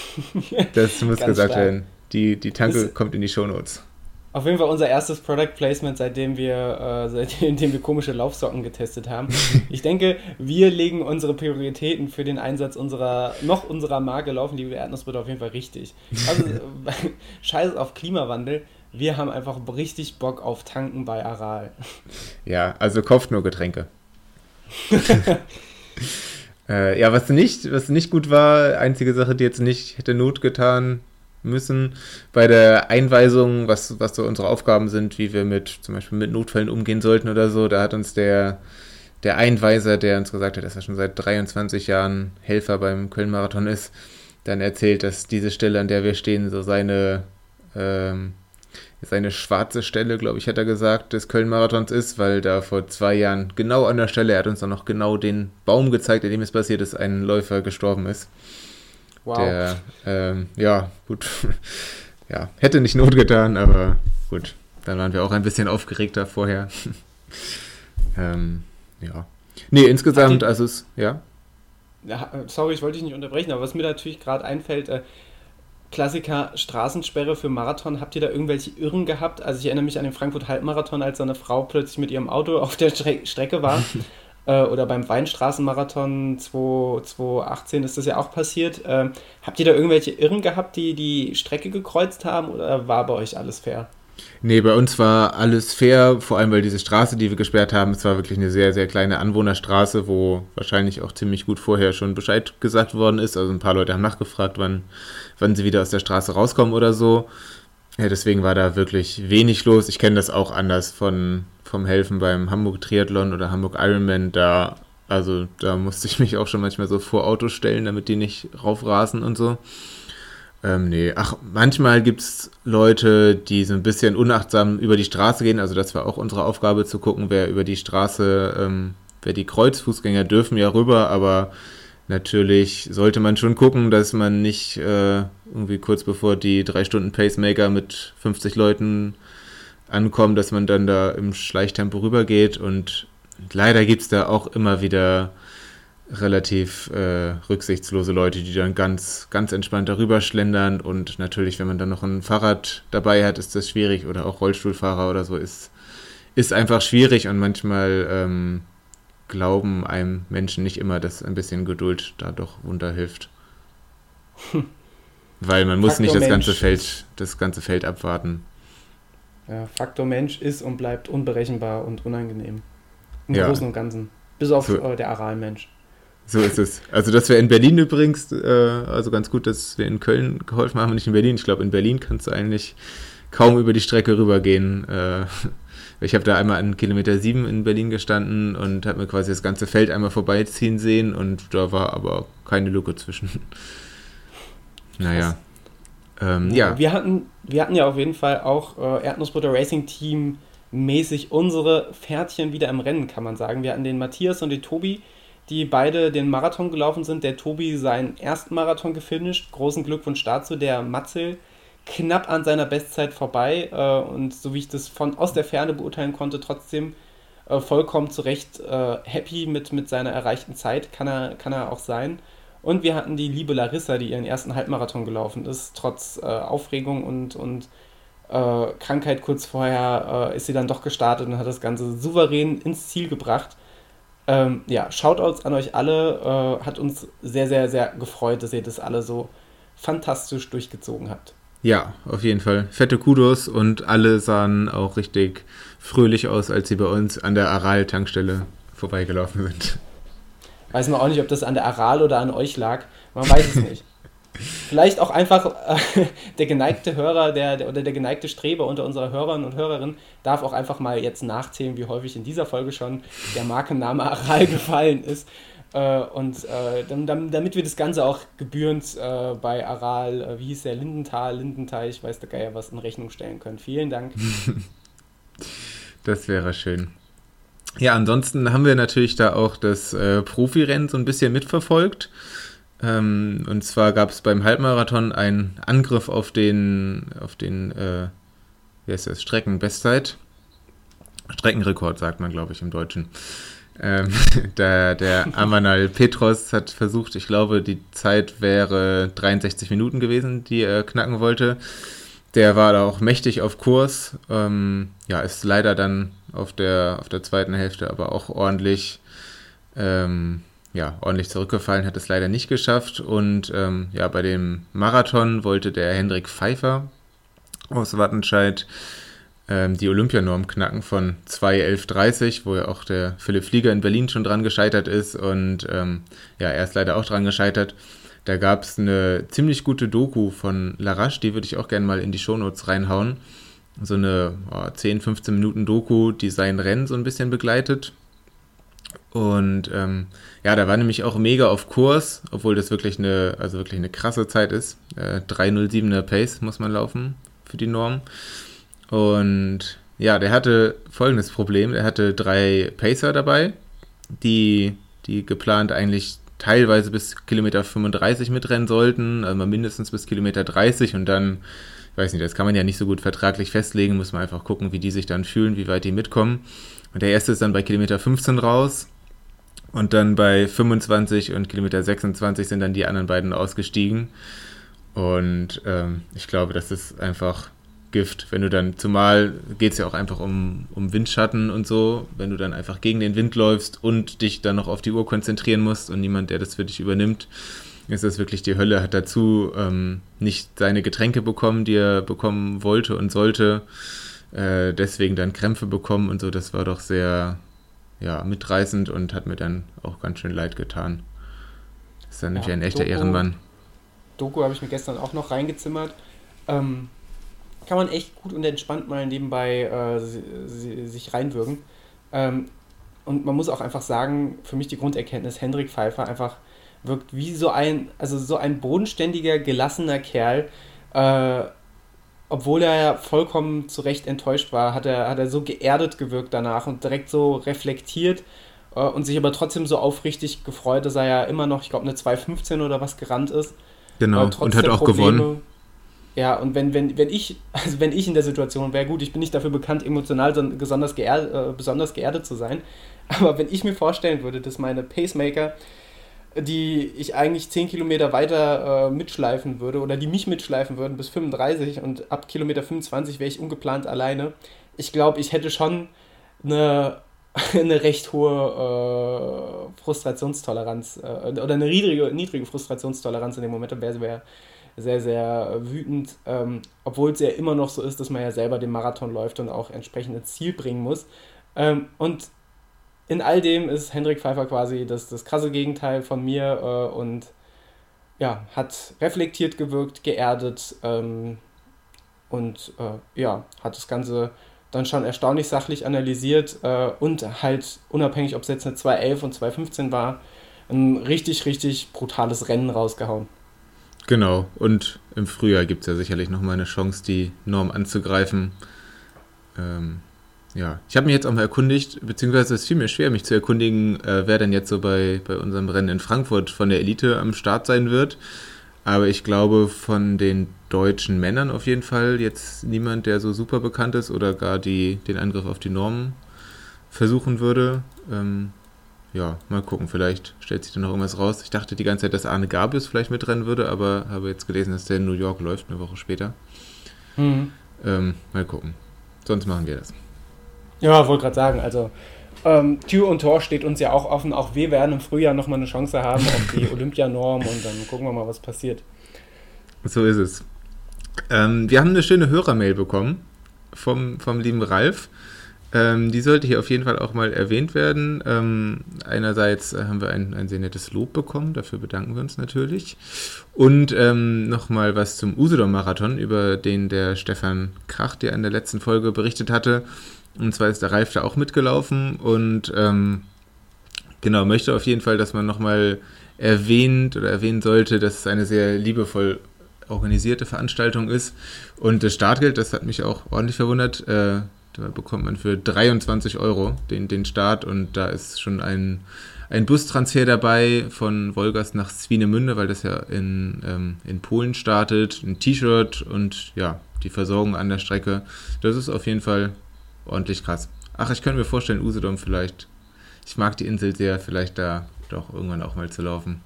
das muss gesagt stark. werden. Die, die Tanke das kommt in die Shownotes. Auf jeden Fall unser erstes Product Placement, seitdem wir, äh, seitdem wir komische Laufsocken getestet haben. ich denke, wir legen unsere Prioritäten für den Einsatz unserer, noch unserer Marke Laufen die Erdnussbutter auf jeden Fall richtig. Also, scheiß auf Klimawandel. Wir haben einfach richtig Bock auf Tanken bei Aral. Ja, also kauft nur Getränke. äh, ja, was nicht, was nicht gut war, einzige Sache, die jetzt nicht hätte Not getan, müssen bei der Einweisung, was, was so unsere Aufgaben sind, wie wir mit zum Beispiel mit Notfällen umgehen sollten oder so. Da hat uns der, der Einweiser, der uns gesagt hat, dass er schon seit 23 Jahren Helfer beim Köln-Marathon ist, dann erzählt, dass diese Stelle, an der wir stehen, so seine, ähm, seine schwarze Stelle, glaube ich, hat er gesagt, des Köln-Marathons ist, weil da vor zwei Jahren genau an der Stelle, er hat uns dann noch genau den Baum gezeigt, in dem es passiert ist, ein Läufer gestorben ist. Wow. Der, ähm, ja, gut. ja, hätte nicht Not getan, aber gut. Dann waren wir auch ein bisschen aufgeregter vorher. ähm, ja. Nee, insgesamt, die, also es, ja. ja. Sorry, ich wollte dich nicht unterbrechen, aber was mir natürlich gerade einfällt, äh, Klassiker Straßensperre für Marathon. Habt ihr da irgendwelche Irren gehabt? Also ich erinnere mich an den Frankfurt Halbmarathon, als eine Frau plötzlich mit ihrem Auto auf der Stre Strecke war äh, oder beim Weinstraßenmarathon 2018 ist das ja auch passiert. Äh, habt ihr da irgendwelche Irren gehabt, die die Strecke gekreuzt haben oder war bei euch alles fair? Nee, bei uns war alles fair, vor allem weil diese Straße, die wir gesperrt haben, es war wirklich eine sehr, sehr kleine Anwohnerstraße, wo wahrscheinlich auch ziemlich gut vorher schon Bescheid gesagt worden ist. Also ein paar Leute haben nachgefragt, wann, wann sie wieder aus der Straße rauskommen oder so. Ja, deswegen war da wirklich wenig los. Ich kenne das auch anders von, vom Helfen beim Hamburg Triathlon oder Hamburg Ironman. Da Also da musste ich mich auch schon manchmal so vor Autos stellen, damit die nicht raufrasen und so. Ähm, nee, ach, manchmal gibt es Leute, die so ein bisschen unachtsam über die Straße gehen. Also das war auch unsere Aufgabe zu gucken, wer über die Straße, ähm, wer die Kreuzfußgänger dürfen ja rüber, aber natürlich sollte man schon gucken, dass man nicht äh, irgendwie kurz bevor die drei Stunden Pacemaker mit 50 Leuten ankommen, dass man dann da im Schleichtempo rübergeht und leider gibt es da auch immer wieder relativ äh, rücksichtslose Leute, die dann ganz, ganz entspannt darüber schlendern und natürlich, wenn man dann noch ein Fahrrad dabei hat, ist das schwierig oder auch Rollstuhlfahrer oder so ist, ist einfach schwierig und manchmal ähm, glauben einem Menschen nicht immer, dass ein bisschen Geduld da doch hilft. Weil man muss Faktor nicht das ganze Feld, das ganze Feld abwarten. Ja, Faktor Mensch ist und bleibt unberechenbar und unangenehm. Im ja. Großen und Ganzen. Bis auf so. äh, der Aralmensch. So ist es. Also, dass wir in Berlin übrigens, äh, also ganz gut, dass wir in Köln geholfen haben, nicht in Berlin. Ich glaube, in Berlin kannst du eigentlich kaum über die Strecke rübergehen. Äh, ich habe da einmal an Kilometer 7 in Berlin gestanden und habe mir quasi das ganze Feld einmal vorbeiziehen sehen und da war aber keine Lücke zwischen. Naja. Ähm, ja. Wir hatten, wir hatten ja auf jeden Fall auch äh, Erdnussbutter Racing Team mäßig unsere Pferdchen wieder im Rennen, kann man sagen. Wir hatten den Matthias und den Tobi, die beide den Marathon gelaufen sind. Der Tobi seinen ersten Marathon gefinisht. Großen Glückwunsch dazu. Der Matzel knapp an seiner Bestzeit vorbei äh, und so wie ich das von aus der Ferne beurteilen konnte, trotzdem äh, vollkommen zu Recht äh, happy mit, mit seiner erreichten Zeit. Kann er, kann er auch sein. Und wir hatten die liebe Larissa, die ihren ersten Halbmarathon gelaufen ist. Trotz äh, Aufregung und, und äh, Krankheit kurz vorher äh, ist sie dann doch gestartet und hat das Ganze souverän ins Ziel gebracht. Ähm, ja, Shoutouts an euch alle. Äh, hat uns sehr, sehr, sehr gefreut, dass ihr das alle so fantastisch durchgezogen habt. Ja, auf jeden Fall. Fette Kudos und alle sahen auch richtig fröhlich aus, als sie bei uns an der Aral-Tankstelle vorbeigelaufen sind. Weiß man auch nicht, ob das an der Aral oder an euch lag. Man weiß es nicht. Vielleicht auch einfach äh, der geneigte Hörer der, der, oder der geneigte Streber unter unserer Hörern und Hörerinnen darf auch einfach mal jetzt nachzählen, wie häufig in dieser Folge schon der Markenname Aral gefallen ist. Äh, und äh, dann, damit wir das Ganze auch gebührend äh, bei Aral, äh, wie hieß der, Lindenthal, Lindenteich, weiß der Geier was, in Rechnung stellen können. Vielen Dank. Das wäre schön. Ja, ansonsten haben wir natürlich da auch das äh, Profirennen so ein bisschen mitverfolgt. Ähm, und zwar gab es beim Halbmarathon einen Angriff auf den, auf den, äh, wie heißt das, Streckenbestzeit. Streckenrekord, sagt man, glaube ich, im Deutschen. Ähm, der, der Amanal Petros hat versucht, ich glaube, die Zeit wäre 63 Minuten gewesen, die er knacken wollte. Der war da auch mächtig auf Kurs. Ähm, ja, ist leider dann auf der, auf der zweiten Hälfte aber auch ordentlich ähm, ja, ordentlich zurückgefallen, hat es leider nicht geschafft. Und ähm, ja, bei dem Marathon wollte der Hendrik Pfeiffer aus Wattenscheid ähm, die Olympianorm knacken von 2.11.30, wo ja auch der Philipp Flieger in Berlin schon dran gescheitert ist. Und ähm, ja, er ist leider auch dran gescheitert. Da gab es eine ziemlich gute Doku von Larache, die würde ich auch gerne mal in die Shownotes reinhauen. So eine oh, 10, 15 Minuten Doku, die sein Rennen so ein bisschen begleitet. Und ähm, ja, da war nämlich auch mega auf Kurs, obwohl das wirklich eine, also wirklich eine krasse Zeit ist. Äh, 307er Pace muss man laufen für die Norm. Und ja, der hatte folgendes Problem. Er hatte drei Pacer dabei, die, die geplant eigentlich teilweise bis Kilometer 35 mitrennen sollten, also mindestens bis Kilometer 30 und dann, weiß nicht, das kann man ja nicht so gut vertraglich festlegen, muss man einfach gucken, wie die sich dann fühlen, wie weit die mitkommen. Und der erste ist dann bei Kilometer 15 raus und dann bei 25 und Kilometer 26 sind dann die anderen beiden ausgestiegen. Und ähm, ich glaube, das ist einfach Gift. Wenn du dann, zumal geht es ja auch einfach um, um Windschatten und so, wenn du dann einfach gegen den Wind läufst und dich dann noch auf die Uhr konzentrieren musst und niemand, der das für dich übernimmt, ist das wirklich die Hölle. Hat dazu ähm, nicht seine Getränke bekommen, die er bekommen wollte und sollte. Äh, deswegen dann Krämpfe bekommen und so. Das war doch sehr, ja, mitreißend und hat mir dann auch ganz schön leid getan. Ist dann ja, nämlich ein echter Doku, Ehrenmann. Doku habe ich mir gestern auch noch reingezimmert. Ähm, kann man echt gut und entspannt mal nebenbei äh, sich reinwürgen. Ähm, und man muss auch einfach sagen, für mich die Grunderkenntnis, Hendrik Pfeiffer einfach wirkt wie so ein, also so ein bodenständiger, gelassener Kerl. Äh, obwohl er ja vollkommen zu Recht enttäuscht war, hat er, hat er so geerdet gewirkt danach und direkt so reflektiert äh, und sich aber trotzdem so aufrichtig gefreut, dass er ja immer noch, ich glaube, eine 2,15 oder was gerannt ist. Genau, und hat auch Probleme, gewonnen. Ja, und wenn, wenn, wenn ich, also wenn ich in der Situation wäre, gut, ich bin nicht dafür bekannt, emotional besonders, geerd, äh, besonders geerdet zu sein, aber wenn ich mir vorstellen würde, dass meine Pacemaker die ich eigentlich 10 Kilometer weiter äh, mitschleifen würde oder die mich mitschleifen würden bis 35 und ab Kilometer 25 wäre ich ungeplant alleine. Ich glaube, ich hätte schon eine, eine recht hohe äh, Frustrationstoleranz äh, oder eine niedrige, niedrige Frustrationstoleranz in dem Moment und wäre wär sehr, sehr wütend, ähm, obwohl es ja immer noch so ist, dass man ja selber den Marathon läuft und auch entsprechend ins Ziel bringen muss. Ähm, und in all dem ist Hendrik Pfeiffer quasi das, das krasse Gegenteil von mir äh, und ja, hat reflektiert gewirkt, geerdet ähm, und äh, ja, hat das Ganze dann schon erstaunlich sachlich analysiert äh, und halt unabhängig, ob es jetzt eine 2.11 und 2.15 war, ein richtig, richtig brutales Rennen rausgehauen. Genau, und im Frühjahr gibt es ja sicherlich nochmal eine Chance, die Norm anzugreifen. Ähm, ja, ich habe mich jetzt auch mal erkundigt, beziehungsweise es fiel mir schwer, mich zu erkundigen, äh, wer denn jetzt so bei, bei unserem Rennen in Frankfurt von der Elite am Start sein wird. Aber ich glaube, von den deutschen Männern auf jeden Fall jetzt niemand, der so super bekannt ist oder gar die, den Angriff auf die Normen versuchen würde. Ähm, ja, mal gucken, vielleicht stellt sich da noch irgendwas raus. Ich dachte die ganze Zeit, dass Arne Gabius vielleicht mitrennen würde, aber habe jetzt gelesen, dass der in New York läuft, eine Woche später. Mhm. Ähm, mal gucken. Sonst machen wir das. Ja, wollte gerade sagen, also ähm, Tür und Tor steht uns ja auch offen. Auch wir werden im Frühjahr nochmal eine Chance haben auf die Olympianorm und dann gucken wir mal, was passiert. So ist es. Ähm, wir haben eine schöne Hörermail bekommen vom, vom lieben Ralf. Ähm, die sollte hier auf jeden Fall auch mal erwähnt werden. Ähm, einerseits haben wir ein, ein sehr nettes Lob bekommen, dafür bedanken wir uns natürlich. Und ähm, nochmal was zum Usedom-Marathon, über den der Stefan Krach, der in der letzten Folge berichtet hatte. Und zwar ist der Ralf da auch mitgelaufen und ähm, genau, möchte auf jeden Fall, dass man nochmal erwähnt oder erwähnen sollte, dass es eine sehr liebevoll organisierte Veranstaltung ist. Und das Startgeld, das hat mich auch ordentlich verwundert. Äh, da bekommt man für 23 Euro den, den Start und da ist schon ein, ein Bustransfer dabei von Wolgast nach Swinemünde, weil das ja in, ähm, in Polen startet. Ein T-Shirt und ja, die Versorgung an der Strecke. Das ist auf jeden Fall ordentlich krass. Ach, ich könnte mir vorstellen, Usedom vielleicht. Ich mag die Insel sehr, vielleicht da doch irgendwann auch mal zu laufen.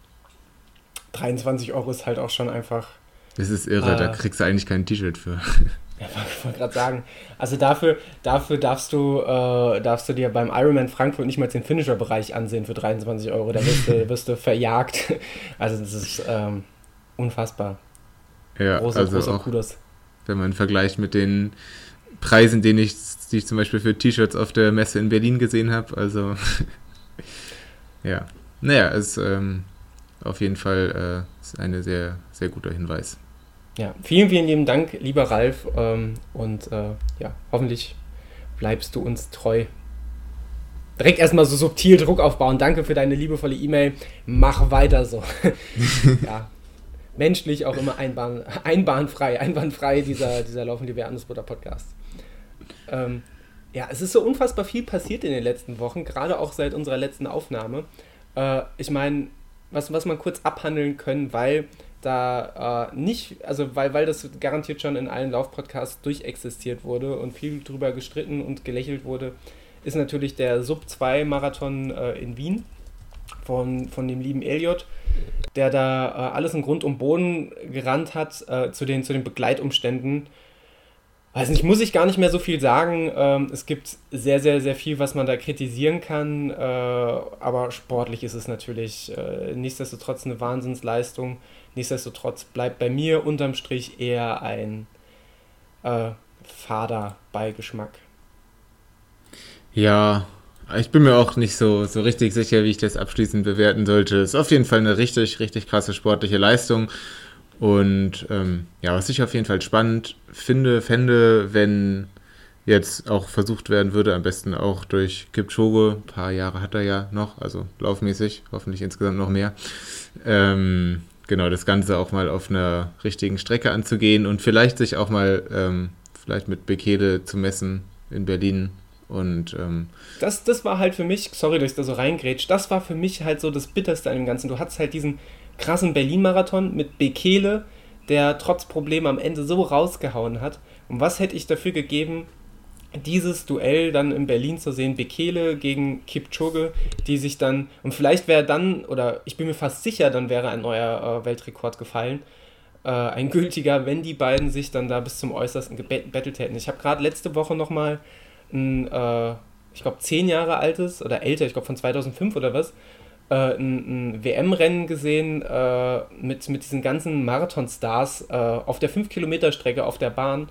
23 Euro ist halt auch schon einfach. Das ist irre, äh, da kriegst du eigentlich kein T-Shirt für. Ja, ich wollte gerade sagen, also dafür, dafür darfst, du, äh, darfst du dir beim Ironman Frankfurt nicht mal den Finisher-Bereich ansehen für 23 Euro. Da wirst du, wirst du verjagt. Also das ist ähm, unfassbar. Ja, großer, also großer auch, Kudos. Wenn man vergleicht mit den Preisen, den ich, die ich zum Beispiel für T-Shirts auf der Messe in Berlin gesehen habe. Also, ja. Naja, es ist ähm, auf jeden Fall äh, ein sehr, sehr guter Hinweis. Ja, vielen, vielen lieben Dank, lieber Ralf. Ähm, und äh, ja, hoffentlich bleibst du uns treu. Direkt erstmal so subtil Druck aufbauen. Danke für deine liebevolle E-Mail. Mach weiter so. ja, menschlich auch immer einbahn, einbahnfrei, einbahnfrei dieser, dieser Laufen die Wertensbutter Podcast. Ähm, ja, es ist so unfassbar viel passiert in den letzten Wochen, gerade auch seit unserer letzten Aufnahme. Äh, ich meine, was, was man kurz abhandeln können, weil da äh, nicht, also weil, weil das garantiert schon in allen Laufpodcasts durchexistiert wurde und viel drüber gestritten und gelächelt wurde, ist natürlich der Sub-2-Marathon äh, in Wien von, von dem lieben Elliot, der da äh, alles in Grund und Boden gerannt hat äh, zu, den, zu den Begleitumständen weiß nicht, muss ich gar nicht mehr so viel sagen. Ähm, es gibt sehr, sehr, sehr viel, was man da kritisieren kann, äh, aber sportlich ist es natürlich äh, nichtsdestotrotz eine Wahnsinnsleistung. Nichtsdestotrotz bleibt bei mir unterm Strich eher ein äh, fader Beigeschmack. Ja, ich bin mir auch nicht so, so richtig sicher, wie ich das abschließend bewerten sollte. Ist auf jeden Fall eine richtig, richtig krasse sportliche Leistung. Und ähm, ja, was ich auf jeden Fall spannend finde, fände, wenn jetzt auch versucht werden würde, am besten auch durch Kipchoge. Ein paar Jahre hat er ja noch, also laufmäßig, hoffentlich insgesamt noch mehr. Ähm, genau, das Ganze auch mal auf einer richtigen Strecke anzugehen und vielleicht sich auch mal ähm, vielleicht mit Bekele zu messen in Berlin. Und ähm, das, das war halt für mich, sorry, dass ich da so reingrätsch, das war für mich halt so das Bitterste an dem Ganzen. Du hattest halt diesen krassen Berlin-Marathon mit Bekele, der trotz Probleme am Ende so rausgehauen hat. Und was hätte ich dafür gegeben, dieses Duell dann in Berlin zu sehen, Bekele gegen Kipchoge, die sich dann, und vielleicht wäre dann, oder ich bin mir fast sicher, dann wäre ein neuer äh, Weltrekord gefallen, äh, ein gültiger, wenn die beiden sich dann da bis zum Äußersten gebettelt hätten. Ich habe gerade letzte Woche nochmal ein, äh, ich glaube, zehn Jahre altes oder älter, ich glaube von 2005 oder was, äh, ein, ein WM-Rennen gesehen äh, mit, mit diesen ganzen Marathon-Stars äh, auf der 5-Kilometer-Strecke auf der Bahn.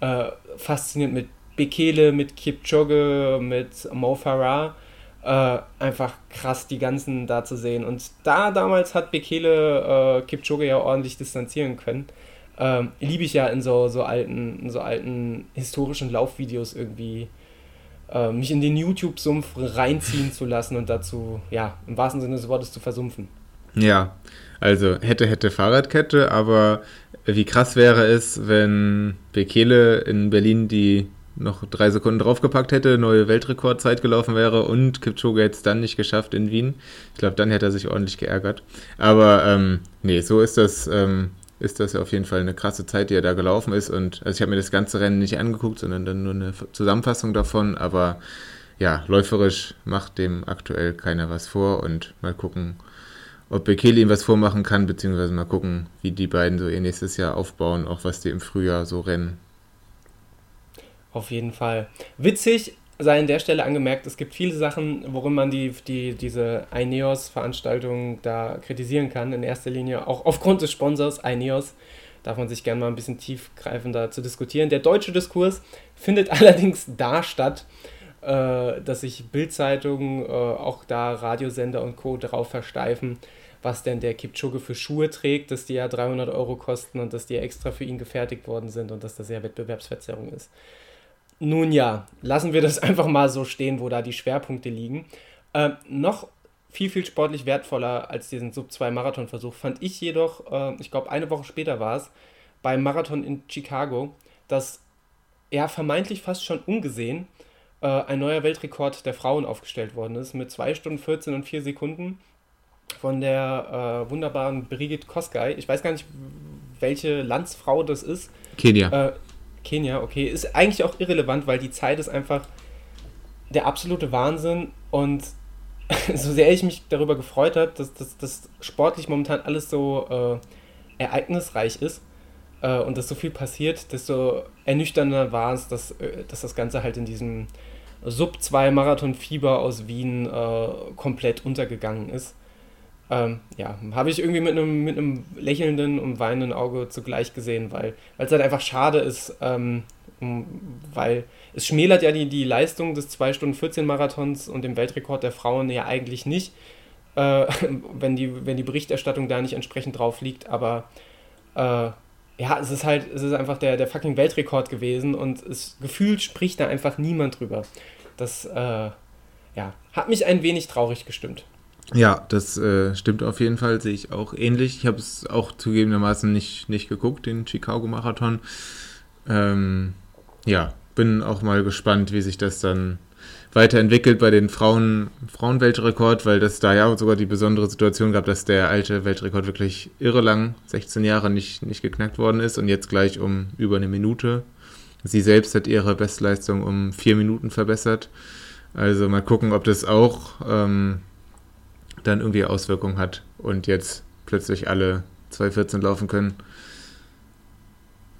Äh, fasziniert mit Bekele, mit Kipchoge, mit Mo Farah. Äh, einfach krass, die ganzen da zu sehen. Und da damals hat Bekele äh, Kipchoge ja ordentlich distanzieren können. Ähm, liebe ich ja in so, so alten, in so alten historischen Laufvideos irgendwie äh, mich in den YouTube-Sumpf reinziehen zu lassen und dazu, ja, im wahrsten Sinne des Wortes zu versumpfen. Ja, also hätte, hätte Fahrradkette, aber wie krass wäre es, wenn Bekele in Berlin die noch drei Sekunden draufgepackt hätte, neue Weltrekordzeit gelaufen wäre und Kipchoge hätte es dann nicht geschafft in Wien. Ich glaube, dann hätte er sich ordentlich geärgert. Aber ähm, nee, so ist das, ähm, ist das auf jeden Fall eine krasse Zeit, die er da gelaufen ist. Und also ich habe mir das ganze Rennen nicht angeguckt, sondern dann nur eine Zusammenfassung davon. Aber ja, läuferisch macht dem aktuell keiner was vor und mal gucken, ob Bekele ihm was vormachen kann, beziehungsweise mal gucken, wie die beiden so ihr nächstes Jahr aufbauen, auch was die im Frühjahr so rennen. Auf jeden Fall. Witzig sei an der Stelle angemerkt, es gibt viele Sachen, worin man die, die, diese Ineos-Veranstaltung da kritisieren kann. In erster Linie auch aufgrund des Sponsors Ineos darf man sich gerne mal ein bisschen tiefgreifender zu diskutieren. Der deutsche Diskurs findet allerdings da statt, äh, dass sich Bildzeitungen, äh, auch da Radiosender und Co. darauf versteifen, was denn der Kipchoge für Schuhe trägt, dass die ja 300 Euro kosten und dass die extra für ihn gefertigt worden sind und dass das ja Wettbewerbsverzerrung ist. Nun ja, lassen wir das einfach mal so stehen, wo da die Schwerpunkte liegen. Ähm, noch viel, viel sportlich wertvoller als diesen Sub-2-Marathon-Versuch fand ich jedoch, äh, ich glaube, eine Woche später war es, beim Marathon in Chicago, dass ja vermeintlich fast schon ungesehen äh, ein neuer Weltrekord der Frauen aufgestellt worden ist mit 2 Stunden 14 und 4 Sekunden von der äh, wunderbaren Brigitte Kosgei. Ich weiß gar nicht, welche Landsfrau das ist. Kenia. Äh, Kenia, okay. Ist eigentlich auch irrelevant, weil die Zeit ist einfach der absolute Wahnsinn und so sehr ich mich darüber gefreut habe, dass das sportlich momentan alles so äh, ereignisreich ist äh, und dass so viel passiert, desto ernüchternder war es, dass, äh, dass das Ganze halt in diesem Sub-2-Marathon-Fieber aus Wien äh, komplett untergegangen ist. Ähm, ja, habe ich irgendwie mit einem, mit lächelnden und weinenden Auge zugleich gesehen, weil es halt einfach schade ist, ähm, weil es schmälert ja die, die Leistung des 2 Stunden 14 Marathons und dem Weltrekord der Frauen ja eigentlich nicht, äh, wenn, die, wenn die Berichterstattung da nicht entsprechend drauf liegt, aber äh, ja, es ist halt, es ist einfach der, der fucking Weltrekord gewesen und es gefühlt spricht da einfach niemand drüber. Das, äh, ja, hat mich ein wenig traurig gestimmt. Ja, das äh, stimmt auf jeden Fall, sehe ich auch ähnlich. Ich habe es auch zugegebenermaßen nicht, nicht geguckt, den Chicago-Marathon. Ähm, ja, bin auch mal gespannt, wie sich das dann weiterentwickelt bei den Frauen, Frauenweltrekord, weil das da ja sogar die besondere Situation gab, dass der alte Weltrekord wirklich irre lang, 16 Jahre nicht, nicht geknackt worden ist und jetzt gleich um über eine Minute. Sie selbst hat ihre Bestleistung um vier Minuten verbessert. Also mal gucken, ob das auch ähm, dann irgendwie Auswirkungen hat und jetzt plötzlich alle 2.14 laufen können.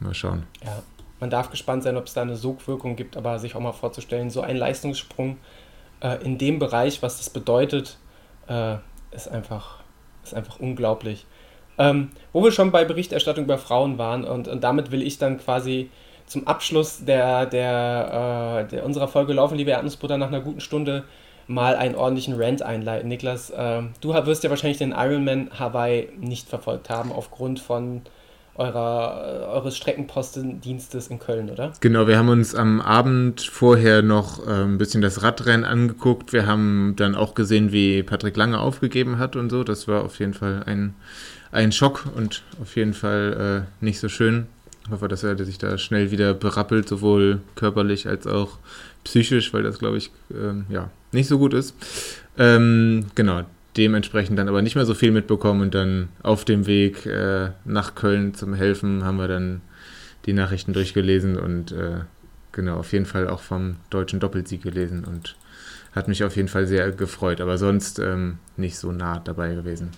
Mal schauen. Ja, man darf gespannt sein, ob es da eine Sogwirkung gibt, aber sich auch mal vorzustellen, so ein Leistungssprung äh, in dem Bereich, was das bedeutet, äh, ist, einfach, ist einfach unglaublich. Ähm, wo wir schon bei Berichterstattung über Frauen waren und, und damit will ich dann quasi zum Abschluss der, der, äh, der unserer Folge Laufen, liebe Erdnussbutter, nach einer guten Stunde mal einen ordentlichen Rant einleiten. Niklas, äh, du wirst ja wahrscheinlich den Ironman Hawaii nicht verfolgt haben aufgrund von eurer, eures Streckenpostendienstes in Köln, oder? Genau, wir haben uns am Abend vorher noch äh, ein bisschen das Radrennen angeguckt. Wir haben dann auch gesehen, wie Patrick Lange aufgegeben hat und so. Das war auf jeden Fall ein, ein Schock und auf jeden Fall äh, nicht so schön. Ich hoffe, dass er sich da schnell wieder berappelt, sowohl körperlich als auch psychisch, weil das, glaube ich, ähm, ja, nicht so gut ist. Ähm, genau, dementsprechend dann aber nicht mehr so viel mitbekommen und dann auf dem Weg äh, nach Köln zum Helfen haben wir dann die Nachrichten durchgelesen und äh, genau, auf jeden Fall auch vom deutschen Doppelsieg gelesen und hat mich auf jeden Fall sehr gefreut, aber sonst ähm, nicht so nah dabei gewesen.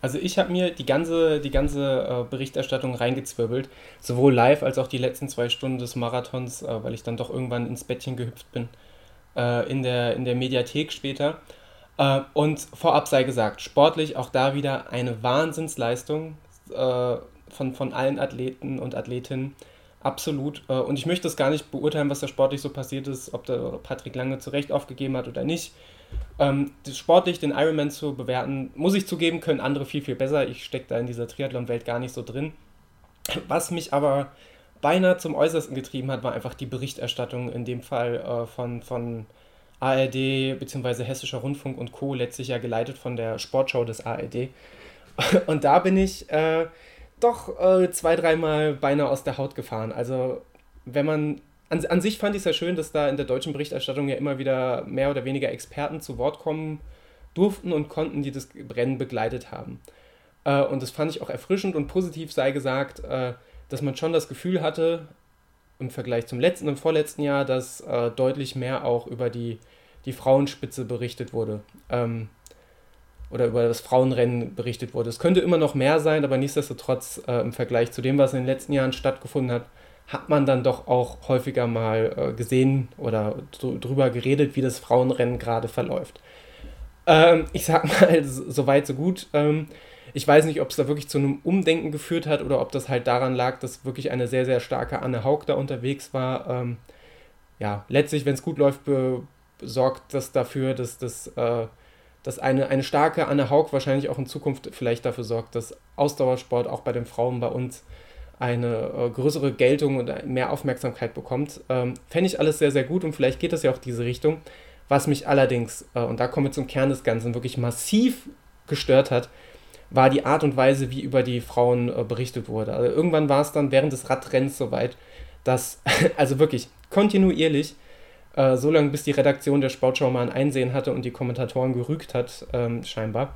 Also ich habe mir die ganze, die ganze äh, Berichterstattung reingezwirbelt, sowohl live als auch die letzten zwei Stunden des Marathons, äh, weil ich dann doch irgendwann ins Bettchen gehüpft bin, äh, in, der, in der Mediathek später. Äh, und vorab sei gesagt, sportlich auch da wieder eine Wahnsinnsleistung äh, von, von allen Athleten und Athletinnen. Absolut. Äh, und ich möchte es gar nicht beurteilen, was da sportlich so passiert ist, ob der Patrick Lange zu Recht aufgegeben hat oder nicht. Ähm, sportlich den Ironman zu bewerten, muss ich zugeben, können andere viel, viel besser. Ich stecke da in dieser Triathlon-Welt gar nicht so drin. Was mich aber beinahe zum Äußersten getrieben hat, war einfach die Berichterstattung, in dem Fall äh, von, von ARD bzw. Hessischer Rundfunk und Co. letztlich ja geleitet von der Sportschau des ARD. Und da bin ich äh, doch äh, zwei, dreimal beinahe aus der Haut gefahren. Also wenn man an, an sich fand ich es ja schön, dass da in der deutschen Berichterstattung ja immer wieder mehr oder weniger Experten zu Wort kommen durften und konnten, die das Rennen begleitet haben. Äh, und das fand ich auch erfrischend und positiv sei gesagt, äh, dass man schon das Gefühl hatte, im Vergleich zum letzten und vorletzten Jahr, dass äh, deutlich mehr auch über die, die Frauenspitze berichtet wurde. Ähm, oder über das Frauenrennen berichtet wurde. Es könnte immer noch mehr sein, aber nichtsdestotrotz äh, im Vergleich zu dem, was in den letzten Jahren stattgefunden hat, hat man dann doch auch häufiger mal äh, gesehen oder drüber geredet, wie das Frauenrennen gerade verläuft. Ähm, ich sag mal, so weit, so gut. Ähm, ich weiß nicht, ob es da wirklich zu einem Umdenken geführt hat oder ob das halt daran lag, dass wirklich eine sehr, sehr starke Anne Haug da unterwegs war. Ähm, ja, letztlich, wenn es gut läuft, sorgt das dafür, dass, dass, äh, dass eine, eine starke Anne Haug wahrscheinlich auch in Zukunft vielleicht dafür sorgt, dass Ausdauersport auch bei den Frauen bei uns eine äh, größere Geltung und mehr Aufmerksamkeit bekommt. Ähm, Fände ich alles sehr, sehr gut und vielleicht geht das ja auch diese Richtung. Was mich allerdings, äh, und da kommen wir zum Kern des Ganzen, wirklich massiv gestört hat, war die Art und Weise, wie über die Frauen äh, berichtet wurde. Also irgendwann war es dann während des Radrennens soweit, dass, also wirklich kontinuierlich, äh, so lange bis die Redaktion der Sportschau mal ein Einsehen hatte und die Kommentatoren gerügt hat, ähm, scheinbar,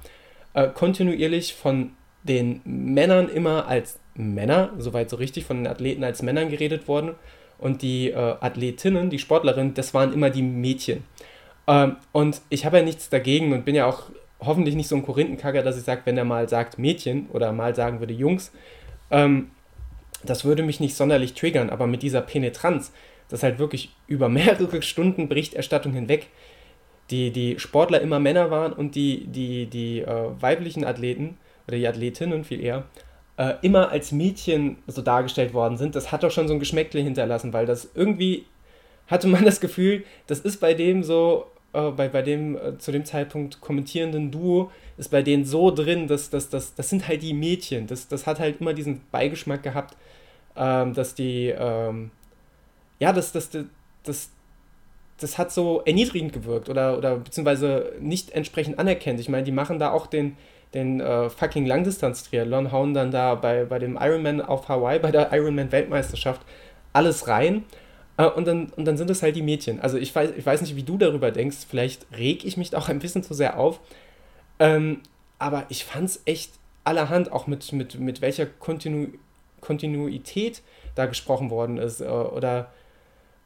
äh, kontinuierlich von den Männern immer als Männer, soweit so richtig, von den Athleten als Männern geredet worden und die äh, Athletinnen, die Sportlerinnen, das waren immer die Mädchen. Ähm, und ich habe ja nichts dagegen und bin ja auch hoffentlich nicht so ein Korinthenkacker, dass ich sage, wenn er mal sagt Mädchen oder mal sagen würde Jungs, ähm, das würde mich nicht sonderlich triggern, aber mit dieser Penetranz, das halt wirklich über mehrere Stunden Berichterstattung hinweg die, die Sportler immer Männer waren und die, die, die äh, weiblichen Athleten oder die Athletinnen viel eher äh, immer als Mädchen so dargestellt worden sind, das hat doch schon so ein Geschmäckle hinterlassen, weil das irgendwie hatte man das Gefühl, das ist bei dem so, äh, bei, bei dem äh, zu dem Zeitpunkt kommentierenden Duo ist bei denen so drin, dass das, das, das sind halt die Mädchen. Das, das hat halt immer diesen Beigeschmack gehabt, ähm, dass die, ähm, ja, das, das, das, das, das hat so erniedrigend gewirkt oder, oder beziehungsweise nicht entsprechend anerkennt. Ich meine, die machen da auch den, den äh, fucking Langdistanz-Triathlon, hauen dann da bei, bei dem Ironman auf Hawaii, bei der Ironman-Weltmeisterschaft alles rein äh, und, dann, und dann sind es halt die Mädchen. Also ich weiß, ich weiß nicht, wie du darüber denkst. Vielleicht reg ich mich auch ein bisschen zu sehr auf. Ähm, aber ich fand es echt allerhand, auch mit, mit, mit welcher Kontinu Kontinuität da gesprochen worden ist. Äh, oder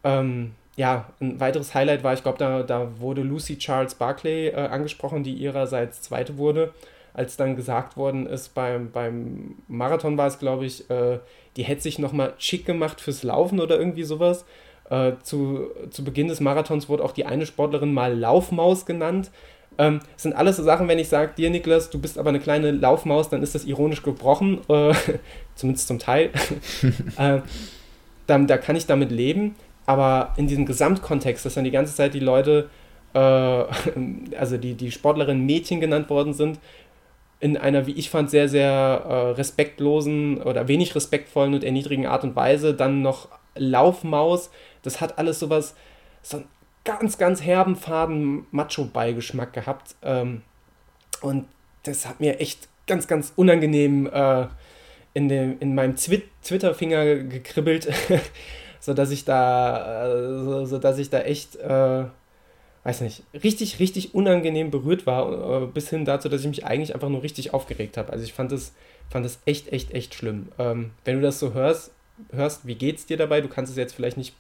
ähm, ja, ein weiteres Highlight war, ich glaube, da, da wurde Lucy Charles Barclay äh, angesprochen, die ihrerseits Zweite wurde. Als dann gesagt worden ist, beim, beim Marathon war es, glaube ich, äh, die hätte sich nochmal schick gemacht fürs Laufen oder irgendwie sowas. Äh, zu, zu Beginn des Marathons wurde auch die eine Sportlerin mal Laufmaus genannt. Ähm, das sind alles so Sachen, wenn ich sage, dir Niklas, du bist aber eine kleine Laufmaus, dann ist das ironisch gebrochen, äh, zumindest zum Teil. äh, dann, da kann ich damit leben, aber in diesem Gesamtkontext, dass dann die ganze Zeit die Leute, äh, also die, die Sportlerinnen Mädchen genannt worden sind, in einer, wie ich fand, sehr, sehr äh, respektlosen oder wenig respektvollen und erniedrigen Art und Weise. Dann noch Laufmaus. Das hat alles sowas, so einen ganz, ganz herben, faden Macho-Beigeschmack gehabt. Ähm, und das hat mir echt ganz, ganz unangenehm äh, in, dem, in meinem Twitter-Finger gekribbelt, sodass ich da, äh, so, sodass ich da echt, äh, weiß nicht, richtig, richtig unangenehm berührt war, äh, bis hin dazu, dass ich mich eigentlich einfach nur richtig aufgeregt habe. Also ich fand das, fand das echt, echt, echt schlimm. Ähm, wenn du das so hörst, hörst, wie geht's dir dabei? Du kannst es jetzt vielleicht nicht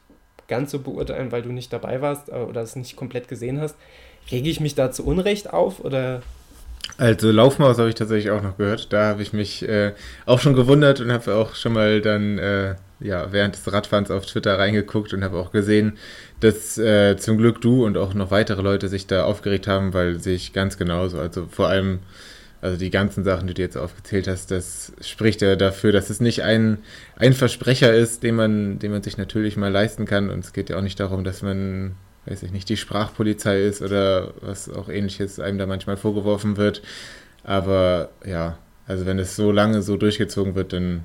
ganz so beurteilen, weil du nicht dabei warst äh, oder es nicht komplett gesehen hast. Rege ich mich da zu Unrecht auf oder also Laufmaus habe ich tatsächlich auch noch gehört. Da habe ich mich äh, auch schon gewundert und habe auch schon mal dann äh, ja, während des Radfahrens auf Twitter reingeguckt und habe auch gesehen, dass äh, zum Glück du und auch noch weitere Leute sich da aufgeregt haben, weil sehe ich ganz genauso. Also vor allem, also die ganzen Sachen, die du jetzt aufgezählt hast, das spricht ja dafür, dass es nicht ein, ein Versprecher ist, den man, den man sich natürlich mal leisten kann. Und es geht ja auch nicht darum, dass man weiß ich nicht, die Sprachpolizei ist oder was auch ähnliches einem da manchmal vorgeworfen wird. Aber ja, also wenn es so lange so durchgezogen wird, dann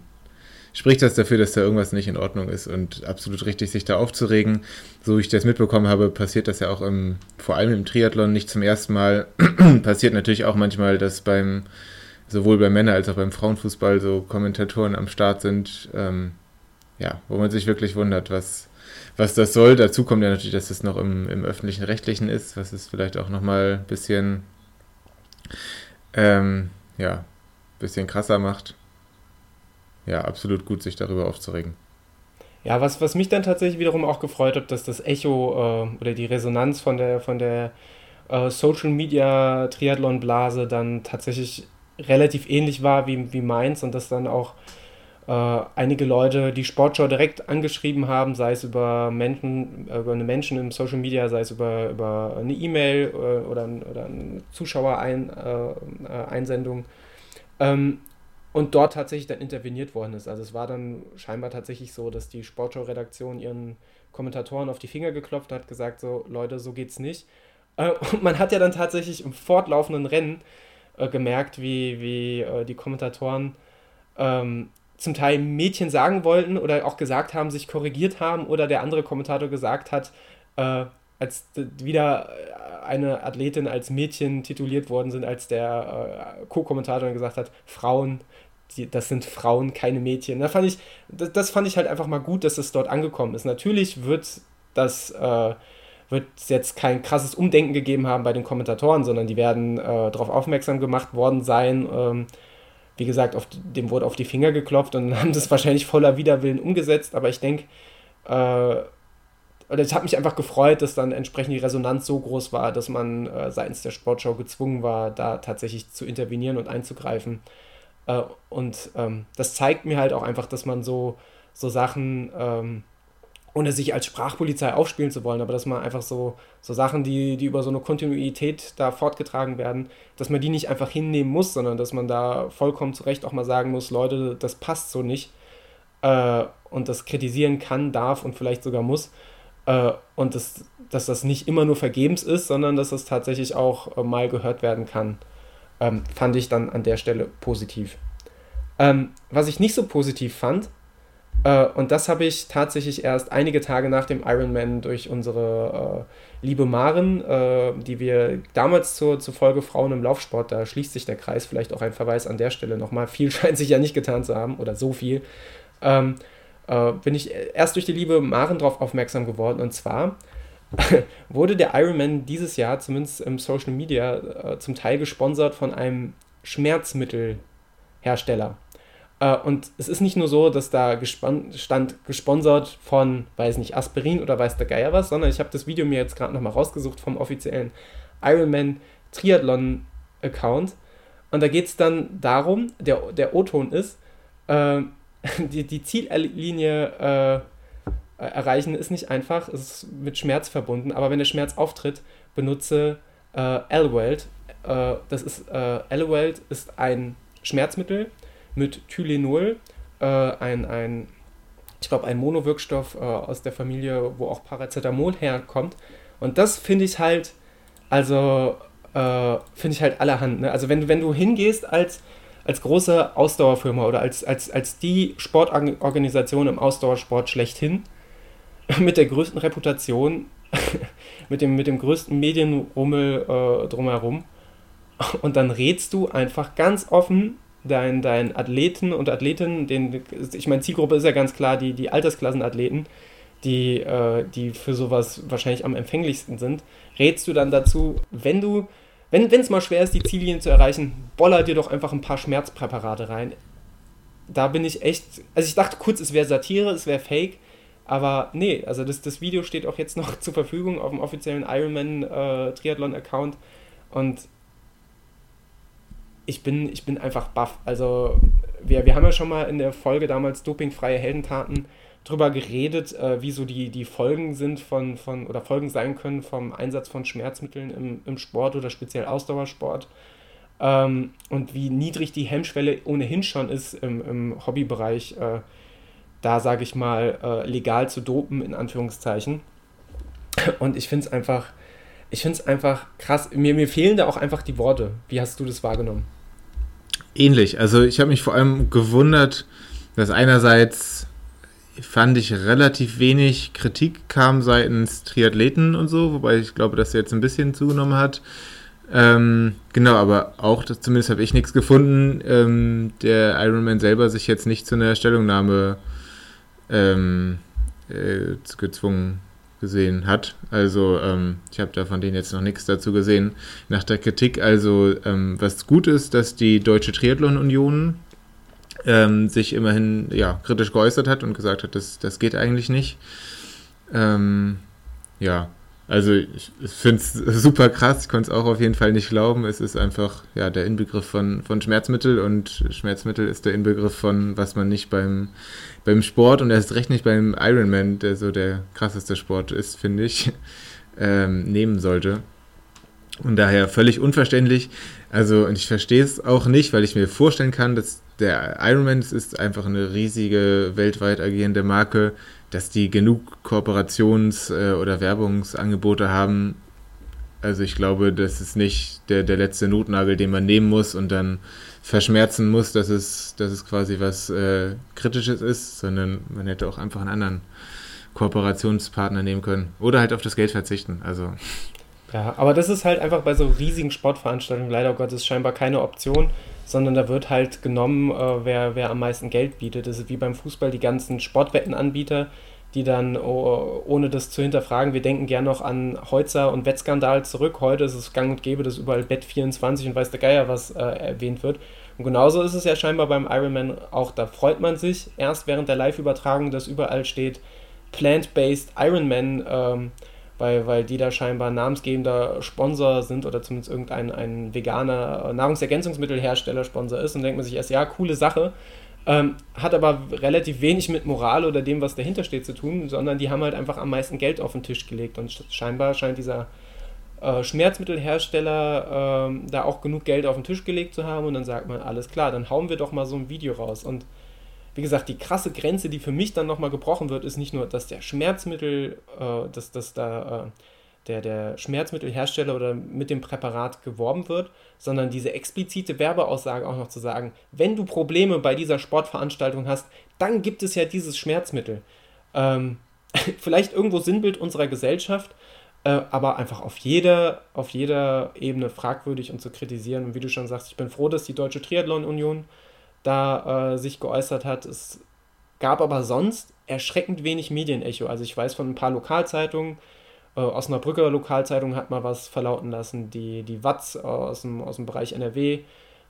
spricht das dafür, dass da irgendwas nicht in Ordnung ist und absolut richtig, sich da aufzuregen. So wie ich das mitbekommen habe, passiert das ja auch im, vor allem im Triathlon nicht zum ersten Mal. passiert natürlich auch manchmal, dass beim, sowohl beim Männer- als auch beim Frauenfußball so Kommentatoren am Start sind, ähm, ja, wo man sich wirklich wundert, was, was das soll. Dazu kommt ja natürlich, dass es noch im, im öffentlichen Rechtlichen ist, was es vielleicht auch nochmal ein bisschen, ähm, ja, bisschen krasser macht. Ja, absolut gut, sich darüber aufzuregen. Ja, was, was mich dann tatsächlich wiederum auch gefreut hat, dass das Echo äh, oder die Resonanz von der, von der äh, Social Media Triathlon Blase dann tatsächlich relativ ähnlich war wie, wie meins und dass dann auch äh, einige Leute die Sportschau direkt angeschrieben haben, sei es über Menschen, über eine Menschen im Social Media, sei es über, über eine E-Mail äh, oder, oder eine Zuschauereinsendung. Äh, ähm, und dort tatsächlich dann interveniert worden ist. Also es war dann scheinbar tatsächlich so, dass die Sportschau-Redaktion ihren Kommentatoren auf die Finger geklopft hat, gesagt so, Leute, so geht's nicht. Äh, und man hat ja dann tatsächlich im fortlaufenden Rennen äh, gemerkt, wie, wie äh, die Kommentatoren ähm, zum Teil Mädchen sagen wollten oder auch gesagt haben, sich korrigiert haben oder der andere Kommentator gesagt hat, äh, als wieder eine Athletin als Mädchen tituliert worden sind, als der äh, Co-Kommentator gesagt hat, Frauen, die, das sind Frauen, keine Mädchen. Da fand ich, das, das fand ich halt einfach mal gut, dass es dort angekommen ist. Natürlich wird das äh, wird jetzt kein krasses Umdenken gegeben haben bei den Kommentatoren, sondern die werden äh, darauf aufmerksam gemacht worden sein, ähm, wie gesagt, auf, dem wurde auf die Finger geklopft und haben das wahrscheinlich voller Widerwillen umgesetzt, aber ich denke, äh, oder es hat mich einfach gefreut, dass dann entsprechend die Resonanz so groß war, dass man äh, seitens der Sportschau gezwungen war, da tatsächlich zu intervenieren und einzugreifen. Äh, und ähm, das zeigt mir halt auch einfach, dass man so, so Sachen ähm, ohne sich als Sprachpolizei aufspielen zu wollen, aber dass man einfach so, so Sachen, die, die über so eine Kontinuität da fortgetragen werden, dass man die nicht einfach hinnehmen muss, sondern dass man da vollkommen zu Recht auch mal sagen muss, Leute, das passt so nicht äh, und das kritisieren kann, darf und vielleicht sogar muss äh, und das, dass das nicht immer nur vergebens ist, sondern dass das tatsächlich auch äh, mal gehört werden kann, ähm, fand ich dann an der Stelle positiv. Ähm, was ich nicht so positiv fand, äh, und das habe ich tatsächlich erst einige Tage nach dem Ironman durch unsere äh, liebe Maren, äh, die wir damals zur, zur Folge Frauen im Laufsport, da schließt sich der Kreis, vielleicht auch ein Verweis an der Stelle nochmal. Viel scheint sich ja nicht getan zu haben oder so viel. Ähm, äh, bin ich erst durch die liebe Maren darauf aufmerksam geworden. Und zwar wurde der Ironman dieses Jahr, zumindest im Social Media, äh, zum Teil gesponsert von einem Schmerzmittelhersteller. Äh, und es ist nicht nur so, dass da stand gesponsert von, weiß nicht, Aspirin oder weiß der Geier was, sondern ich habe das Video mir jetzt gerade nochmal rausgesucht vom offiziellen Ironman Triathlon Account. Und da geht es dann darum, der, der O-Ton ist, äh, die, die Ziellinie äh, erreichen ist nicht einfach, es ist mit Schmerz verbunden, aber wenn der Schmerz auftritt, benutze äh, L-Weld. Äh, ist, äh, L-Weld ist ein Schmerzmittel, mit Tylenol, äh, ein, ein, ich glaube, ein Monowirkstoff äh, aus der Familie, wo auch Paracetamol herkommt. Und das finde ich halt, also äh, finde ich halt allerhand. Ne? Also wenn, wenn du hingehst als, als große Ausdauerfirma oder als, als, als die Sportorganisation im Ausdauersport schlechthin, mit der größten Reputation, mit, dem, mit dem größten Medienrummel äh, drumherum, und dann rätst du einfach ganz offen deinen dein Athleten und Athletinnen, ich meine, Zielgruppe ist ja ganz klar die, die Altersklassenathleten, die, äh, die für sowas wahrscheinlich am empfänglichsten sind, rätst du dann dazu, wenn du, wenn es mal schwer ist, die Ziellinie zu erreichen, boller dir doch einfach ein paar Schmerzpräparate rein. Da bin ich echt, also ich dachte kurz, es wäre Satire, es wäre Fake, aber nee, also das, das Video steht auch jetzt noch zur Verfügung auf dem offiziellen Ironman äh, Triathlon-Account und ich bin, ich bin einfach baff. Also wir, wir haben ja schon mal in der Folge damals dopingfreie Heldentaten drüber geredet, äh, wie so die, die Folgen sind von, von oder Folgen sein können vom Einsatz von Schmerzmitteln im, im Sport oder speziell Ausdauersport. Ähm, und wie niedrig die Hemmschwelle ohnehin schon ist im, im Hobbybereich, äh, da sage ich mal, äh, legal zu dopen, in Anführungszeichen. Und ich finde es einfach, ich finde es einfach krass. Mir, mir fehlen da auch einfach die Worte. Wie hast du das wahrgenommen? Ähnlich. Also ich habe mich vor allem gewundert, dass einerseits fand ich relativ wenig Kritik kam seitens Triathleten und so, wobei ich glaube, dass er jetzt ein bisschen zugenommen hat. Ähm, genau, aber auch, zumindest habe ich nichts gefunden, ähm, der Ironman selber sich jetzt nicht zu einer Stellungnahme ähm, äh, gezwungen gesehen hat. Also ähm, ich habe da von denen jetzt noch nichts dazu gesehen. Nach der Kritik also, ähm, was gut ist, dass die Deutsche Triathlon Union ähm, sich immerhin ja, kritisch geäußert hat und gesagt hat, das, das geht eigentlich nicht. Ähm, ja, also ich, finde es super krass, ich konnte es auch auf jeden Fall nicht glauben. Es ist einfach ja, der Inbegriff von, von Schmerzmittel und Schmerzmittel ist der Inbegriff von, was man nicht beim, beim Sport und erst recht nicht beim Ironman, der so der krasseste Sport ist, finde ich, ähm, nehmen sollte. Und daher völlig unverständlich. Also, und ich verstehe es auch nicht, weil ich mir vorstellen kann, dass der Ironman ist einfach eine riesige weltweit agierende Marke, dass die genug Kooperations- äh, oder Werbungsangebote haben. Also ich glaube, das ist nicht der, der letzte Notnagel, den man nehmen muss und dann verschmerzen muss, dass es, dass es quasi was äh, Kritisches ist, sondern man hätte auch einfach einen anderen Kooperationspartner nehmen können. Oder halt auf das Geld verzichten. Also. Ja, aber das ist halt einfach bei so riesigen Sportveranstaltungen leider Gottes scheinbar keine Option sondern da wird halt genommen, äh, wer, wer am meisten Geld bietet. Das ist wie beim Fußball die ganzen Sportwettenanbieter, die dann, oh, ohne das zu hinterfragen, wir denken gern noch an Heutzer und Wettskandal zurück. Heute ist es gang und gäbe, dass überall Bet24 und weiß der Geier was äh, erwähnt wird. Und genauso ist es ja scheinbar beim Ironman auch. Da freut man sich erst während der Live-Übertragung, dass überall steht Plant-Based Ironman. Ähm, weil, weil die da scheinbar namensgebender Sponsor sind oder zumindest irgendein ein veganer Nahrungsergänzungsmittelhersteller Sponsor ist und denkt man sich erst, ja, coole Sache. Ähm, hat aber relativ wenig mit Moral oder dem, was dahinter steht, zu tun, sondern die haben halt einfach am meisten Geld auf den Tisch gelegt. Und scheinbar scheint dieser äh, Schmerzmittelhersteller äh, da auch genug Geld auf den Tisch gelegt zu haben. Und dann sagt man, alles klar, dann hauen wir doch mal so ein Video raus. Und wie gesagt, die krasse Grenze, die für mich dann nochmal gebrochen wird, ist nicht nur, dass der Schmerzmittel, äh, dass, dass da äh, der, der Schmerzmittelhersteller oder mit dem Präparat geworben wird, sondern diese explizite Werbeaussage auch noch zu sagen, wenn du Probleme bei dieser Sportveranstaltung hast, dann gibt es ja dieses Schmerzmittel. Ähm, vielleicht irgendwo Sinnbild unserer Gesellschaft, äh, aber einfach auf jeder, auf jeder Ebene fragwürdig und zu kritisieren. Und wie du schon sagst, ich bin froh, dass die Deutsche Triathlon Union da äh, sich geäußert hat. Es gab aber sonst erschreckend wenig Medienecho. Also ich weiß von ein paar Lokalzeitungen, äh, Osnabrücker Lokalzeitung hat mal was verlauten lassen, die, die Watz aus dem, aus dem Bereich NRW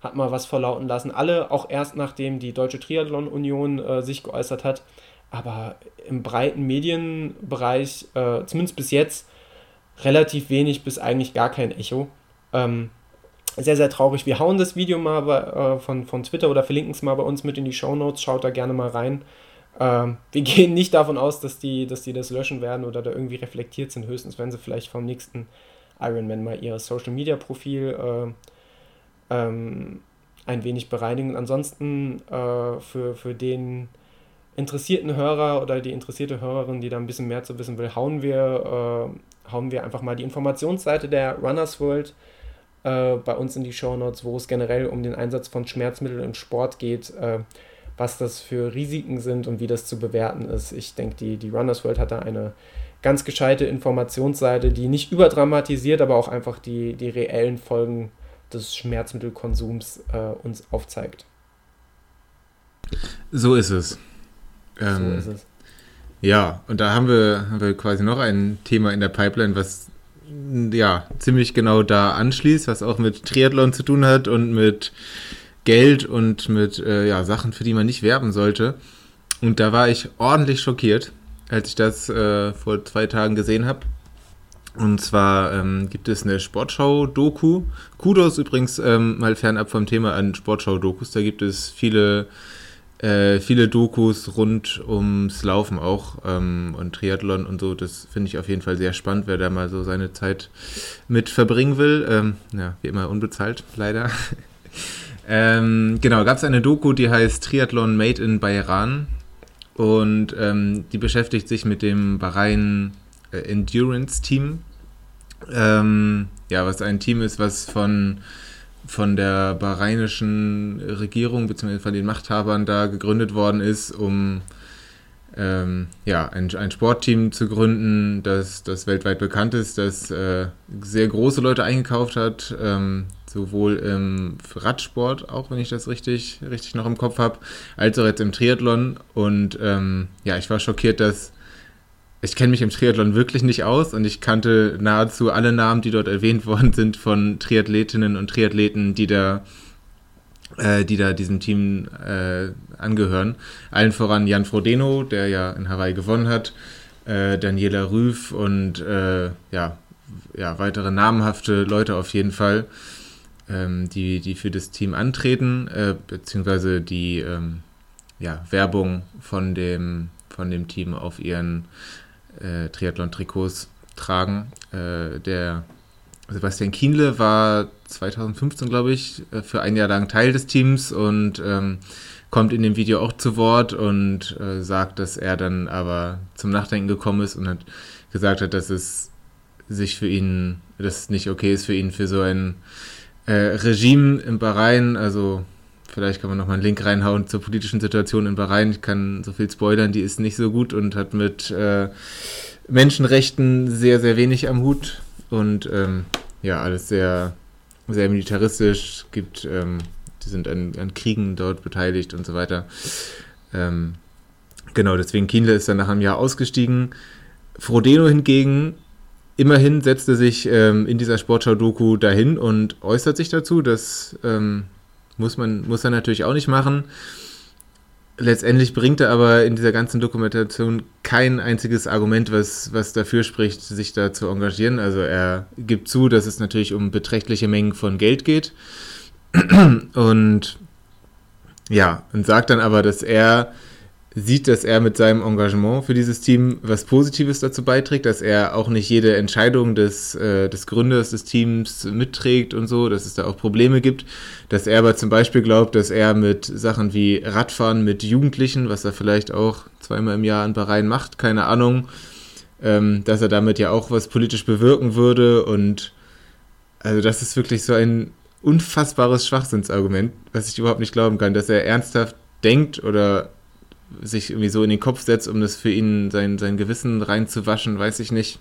hat mal was verlauten lassen. Alle auch erst nachdem die Deutsche Triathlon Union äh, sich geäußert hat. Aber im breiten Medienbereich, äh, zumindest bis jetzt, relativ wenig bis eigentlich gar kein Echo. Ähm, sehr, sehr traurig. Wir hauen das Video mal bei, äh, von, von Twitter oder verlinken es mal bei uns mit in die Show Notes. Schaut da gerne mal rein. Ähm, wir gehen nicht davon aus, dass die, dass die das löschen werden oder da irgendwie reflektiert sind. Höchstens, wenn sie vielleicht vom nächsten Ironman mal ihr Social Media Profil äh, ähm, ein wenig bereinigen. Ansonsten äh, für, für den interessierten Hörer oder die interessierte Hörerin, die da ein bisschen mehr zu wissen will, hauen wir, äh, hauen wir einfach mal die Informationsseite der Runners World äh, bei uns in die Show Notes, wo es generell um den Einsatz von Schmerzmitteln im Sport geht, äh, was das für Risiken sind und wie das zu bewerten ist. Ich denke, die, die Runners World hat da eine ganz gescheite Informationsseite, die nicht überdramatisiert, aber auch einfach die, die reellen Folgen des Schmerzmittelkonsums äh, uns aufzeigt. So ist es. Ähm, so ist es. Ja, und da haben wir, haben wir quasi noch ein Thema in der Pipeline, was ja ziemlich genau da anschließt, was auch mit Triathlon zu tun hat und mit Geld und mit äh, ja, Sachen, für die man nicht werben sollte. Und da war ich ordentlich schockiert, als ich das äh, vor zwei Tagen gesehen habe. Und zwar ähm, gibt es eine Sportschau-Doku. Kudos übrigens ähm, mal fernab vom Thema an Sportschau-Dokus. Da gibt es viele äh, viele Dokus rund ums Laufen auch ähm, und Triathlon und so. Das finde ich auf jeden Fall sehr spannend, wer da mal so seine Zeit mit verbringen will. Ähm, ja, wie immer unbezahlt, leider. ähm, genau, gab es eine Doku, die heißt Triathlon Made in Bahrain und ähm, die beschäftigt sich mit dem Bahrain äh, Endurance Team. Ähm, ja, was ein Team ist, was von von der bahreinischen Regierung bzw. von den Machthabern da gegründet worden ist, um ähm, ja, ein, ein Sportteam zu gründen, das, das weltweit bekannt ist, das äh, sehr große Leute eingekauft hat, ähm, sowohl im Radsport, auch wenn ich das richtig, richtig noch im Kopf habe, als auch jetzt im Triathlon. Und ähm, ja, ich war schockiert, dass ich kenne mich im Triathlon wirklich nicht aus und ich kannte nahezu alle Namen, die dort erwähnt worden sind von Triathletinnen und Triathleten, die da, äh, die da diesem Team äh, angehören. Allen voran Jan Frodeno, der ja in Hawaii gewonnen hat, äh, Daniela Rüff und äh, ja, ja, weitere namhafte Leute auf jeden Fall, ähm, die, die für das Team antreten, äh, beziehungsweise die ähm, ja, Werbung von dem, von dem Team auf ihren äh, Triathlon-Trikots tragen. Äh, der Sebastian Kienle war 2015, glaube ich, äh, für ein Jahr lang Teil des Teams und ähm, kommt in dem Video auch zu Wort und äh, sagt, dass er dann aber zum Nachdenken gekommen ist und hat gesagt hat, dass es sich für ihn, dass es nicht okay ist für ihn, für so ein äh, Regime im Bahrain, also vielleicht kann man nochmal einen Link reinhauen zur politischen Situation in Bahrain. Ich kann so viel spoilern, die ist nicht so gut und hat mit äh, Menschenrechten sehr, sehr wenig am Hut. Und ähm, ja, alles sehr, sehr militaristisch. Gibt, ähm, die sind an, an, Kriegen dort beteiligt und so weiter. Ähm, genau, deswegen Kienle ist dann nach einem Jahr ausgestiegen. Frodeno hingegen immerhin setzte sich ähm, in dieser Sportschau-Doku dahin und äußert sich dazu, dass ähm, muss man, muss er natürlich auch nicht machen. Letztendlich bringt er aber in dieser ganzen Dokumentation kein einziges Argument, was, was dafür spricht, sich da zu engagieren. Also er gibt zu, dass es natürlich um beträchtliche Mengen von Geld geht. Und ja, und sagt dann aber, dass er sieht, dass er mit seinem Engagement für dieses Team was Positives dazu beiträgt, dass er auch nicht jede Entscheidung des, äh, des Gründers des Teams mitträgt und so, dass es da auch Probleme gibt, dass er aber zum Beispiel glaubt, dass er mit Sachen wie Radfahren mit Jugendlichen, was er vielleicht auch zweimal im Jahr in Bahrain macht, keine Ahnung, ähm, dass er damit ja auch was politisch bewirken würde. Und also das ist wirklich so ein unfassbares Schwachsinnsargument, was ich überhaupt nicht glauben kann, dass er ernsthaft denkt oder sich irgendwie so in den Kopf setzt, um das für ihn sein, sein Gewissen reinzuwaschen, weiß ich nicht.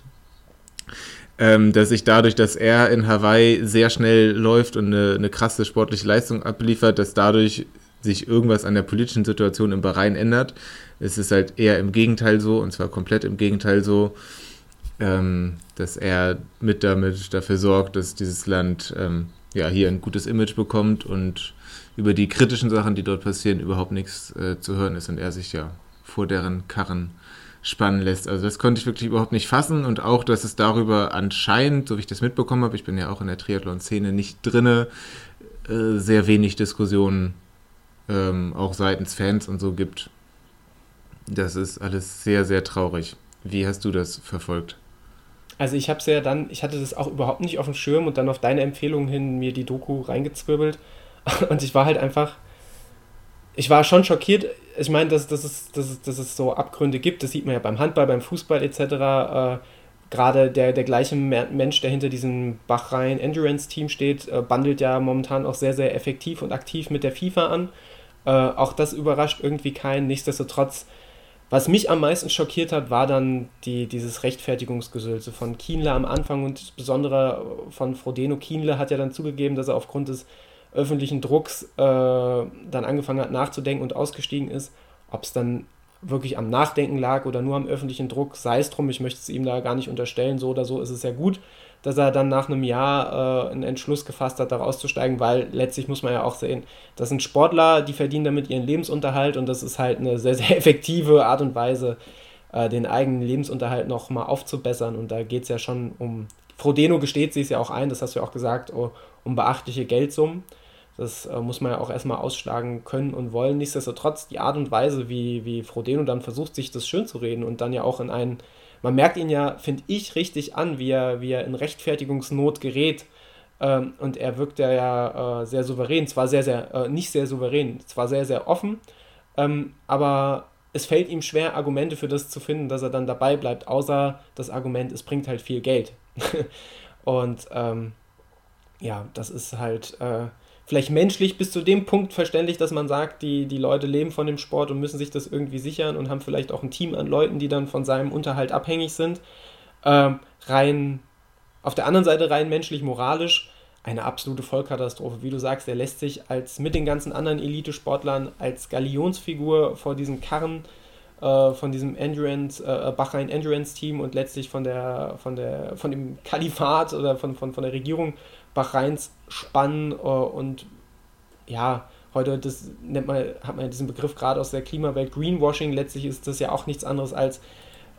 Ähm, dass sich dadurch, dass er in Hawaii sehr schnell läuft und eine, eine krasse sportliche Leistung abliefert, dass dadurch sich irgendwas an der politischen Situation im Bahrain ändert. Es ist halt eher im Gegenteil so, und zwar komplett im Gegenteil so, ähm, dass er mit damit dafür sorgt, dass dieses Land ähm, ja hier ein gutes Image bekommt und über die kritischen Sachen, die dort passieren, überhaupt nichts äh, zu hören ist und er sich ja vor deren Karren spannen lässt. Also das konnte ich wirklich überhaupt nicht fassen und auch, dass es darüber anscheinend, so wie ich das mitbekommen habe, ich bin ja auch in der Triathlon-Szene nicht drinne, äh, sehr wenig Diskussionen ähm, auch seitens Fans und so gibt. Das ist alles sehr, sehr traurig. Wie hast du das verfolgt? Also ich habe es ja dann, ich hatte das auch überhaupt nicht auf dem Schirm und dann auf deine Empfehlung hin mir die Doku reingezwirbelt Und ich war halt einfach, ich war schon schockiert. Ich meine, dass, dass, es, dass, es, dass es so Abgründe gibt, das sieht man ja beim Handball, beim Fußball etc., äh, gerade der, der gleiche Mensch, der hinter diesem Bachrhein Endurance Team steht, äh, bandelt ja momentan auch sehr, sehr effektiv und aktiv mit der FIFA an. Äh, auch das überrascht irgendwie keinen. Nichtsdestotrotz, was mich am meisten schockiert hat, war dann die, dieses Rechtfertigungsgesülze von Kienle am Anfang und insbesondere von Frodeno. Kienle hat ja dann zugegeben, dass er aufgrund des öffentlichen Drucks äh, dann angefangen hat nachzudenken und ausgestiegen ist. Ob es dann wirklich am Nachdenken lag oder nur am öffentlichen Druck, sei es drum, ich möchte es ihm da gar nicht unterstellen, so oder so ist es ja gut, dass er dann nach einem Jahr äh, einen Entschluss gefasst hat, da rauszusteigen, weil letztlich muss man ja auch sehen, das sind Sportler, die verdienen damit ihren Lebensunterhalt und das ist halt eine sehr, sehr effektive Art und Weise, äh, den eigenen Lebensunterhalt nochmal aufzubessern und da geht es ja schon um, Frodeno gesteht sie es ja auch ein, das hast du ja auch gesagt, oh, um beachtliche Geldsummen. Das äh, muss man ja auch erstmal ausschlagen können und wollen. Nichtsdestotrotz, die Art und Weise, wie, wie Frodeno dann versucht, sich das schön zu reden und dann ja auch in einen, man merkt ihn ja, finde ich, richtig an, wie er, wie er in Rechtfertigungsnot gerät. Ähm, und er wirkt ja, ja äh, sehr souverän, zwar sehr, sehr, äh, nicht sehr souverän, zwar sehr, sehr offen, ähm, aber es fällt ihm schwer, Argumente für das zu finden, dass er dann dabei bleibt, außer das Argument, es bringt halt viel Geld. und ähm, ja, das ist halt äh, vielleicht menschlich bis zu dem Punkt verständlich, dass man sagt, die, die Leute leben von dem Sport und müssen sich das irgendwie sichern und haben vielleicht auch ein Team an Leuten, die dann von seinem Unterhalt abhängig sind. Ähm, rein, auf der anderen Seite rein menschlich, moralisch, eine absolute Vollkatastrophe. Wie du sagst, er lässt sich als mit den ganzen anderen Elite-Sportlern als Galionsfigur vor diesen Karren äh, von diesem Endurance, äh, Bahrain Endurance Team und letztlich von der, von der, von dem Kalifat oder von, von, von der Regierung Bahrains spannen äh, und ja, heute das nennt man, hat man diesen Begriff gerade aus der Klimawelt Greenwashing. Letztlich ist das ja auch nichts anderes als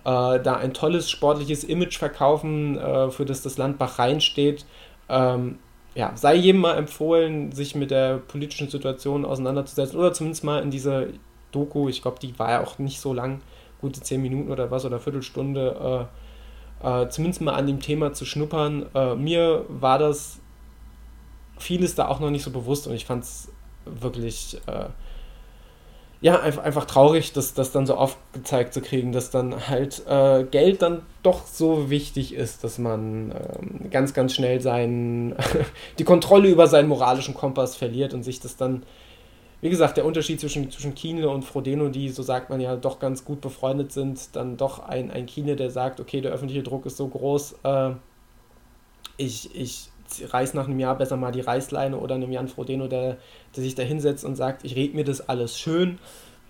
äh, da ein tolles sportliches Image verkaufen, äh, für das das Land Bahrain steht. Ähm, ja, sei jedem mal empfohlen, sich mit der politischen Situation auseinanderzusetzen oder zumindest mal in diese Doku, ich glaube, die war ja auch nicht so lang, gute zehn Minuten oder was oder Viertelstunde, äh, äh, zumindest mal an dem Thema zu schnuppern. Äh, mir war das vieles da auch noch nicht so bewusst und ich fand es wirklich äh, ja, einfach, einfach traurig, das, das dann so aufgezeigt zu kriegen, dass dann halt äh, Geld dann doch so wichtig ist, dass man äh, ganz, ganz schnell seinen, die Kontrolle über seinen moralischen Kompass verliert und sich das dann, wie gesagt, der Unterschied zwischen, zwischen Kienle und Frodeno, die, so sagt man ja, doch ganz gut befreundet sind, dann doch ein, ein Kienle, der sagt, okay, der öffentliche Druck ist so groß, äh, ich, ich reiß nach einem Jahr besser mal die Reißleine oder einem Jan Frodeno, der, der sich da hinsetzt und sagt, ich rede mir das alles schön,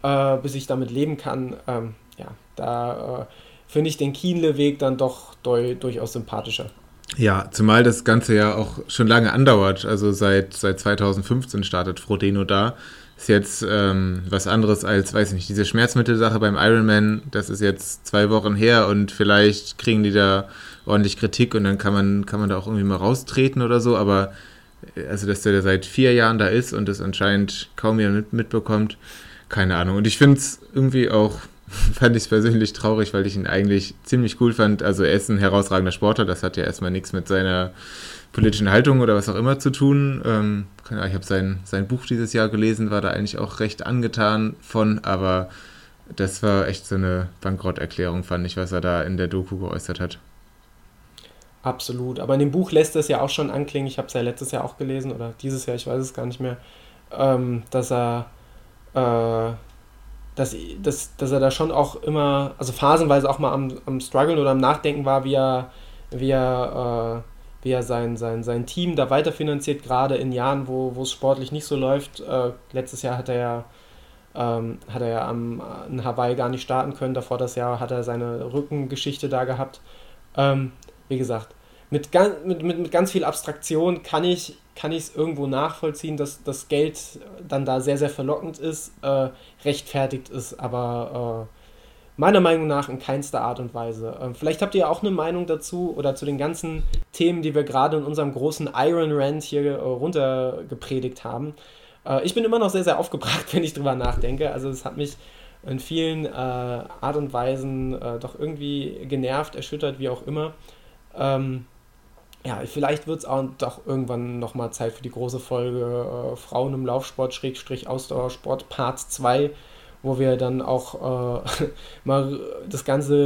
äh, bis ich damit leben kann. Ähm, ja, da äh, finde ich den Kienle-Weg dann doch durchaus sympathischer. Ja, zumal das Ganze ja auch schon lange andauert. Also seit, seit 2015 startet Frodeno da. Ist jetzt ähm, was anderes als, weiß ich nicht, diese Schmerzmittelsache beim Ironman. Das ist jetzt zwei Wochen her und vielleicht kriegen die da ordentlich Kritik und dann kann man, kann man da auch irgendwie mal raustreten oder so, aber äh, also dass der seit vier Jahren da ist und das anscheinend kaum jemand mitbekommt, keine Ahnung. Und ich finde es irgendwie auch, fand ich es persönlich traurig, weil ich ihn eigentlich ziemlich cool fand. Also er ist ein herausragender Sportler, das hat ja erstmal nichts mit seiner politischen Haltung oder was auch immer zu tun. Ähm, ich habe sein, sein Buch dieses Jahr gelesen, war da eigentlich auch recht angetan von, aber das war echt so eine Bankrotterklärung, fand ich, was er da in der Doku geäußert hat. Absolut. Aber in dem Buch lässt es ja auch schon anklingen, ich habe es ja letztes Jahr auch gelesen oder dieses Jahr, ich weiß es gar nicht mehr, ähm, dass er äh, dass, dass, dass er da schon auch immer, also phasenweise auch mal am, am Struggeln oder am Nachdenken war, wie er, wie er, äh, wie er sein, sein, sein Team da weiterfinanziert, gerade in Jahren, wo, es sportlich nicht so läuft. Äh, letztes Jahr hat er ja ähm, hat er am, in Hawaii gar nicht starten können. Davor das Jahr hat er seine Rückengeschichte da gehabt. Ähm, wie gesagt, mit, ganz, mit, mit, mit ganz viel Abstraktion kann ich kann es irgendwo nachvollziehen, dass das Geld dann da sehr, sehr verlockend ist, äh, rechtfertigt ist, aber äh, meiner Meinung nach in keinster Art und Weise. Äh, vielleicht habt ihr auch eine Meinung dazu oder zu den ganzen Themen, die wir gerade in unserem großen Iron Rant hier äh, runtergepredigt haben. Äh, ich bin immer noch sehr, sehr aufgebracht, wenn ich drüber nachdenke. Also es hat mich in vielen äh, Art und Weisen doch irgendwie genervt, erschüttert, wie auch immer. Ähm, ja, vielleicht wird es auch doch irgendwann nochmal Zeit für die große Folge äh, Frauen im Laufsport, Schrägstrich Ausdauersport, Part 2, wo wir dann auch äh, mal das ganze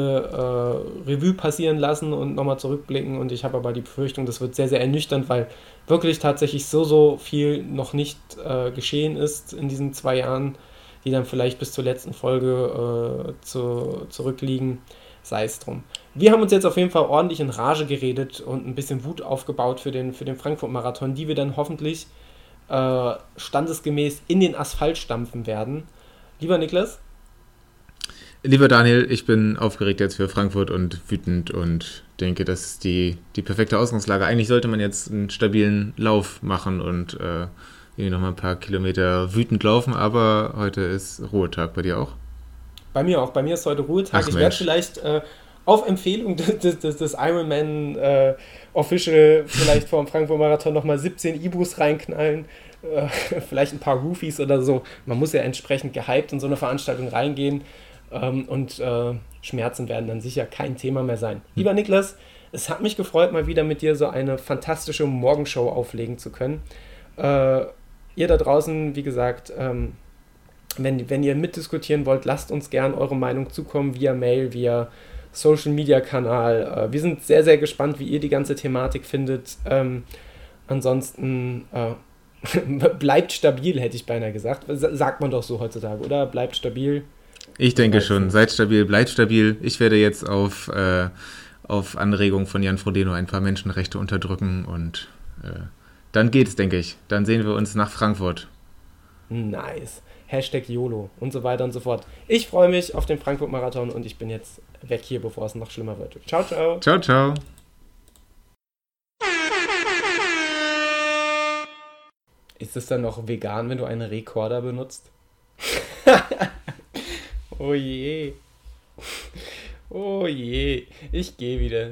äh, Revue passieren lassen und nochmal zurückblicken. Und ich habe aber die Befürchtung, das wird sehr, sehr ernüchternd, weil wirklich tatsächlich so, so viel noch nicht äh, geschehen ist in diesen zwei Jahren, die dann vielleicht bis zur letzten Folge äh, zu, zurückliegen. Sei es drum. Wir haben uns jetzt auf jeden Fall ordentlich in Rage geredet und ein bisschen Wut aufgebaut für den, für den Frankfurt-Marathon, die wir dann hoffentlich äh, standesgemäß in den Asphalt stampfen werden. Lieber Niklas? Lieber Daniel, ich bin aufgeregt jetzt für Frankfurt und wütend und denke, das ist die, die perfekte Ausgangslage. Eigentlich sollte man jetzt einen stabilen Lauf machen und äh, noch mal ein paar Kilometer wütend laufen, aber heute ist Ruhetag bei dir auch. Bei mir auch. Bei mir ist heute Ruhetag. Ach, ich werde vielleicht äh, auf Empfehlung des, des, des Ironman äh, Official vielleicht vor dem Frankfurt Marathon nochmal 17 Ibus reinknallen. Äh, vielleicht ein paar Roofies oder so. Man muss ja entsprechend gehypt in so eine Veranstaltung reingehen. Ähm, und äh, Schmerzen werden dann sicher kein Thema mehr sein. Hm. Lieber Niklas, es hat mich gefreut, mal wieder mit dir so eine fantastische Morgenshow auflegen zu können. Äh, ihr da draußen, wie gesagt, ähm, wenn, wenn ihr mitdiskutieren wollt, lasst uns gern eure Meinung zukommen via Mail, via Social Media Kanal. Äh, wir sind sehr, sehr gespannt, wie ihr die ganze Thematik findet. Ähm, ansonsten äh, bleibt stabil, hätte ich beinahe gesagt. Sagt man doch so heutzutage, oder? Bleibt stabil. Ich denke schon. Seid stabil, bleibt stabil. Ich werde jetzt auf, äh, auf Anregung von Jan Frodeno ein paar Menschenrechte unterdrücken und äh, dann geht's, denke ich. Dann sehen wir uns nach Frankfurt. Nice. Hashtag YOLO und so weiter und so fort. Ich freue mich auf den Frankfurt-Marathon und ich bin jetzt weg hier, bevor es noch schlimmer wird. Ciao, ciao. Ciao, ciao. Ist es dann noch vegan, wenn du einen Rekorder benutzt? oh je. Oh je. Ich gehe wieder.